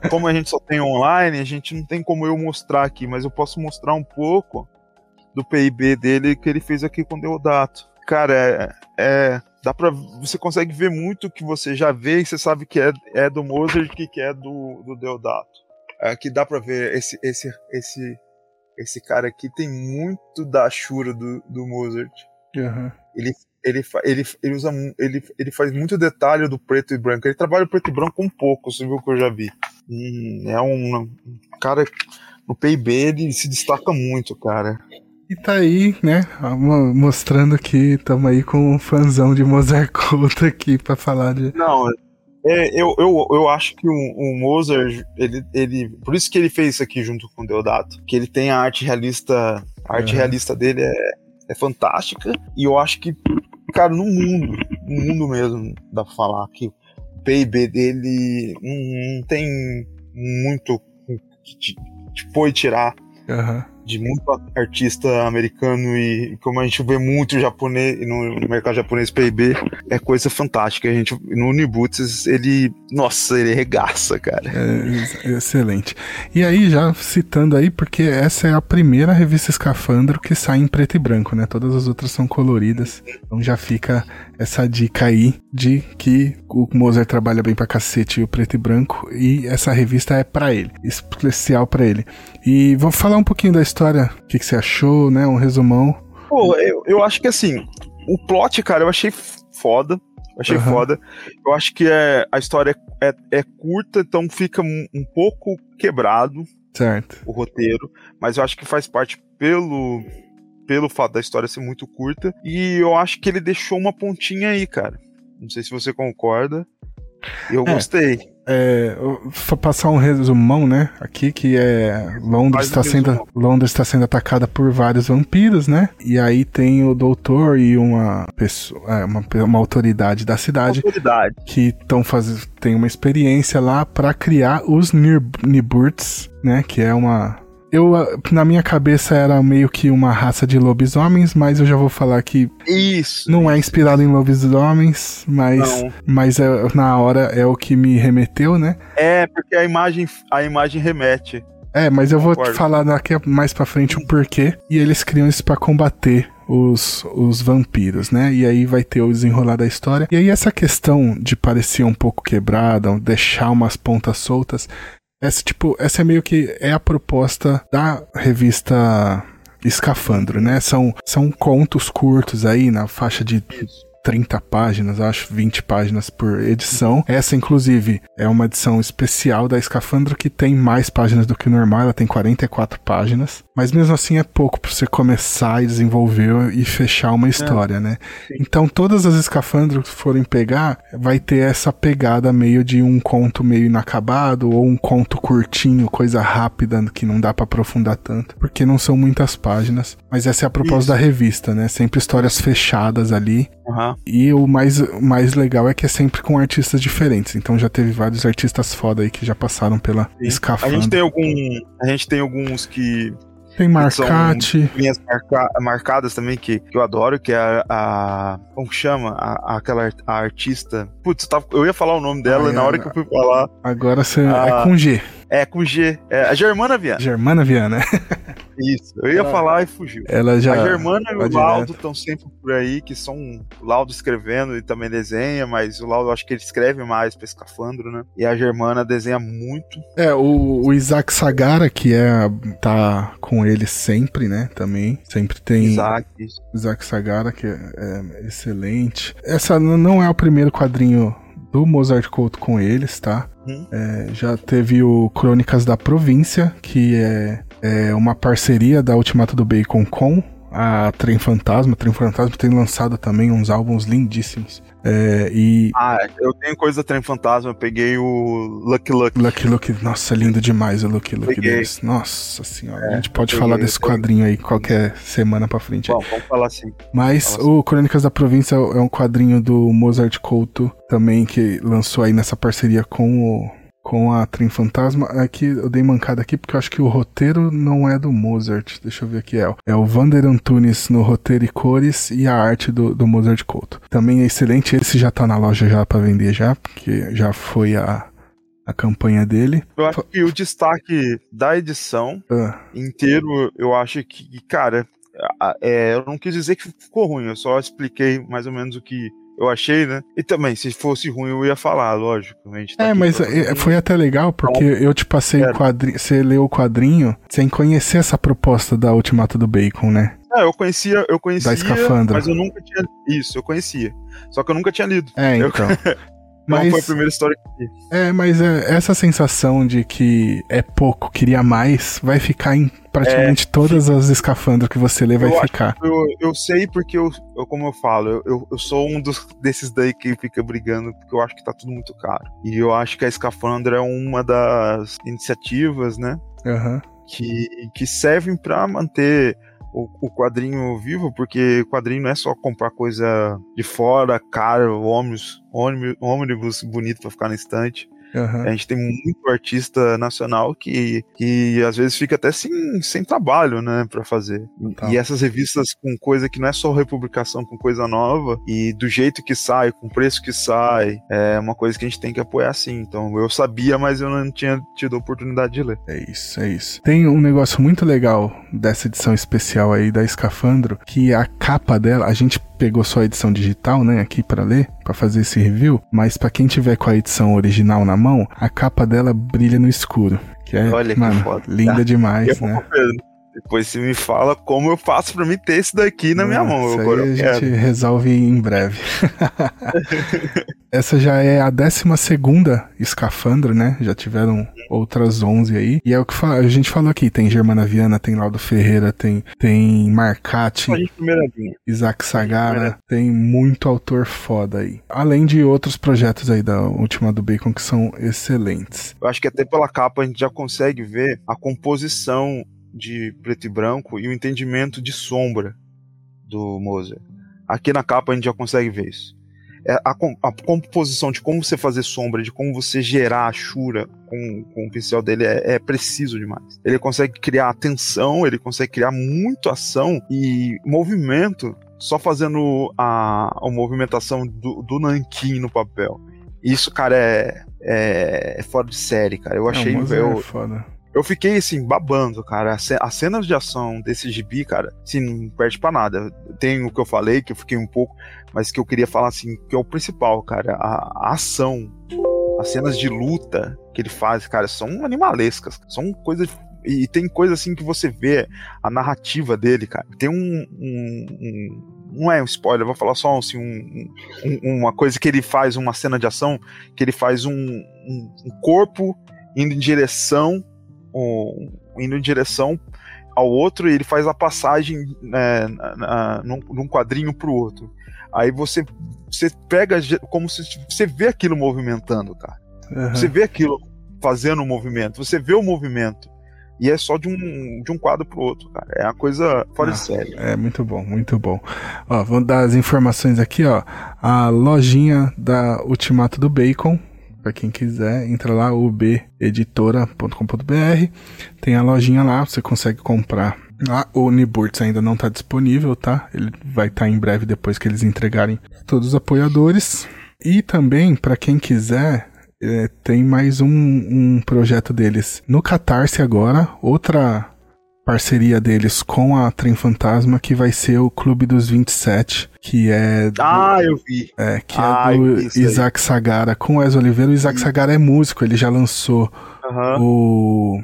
Como a gente só tem online, a gente não tem como eu mostrar aqui, mas eu posso mostrar um pouco do PIB dele que ele fez aqui com o Deodato. Cara, é, é- dá pra, você consegue ver muito o que você já vê e você sabe que é, é do Mozart e que é do, do Deodato. Aqui dá pra ver esse, esse, esse, esse cara aqui tem muito da chura do, do Mozart Aham. ele, fa- ele, ele usa ele, ele faz muito detalhe do preto e branco. Ele trabalha o preto e branco um pouco, você viu o que eu já vi. Hum, é um, um cara no PIB ele se destaca muito, cara. E tá aí, né, mo- mostrando que estamos aí com um fãzão de Mozart Couto aqui pra falar de... Não, é, eu, eu, eu acho que o, o Mozart, ele, ele. Por isso que ele fez isso aqui junto com o Deodato. Que ele tem a arte realista. A arte Uhum. realista dele é, é fantástica. E eu acho que, cara, no mundo, no mundo mesmo, dá pra falar que o PIB dele não, não tem muito que te, te pôr e tirar Aham. De muito artista americano e como a gente vê muito japonês no, mercado japonês PIB é coisa fantástica a gente no Uniboots ele nossa ele regaça cara É, ex- excelente. E aí, já citando aí, porque essa é a primeira revista Escafandro que sai em preto e branco, né? Todas as outras são coloridas. Então já fica essa dica aí de que o Mozart trabalha bem pra cacete o preto e branco e essa revista é pra ele, especial pra ele. E vamos falar um pouquinho da história, o que, que você achou, né? Um resumão. Pô, eu, eu acho que assim o plot cara eu achei foda eu achei Aham. foda eu acho que é a história é, é curta então fica um, um pouco quebrado Certo. o roteiro, mas eu acho que faz parte pelo pelo fato da história ser muito curta e eu acho que ele deixou uma pontinha aí, cara. Não sei se você concorda. Eu É. gostei. É, vou passar um resumão, né? Aqui que é Londres está sendo. Londres está sendo atacada por vários vampiros, né? E aí tem o doutor e uma pessoa, é, uma, uma autoridade da cidade Autoridade. que estão fazendo tem uma experiência lá para criar os Nir- Niburts, né? Que é uma eu, ah, na minha cabeça era meio que uma raça de lobisomens, mas eu já vou falar que Isso. não é inspirado em lobisomens, mas, Não. mas é, na hora é o que me remeteu, né? É, porque a imagem a imagem remete. É, mas eu vou te Concordo. falar daqui mais pra frente o porquê. E eles criam isso pra combater os, os vampiros, né? E aí vai ter o desenrolar da história. E aí essa questão de parecer um pouco quebrada, deixar umas pontas soltas, essa tipo, essa é meio que é a proposta da revista Escafandro, né? São, são contos curtos aí na faixa de 30 páginas, acho 20 páginas por edição. Essa, inclusive, é uma edição especial da Escafandro que tem mais páginas do que o normal, ela tem 44 páginas. Mas mesmo assim é pouco pra você começar e desenvolver e fechar uma história, né? Então todas as Escafandro que forem pegar, vai ter essa pegada meio de um conto meio inacabado ou um conto curtinho, coisa rápida que não dá pra aprofundar tanto, porque não são muitas páginas. Mas essa é a proposta Isso. da revista, né? Sempre histórias fechadas ali. Aham. E o mais, o mais legal é que é sempre com artistas diferentes. Então já teve vários artistas foda aí que já passaram pela Sim. A gente tem algum, a gente tem alguns que Tem Marcate. linhas marca- marcadas também que, que eu adoro, que é a, a- como que chama? A, aquela a artista. Putz, eu, tava- eu ia falar o nome dela e na hora que eu fui falar. Agora você Ah. é com G. É com G. É a Germana Viana. Germana Viana. Isso. Eu ia falar e fugiu. Ela já. a Germana e o Laudo estão sempre por aí, que são o Laudo escrevendo e também desenha, mas o Laudo eu acho que ele escreve mais pra escafandro, né? E a Germana desenha muito. É, o, o Isaac Sagara, que é tá com ele sempre, né? Também. Sempre tem Isaac. Isaac Sagara, que é, é excelente. Essa não é o primeiro quadrinho do Mozart Couto com eles, tá? Uhum. É, já teve o Crônicas da Província, que é, é uma parceria da Ultimato do Bacon com a Trem Fantasma. Trem Fantasma tem lançado também uns álbuns lindíssimos. É, e. Ah, eu tenho coisa da Trem Fantasma, eu peguei o Lucky Lucky. Lucky Lucky, nossa, lindo demais o Lucky Lucky Peguei. deles. Nossa senhora, É, a gente pode falar desse quadrinho aí qualquer semana pra frente. Bom, vamos falar assim. Mas Fala o Crônicas da Província é um quadrinho do Mozart Couto também que lançou aí nessa parceria com o com a Trem Fantasma. Aqui eu dei mancada aqui porque eu acho que o roteiro não é do Mozart. Deixa eu ver aqui. É, o- é o Vander Antunes no roteiro e cores e a arte do, do Mozart Couto. Também é excelente. Esse já tá na loja já pra vender já, porque já foi a, a campanha dele. Eu acho que o destaque da edição Ah, inteiro, eu acho que, cara, é, eu não quis dizer que ficou ruim, eu só expliquei mais ou menos o que eu achei, né? E também, se fosse ruim, eu ia falar, lógico. Tá É, mas pra é, foi até legal, porque eu te passei o quadrinho. Você leu o quadrinho sem conhecer essa proposta da Ultimato do Bacon, né? É, eu conhecia, eu conhecia, Da escafandra. mas eu nunca tinha isso, eu conhecia. Só que eu nunca tinha lido. É, Eu- <laughs> então. Não Mas- foi a primeira história que li. É, mas é, essa sensação de que é pouco, queria mais, vai ficar em praticamente todas as escafandras que você lê, vai É, Eu acho ficar. Eu, eu sei porque eu, eu- como eu falo, eu, eu, sou um dos, desses daí que fica brigando, porque eu acho que tá tudo muito caro. E eu acho que a Escafandra é uma das iniciativas, né? Aham. que, que servem para manter o, o quadrinho vivo, porque quadrinho não é só comprar coisa de fora, caro, ônibus, ônibus, ônibus bonito para ficar na estante. Aham. A gente tem muito artista nacional que, que às vezes fica até sem, sem trabalho, né, para fazer. Total. E essas revistas com coisa que não é só republicação, com coisa nova e do jeito que sai, com o preço que sai, é uma coisa que a gente tem que apoiar sim. Então eu sabia, mas eu não tinha tido a oportunidade de ler. É isso, é isso. Tem um negócio muito legal dessa edição especial aí da Escafandro, que a capa dela, a gente pegou só a edição digital, né, aqui pra ler, pra fazer esse review, mas pra quem tiver com a edição original na mão, a capa dela brilha no escuro, que é, Olha que mano, foda. linda <laughs> demais, Eu né? vou. Depois você me fala como eu faço pra mim ter esse daqui na minha mão. Isso Agora aí a gente resolve em breve. <laughs> Essa já é a 12 segunda escafandra, né? Já tiveram outras 11 aí. E é o que a gente falou aqui: tem Germana Viana, tem Laudo Ferreira, tem, tem Marcati. Isaac Sagara, tem muito autor foda aí. Além de outros projetos aí da Última do Bacon que são excelentes. Eu acho que até pela capa a gente já consegue ver a composição de preto e branco e o entendimento de sombra do Moser. Aqui na capa a gente já consegue ver isso. É a, a composição de como você fazer sombra, de como você gerar a chura com, com o pincel dele é, é preciso demais. Ele consegue criar tensão, ele consegue criar muito ação e movimento só fazendo a, a movimentação do, do nanquim no papel. Isso, cara, é, é, é fora de série, cara. Eu achei. Não, mas é eu, foda. Eu fiquei assim, babando, cara. As ce- As cenas de ação desse gibi, cara, assim, não perde pra nada. Tem o que eu falei, que eu fiquei um pouco, mas que eu queria falar assim, que é o principal, cara. A, a ação, as cenas de luta que ele faz, cara, são animalescas. São coisas. E tem coisa assim que você vê a narrativa dele, cara. Tem um. um- um- não é um spoiler, vou falar só assim, um- um- uma coisa que ele faz, uma cena de ação, que ele faz um corpo indo em direção um- indo em direção ao outro e ele faz a passagem né, na- na- num, num quadrinho pro outro. Aí você, você pega como se você vê aquilo movimentando, cara. Aham. Você vê aquilo fazendo o movimento, você vê o movimento. E é só de um, de um quadro pro outro, cara. É uma coisa fora Ah. de série. É muito bom, muito bom. Ó, vamos dar as informações aqui, ó. A lojinha da Ultimato do Bacon, pra quem quiser, entra lá ubeditora.com.br. Tem a lojinha lá, você consegue comprar. Lá o Uniburts ainda não tá disponível, tá? Ele vai estar em breve depois que eles entregarem todos os apoiadores. E também, pra quem quiser, é, tem mais um, um projeto deles no Catarse agora, outra parceria deles com a Trem Fantasma, que vai ser o Clube dos 27, que é do, Ah, eu vi. é, que ah, é do. Isaac Sagara com o Wes Oliveira. O Isaac Sagara é músico, ele já lançou o.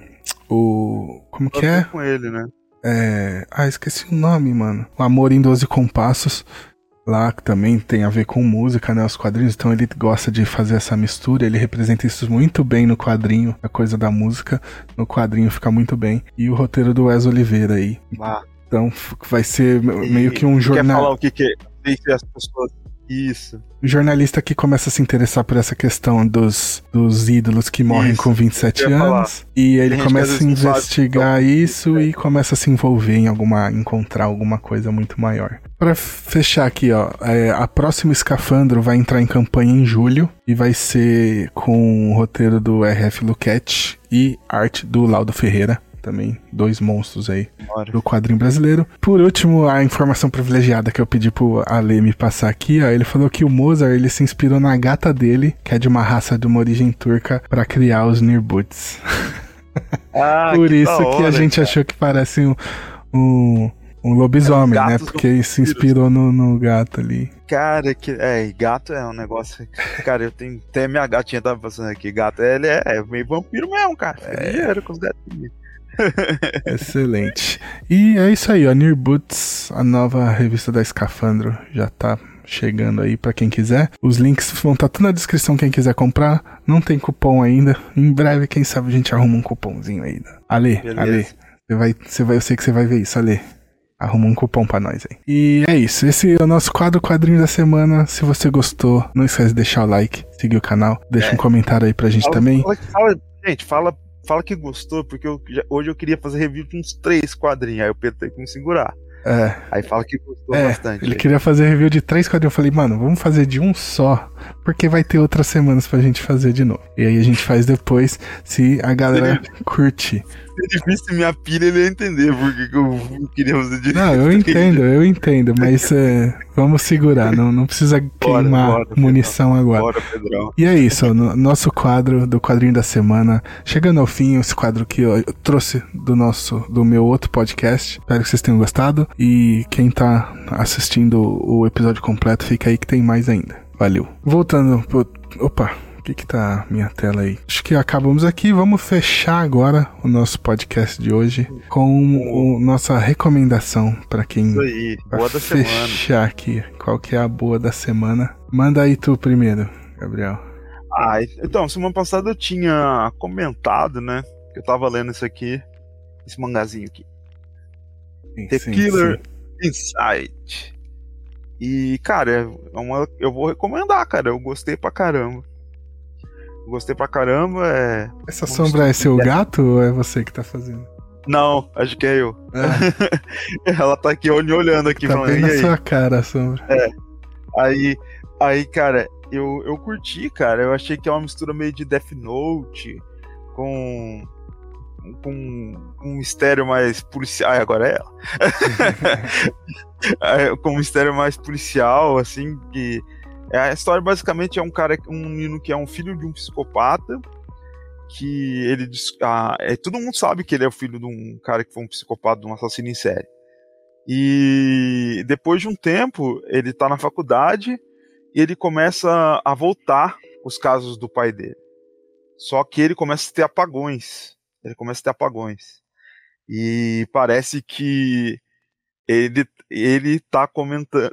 O. Como que é? com ele, né? É. Ah, esqueci o nome, mano. O Amor em Doze Compassos. Lá que também tem a ver com música, né? Os quadrinhos. Então ele gosta de fazer essa mistura. Ele representa isso muito bem no quadrinho. A coisa da música. No quadrinho fica muito bem. E o roteiro do Wes Oliveira aí. Ah, Então vai ser me- E meio que um Quer falar jornal. o que que é? As pessoas. Isso. Um jornalista que começa a se interessar por essa questão dos, dos ídolos que morrem Isso, com 27 eu ia falar. anos. E ele começa a investigar isso e começa a se envolver em alguma. encontrar alguma coisa muito maior. Pra fechar aqui, ó, é, a próxima Escafandro vai entrar em campanha em julho e vai ser com o roteiro do RF Luquete e arte do Laudo Ferreira. Também, dois monstros aí Bora. do quadrinho brasileiro. Por último, a informação privilegiada que eu pedi pro Ale me passar aqui, ó, ele falou que o Mozart ele se inspirou na gata dele, que é de uma raça de uma origem turca, pra criar os Nirbuts. <laughs> Ah, <laughs> Por que isso da que a hora, gente cara. achou que parece um, um, um lobisomem, É, né? Porque ele se inspirou no, no gato ali. Cara, que. É, gato é um negócio. Cara, eu tenho. Até minha gatinha tava passando aqui. Gato, ele é, é meio vampiro mesmo, cara. É dinheiro com os gatinhos. <laughs> Excelente. E é isso aí, ó. Nirbuts, a nova revista da Escafandro, já tá chegando aí pra quem quiser. Os links vão estar tudo na descrição quem quiser comprar. Não tem cupom ainda. Em breve, quem sabe a gente arruma um cupomzinho aí. Ale, Beleza. Ale, você vai, você vai, eu sei que você vai ver isso, Ale. Arruma um cupom pra nós aí. E é isso. Esse é o nosso quadro quadrinho da semana. Se você gostou, não esquece de deixar o like, seguir o canal, deixa É. um comentário aí pra gente Fala- também. Fala, fala- gente, fala, fala que gostou, porque eu já- hoje eu queria fazer review de uns três quadrinhos. Aí o Pedro tem que me segurar. É. Aí fala que gostou É, bastante. Ele queria fazer review de três quadrinhos. Eu falei, mano, vamos fazer de um só. Porque vai ter outras semanas pra gente fazer de novo. E aí a gente faz depois, se a galera <laughs> curtir. Se ele visse minha pilha, ele ia entender porque que eu não queria fazer de Não, eu entendo, eu entendo. Mas <laughs> é, vamos segurar. Não, não precisa queimar bora, munição agora. Bora, Pedrão. E é isso, no- nosso quadro do quadrinho da semana. Chegando ao fim, esse quadro que eu, trouxe do nosso, do meu outro podcast. Espero que vocês tenham gostado. E quem tá assistindo o episódio completo, fica aí que tem mais ainda. Valeu. Voltando pro. Opa, que que tá minha tela aí? Acho que acabamos aqui. Vamos fechar agora o nosso podcast de hoje com o, nossa recomendação para quem Isso aí. Boa da semana. fechar aqui, qual que é a boa da semana? Manda aí tu primeiro, Gabriel. Ah, então, semana passada eu tinha comentado, né? Que eu tava lendo isso aqui. Esse mangazinho aqui. Sim, The sim, Killer sim. Inside. E, cara, é uma, eu vou recomendar, cara. Eu gostei pra caramba. Gostei pra caramba. É... Essa sombra é seu gato ou é você que tá fazendo? Não, acho que é eu. É, <laughs> Ela tá aqui olhando aqui, tá falando, bem na aí? sua cara a sombra. Aí, aí, cara, eu, eu curti, cara. Eu achei que é uma mistura meio de Death Note com. com um mistério mais policial. Ai, agora é ela. <laughs> <laughs> É, com um mistério mais policial, assim, que. É, A história basicamente é um cara, um menino que é um filho de um psicopata. Que ele. Ah, é, todo mundo sabe que ele é o filho de um cara que foi um psicopata, de um assassino em série. E depois de um tempo, ele tá na faculdade e ele começa a voltar os casos do pai dele. Só que ele começa a ter apagões. Ele começa a ter apagões. E parece que ele, ele tá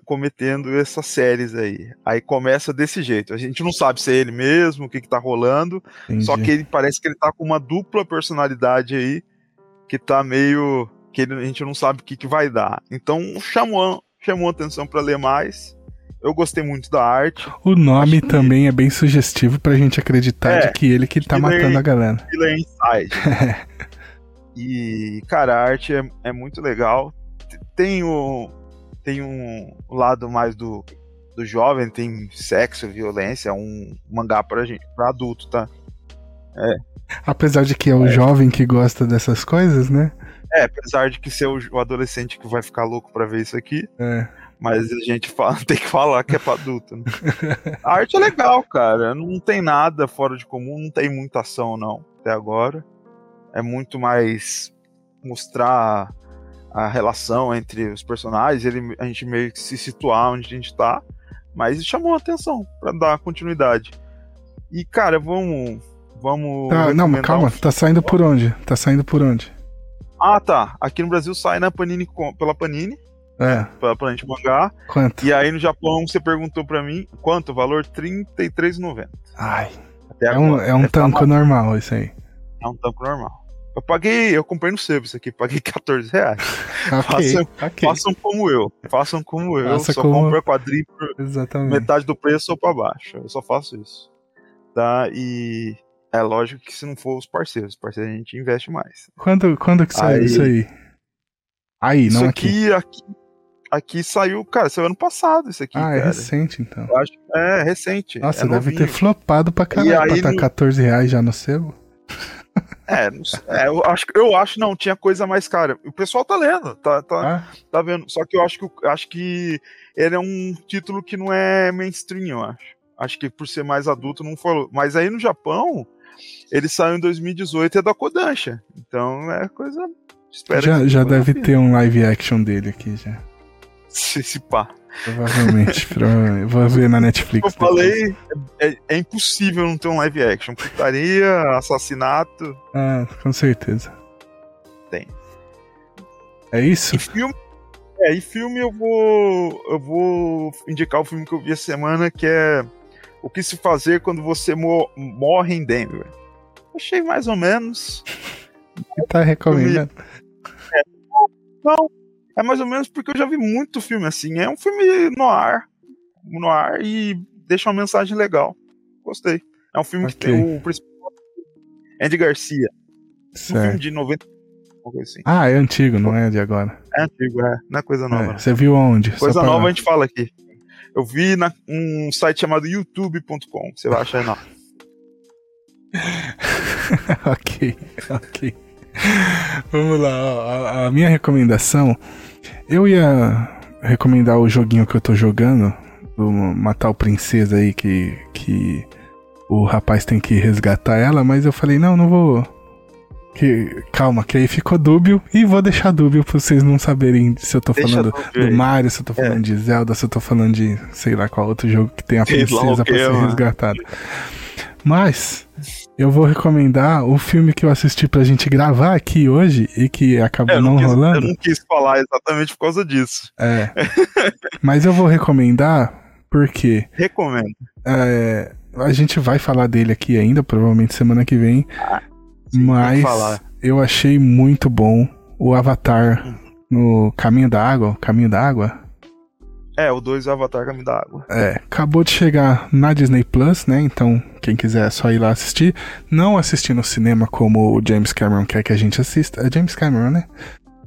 cometendo essas séries aí. Aí começa desse jeito. A gente não sabe se é ele mesmo, o que, que tá rolando. Só Entendi. que ele parece que ele tá com uma dupla personalidade aí, que tá meio. que ele- a gente não sabe o que, que vai dar. Então chamou, chamou atenção pra ler mais. Eu gostei muito da arte. O nome acho que- também é bem sugestivo pra gente acreditar É, de que ele que tá Killer- matando a galera. Killer Inside. <laughs> e, cara, a arte é, é muito legal. Tem o. Tem um lado mais do, do jovem, tem sexo, violência, é um mangá pra gente, pra adulto, tá? Apesar de que é o jovem que gosta dessas coisas, né? É, apesar de que ser o, o adolescente que vai ficar louco pra ver isso aqui, É. mas a gente fala, <laughs> tem que falar que é pra adulto. Né? a arte é legal, cara. Não tem nada fora de comum, não tem muita ação, não, até agora. É muito mais mostrar a relação entre os personagens, ele, a gente meio que se situar onde a gente tá, mas chamou a atenção pra dar continuidade. E, cara, vamos. Vamos. Tá, não, calma, um tá saindo por onde? Tá saindo por onde? Ah, tá. Aqui no Brasil sai na Panini pela Panini, É, pela Panini Mangá. quanto? E aí no Japão você perguntou pra mim quanto o valor? R$ 33,90. Ai, Até é um, agora. é um tá tanco mal- normal isso aí. É um tanco normal. Eu paguei, eu comprei no serviço aqui, paguei <laughs> 14 reais. <laughs> Ok, Façam, ok. façam como eu. Façam como eu. Faça só como- compro a quadrinho Exatamente. metade do preço ou pra baixo. Eu só faço isso. Tá? E é lógico que se não for os parceiros, os parceiros a gente investe mais. Quando, quando que saiu Aí- isso aí? Aí, isso não aqui. aqui, aqui, saiu, cara, saiu ano passado isso aqui, Ah, é cara. recente então. Eu acho, é recente. Nossa, é deve novinho. ter flopado pra caralho E pra aí estar no- 14 reais já no sebo. É, não sei. É, eu acho, eu acho não, tinha coisa mais cara. O pessoal tá lendo, tá, tá, Ah, tá vendo. Só que eu acho que, acho que ele é um título que não é mainstream, eu acho. Acho que por ser mais adulto não falou. Mas aí no Japão, ele saiu em 2018 e é da Kodansha. Então é coisa. Já já deve ter um live action dele aqui já. Se, se pá. Provavelmente. <laughs> provavelmente. Vou ver na Netflix. Eu falei, é, é impossível não ter um live action. Putaria, assassinato. Ah, com certeza. Tem. É isso? E filme. É, e filme eu vou. Eu vou indicar o filme que eu vi essa semana, que é O que se fazer quando você mo- morre em Denver. Achei mais ou menos. <laughs> Tá recomendando? Não, é mais ou menos porque eu já vi muito filme assim. É um filme no ar. No ar e deixa uma mensagem legal. Gostei. É um filme que Ok. tem o principal. Andy Garcia. Um filme Certo. de 90. Uma coisa assim. Ah, é antigo, não é de agora. É antigo, é. Não é coisa nova. É. Você viu onde? Só Coisa pra- nova a gente fala aqui. Eu vi na um site chamado youtube.com. Você vai achar aí, <laughs> não. ok, ok. Vamos lá, ó, a, a minha recomendação. Eu ia recomendar o joguinho que eu tô jogando, do Matar o Princesa aí, que, que o rapaz tem que resgatar ela, mas eu falei, não, não vou. Que, calma, que aí ficou dúbio e vou deixar dúbio pra vocês não saberem se eu tô Deixa falando do aí. Mario, se eu tô falando de Zelda, se eu tô falando de sei lá qual outro jogo que tem a lá princesa pra que, ser resgatada. Mas eu vou recomendar o filme que eu assisti pra gente gravar aqui hoje e que acabou É, eu, não, não quis, eu rolando. não quis falar exatamente por causa disso. É. <laughs> Mas eu vou recomendar porque Recomendo. é, a gente vai falar dele aqui ainda, provavelmente semana que vem. tem que mas eu achei muito bom o Avatar Hum. no Caminho da Água. Caminho da Água? É, o 2 Avatar Caminho da Água. É, acabou de chegar na Disney Plus, né? Então, quem quiser é só ir lá assistir. Não assistir no cinema como o James Cameron quer que a gente assista. É James Cameron, né?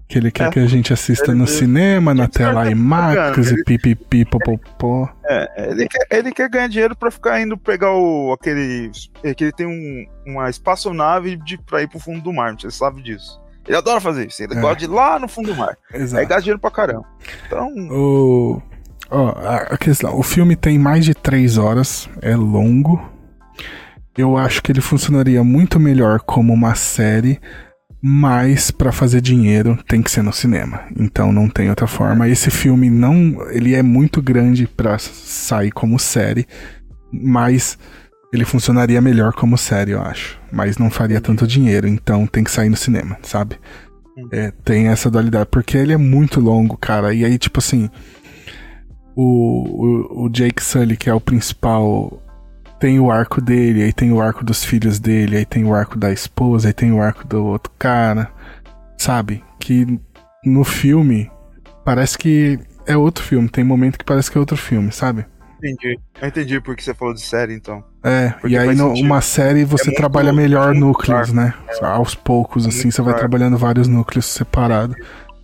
Que ele quer É. que a gente assista Ele- no ele- cinema, na James tela é IMAX e ele- pipipi, popopó. É, ele quer, ele quer ganhar dinheiro pra ficar indo pegar o, aquele. é Que ele tem um, uma espaçonave de, pra ir pro fundo do mar, você sabe disso. Ele adora fazer isso, ele É. gosta de ir lá no fundo do mar. Aí Exato. gasta dinheiro pra caramba. Então, O, ó, a, questão, o filme tem mais de três horas, é longo. Eu acho que ele funcionaria muito melhor como uma série, mas pra fazer dinheiro tem que ser no cinema. Então não tem outra forma. Esse filme não, ele é muito grande pra sair como série, mas ele funcionaria melhor como série, eu acho. Mas não faria tanto dinheiro, então tem que sair no cinema, sabe? É, tem essa dualidade, porque ele é muito longo, cara. E aí, tipo assim, o, o, o Jake Sully, que é o principal, tem o arco dele, aí tem o arco dos filhos dele, aí tem o arco da esposa, aí tem o arco do outro cara, sabe? Que no filme parece que é outro filme, tem momento que parece que é outro filme, sabe? entendi. Eu entendi porque você falou de série, então. É, Porque e aí no- uma série você muito- trabalha melhor núcleos, claro. né? Aos poucos, assim, muito você vai claro. trabalhando vários núcleos separados.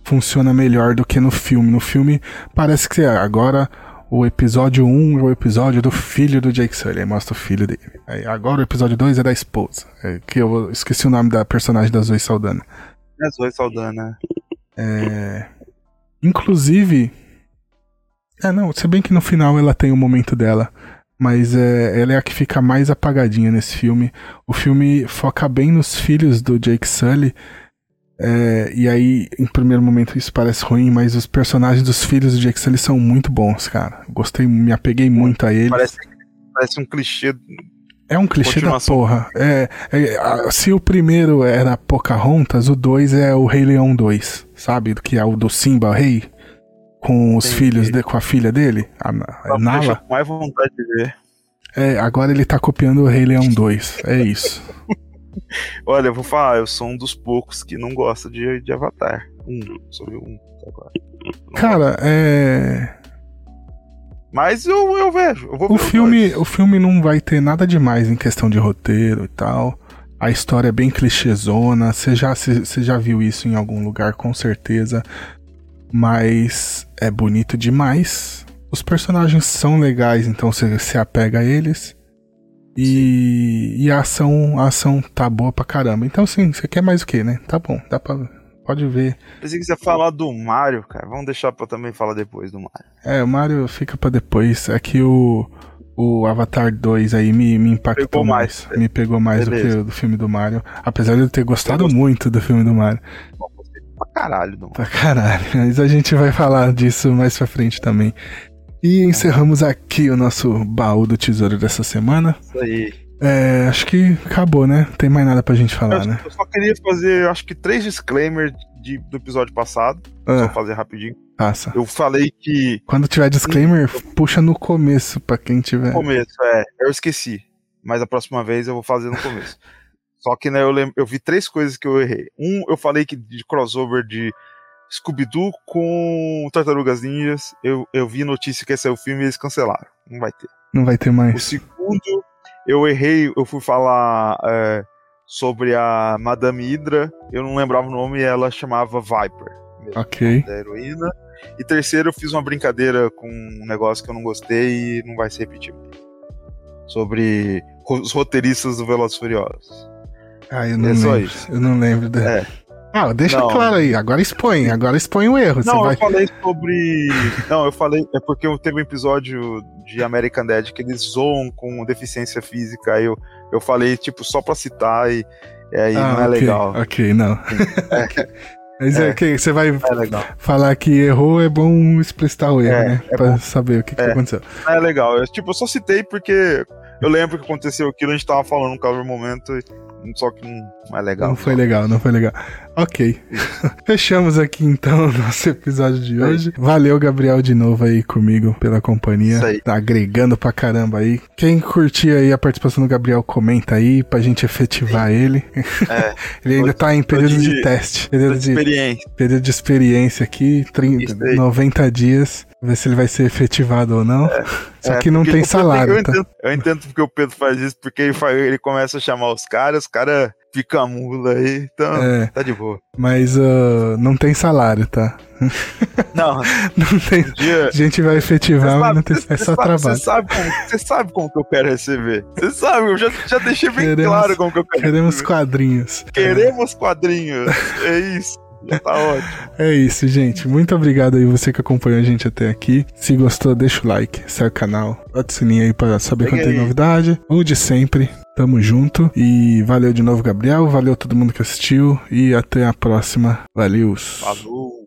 Funciona melhor do que no filme. No filme parece que é, agora o episódio 1 é o episódio do filho do Jake Sully, aí mostra o filho dele. Aí agora o episódio 2 é da esposa, é, que eu esqueci o nome da personagem da Zoe Saldana. É Zoe Saldana. É, inclusive. É, não, se bem que no final ela tem o momento dela. Mas é, ela é a que fica mais apagadinha nesse filme. O filme foca bem nos filhos do Jake Sully. É, e aí, em primeiro momento, isso parece ruim, mas os personagens dos filhos do Jake Sully são muito bons, cara. Gostei, me apeguei muito a eles. Parece, parece um clichê. É um clichê da porra. É, é, a- se o primeiro era Pocahontas, o 2 é o Rei Leão 2, sabe? Que é o do Simba Rei, com os Entendi. filhos, de, com a filha dele, a, a Nala. com mais vontade de ver. É, agora ele tá copiando o Rei Leão 2, é isso. <laughs> Olha, eu vou falar, eu sou um dos poucos que não gosta de, de Avatar. Um, sobre um agora. Não Cara, gosto. é. Mas eu, eu vejo. Eu vou O filme, dois. o filme não vai ter nada demais em questão de roteiro e tal. A história é bem clichêzona. Você já, você já viu isso em algum lugar, com certeza. Mas é bonito demais. Os personagens são legais, então você se apega a eles. E, e a ação, a ação tá boa pra caramba. Então, sim, você quer mais o que, né? Tá bom, dá pra. Pode ver. Pensei que você ia falar do Mario, cara. Vamos deixar pra eu também falar depois do Mario. É, o Mario fica pra depois. É que o, o Avatar 2 aí me, me impactou Pegou mais. mais. Me pegou mais do que Beleza. o do filme do Mario. Apesar de eu ter gostado gostei. muito do filme do Mario. Pra caralho do Mario. Pra caralho. Mas a gente vai falar disso mais pra frente também. E encerramos aqui o nosso baú do tesouro dessa semana. Isso aí. É, acho que acabou, né? Tem mais nada pra gente falar, eu, né? eu só queria fazer, acho que três disclaimers de, do episódio passado. Ah, Só fazer rapidinho. passa. Eu falei que Quando tiver disclaimer, puxa no começo pra quem tiver. no começo, é, eu esqueci. Mas a próxima vez eu vou fazer no começo. <laughs> Só que né, eu, lem- eu vi três coisas que eu errei. Um, eu falei que de crossover de Scooby-Doo com Tartarugas Ninjas. Eu, eu vi notícia que esse é o filme e eles cancelaram. Não vai ter. Não vai ter O mais. segundo, eu errei, eu fui falar é, sobre a Madame Hydra. Eu não lembrava o nome e ela chamava Viper. mesmo, Ok. Da heroína. E terceiro, eu fiz uma brincadeira com um negócio que eu não gostei e não vai se repetir. Sobre os roteiristas do Velozes Furiosos. Ah, eu não É lembro. Eu não lembro. Da... É. Ah, deixa Não. claro aí. Agora expõe. Agora expõe o erro. Não, vai. eu falei sobre. Não, eu falei. É porque teve um episódio de American Dad que eles zoam com deficiência física. Aí eu, eu falei, tipo, só pra citar e, e aí ah, não é ok, legal. Ok, não. <laughs> Mas é, É. que você vai é falar que errou, é bom explicitar o erro, É, né? é pra bom. saber o que, que É. aconteceu. É legal. Eu, tipo, eu só citei porque eu lembro que aconteceu aquilo, a gente tava falando no calor momento, e- só que não, é legal. Não foi legal, não foi legal. Ok. <laughs> Fechamos aqui então o nosso episódio de aí. hoje. Valeu, Gabriel, de novo aí comigo pela companhia. Isso aí. Tá agregando pra caramba aí. Quem curtir aí a participação do Gabriel, comenta aí pra gente efetivar ele. <laughs> <laughs> É, ele ainda Tô- tá em período de, de- teste. Período de de, experiência. período de experiência aqui, 30, Isso aí. 90 dias. Ver se ele vai ser efetivado ou não. Só É, que não porque tem salário, Eu tá? entendo, eu entendo porque o Pedro faz isso, porque ele, faz- ele começa a chamar os caras, os caras ficam mula aí, então É. tá de boa. Mas ah, não tem salário, tá? <laughs> Não, <laughs> Não tem. um dia. A gente vai efetivar, mas não tem. É só trabalho. Você sabe, como, você sabe como que eu quero receber. Você sabe, eu já, já deixei bem Queremos- claro como que eu quero Queremos receber. quadrinhos. Queremos quadrinhos. É isso. Já tá ótimo. É isso, gente. Muito obrigado aí você que acompanhou a gente até aqui. Se gostou, deixa o like, segue o canal, bota o sininho aí pra saber Pega quando tem novidade. Ou de sempre. Tamo junto. E valeu de novo, Gabriel. Valeu todo mundo que assistiu. E até a próxima. Valeu. Falou.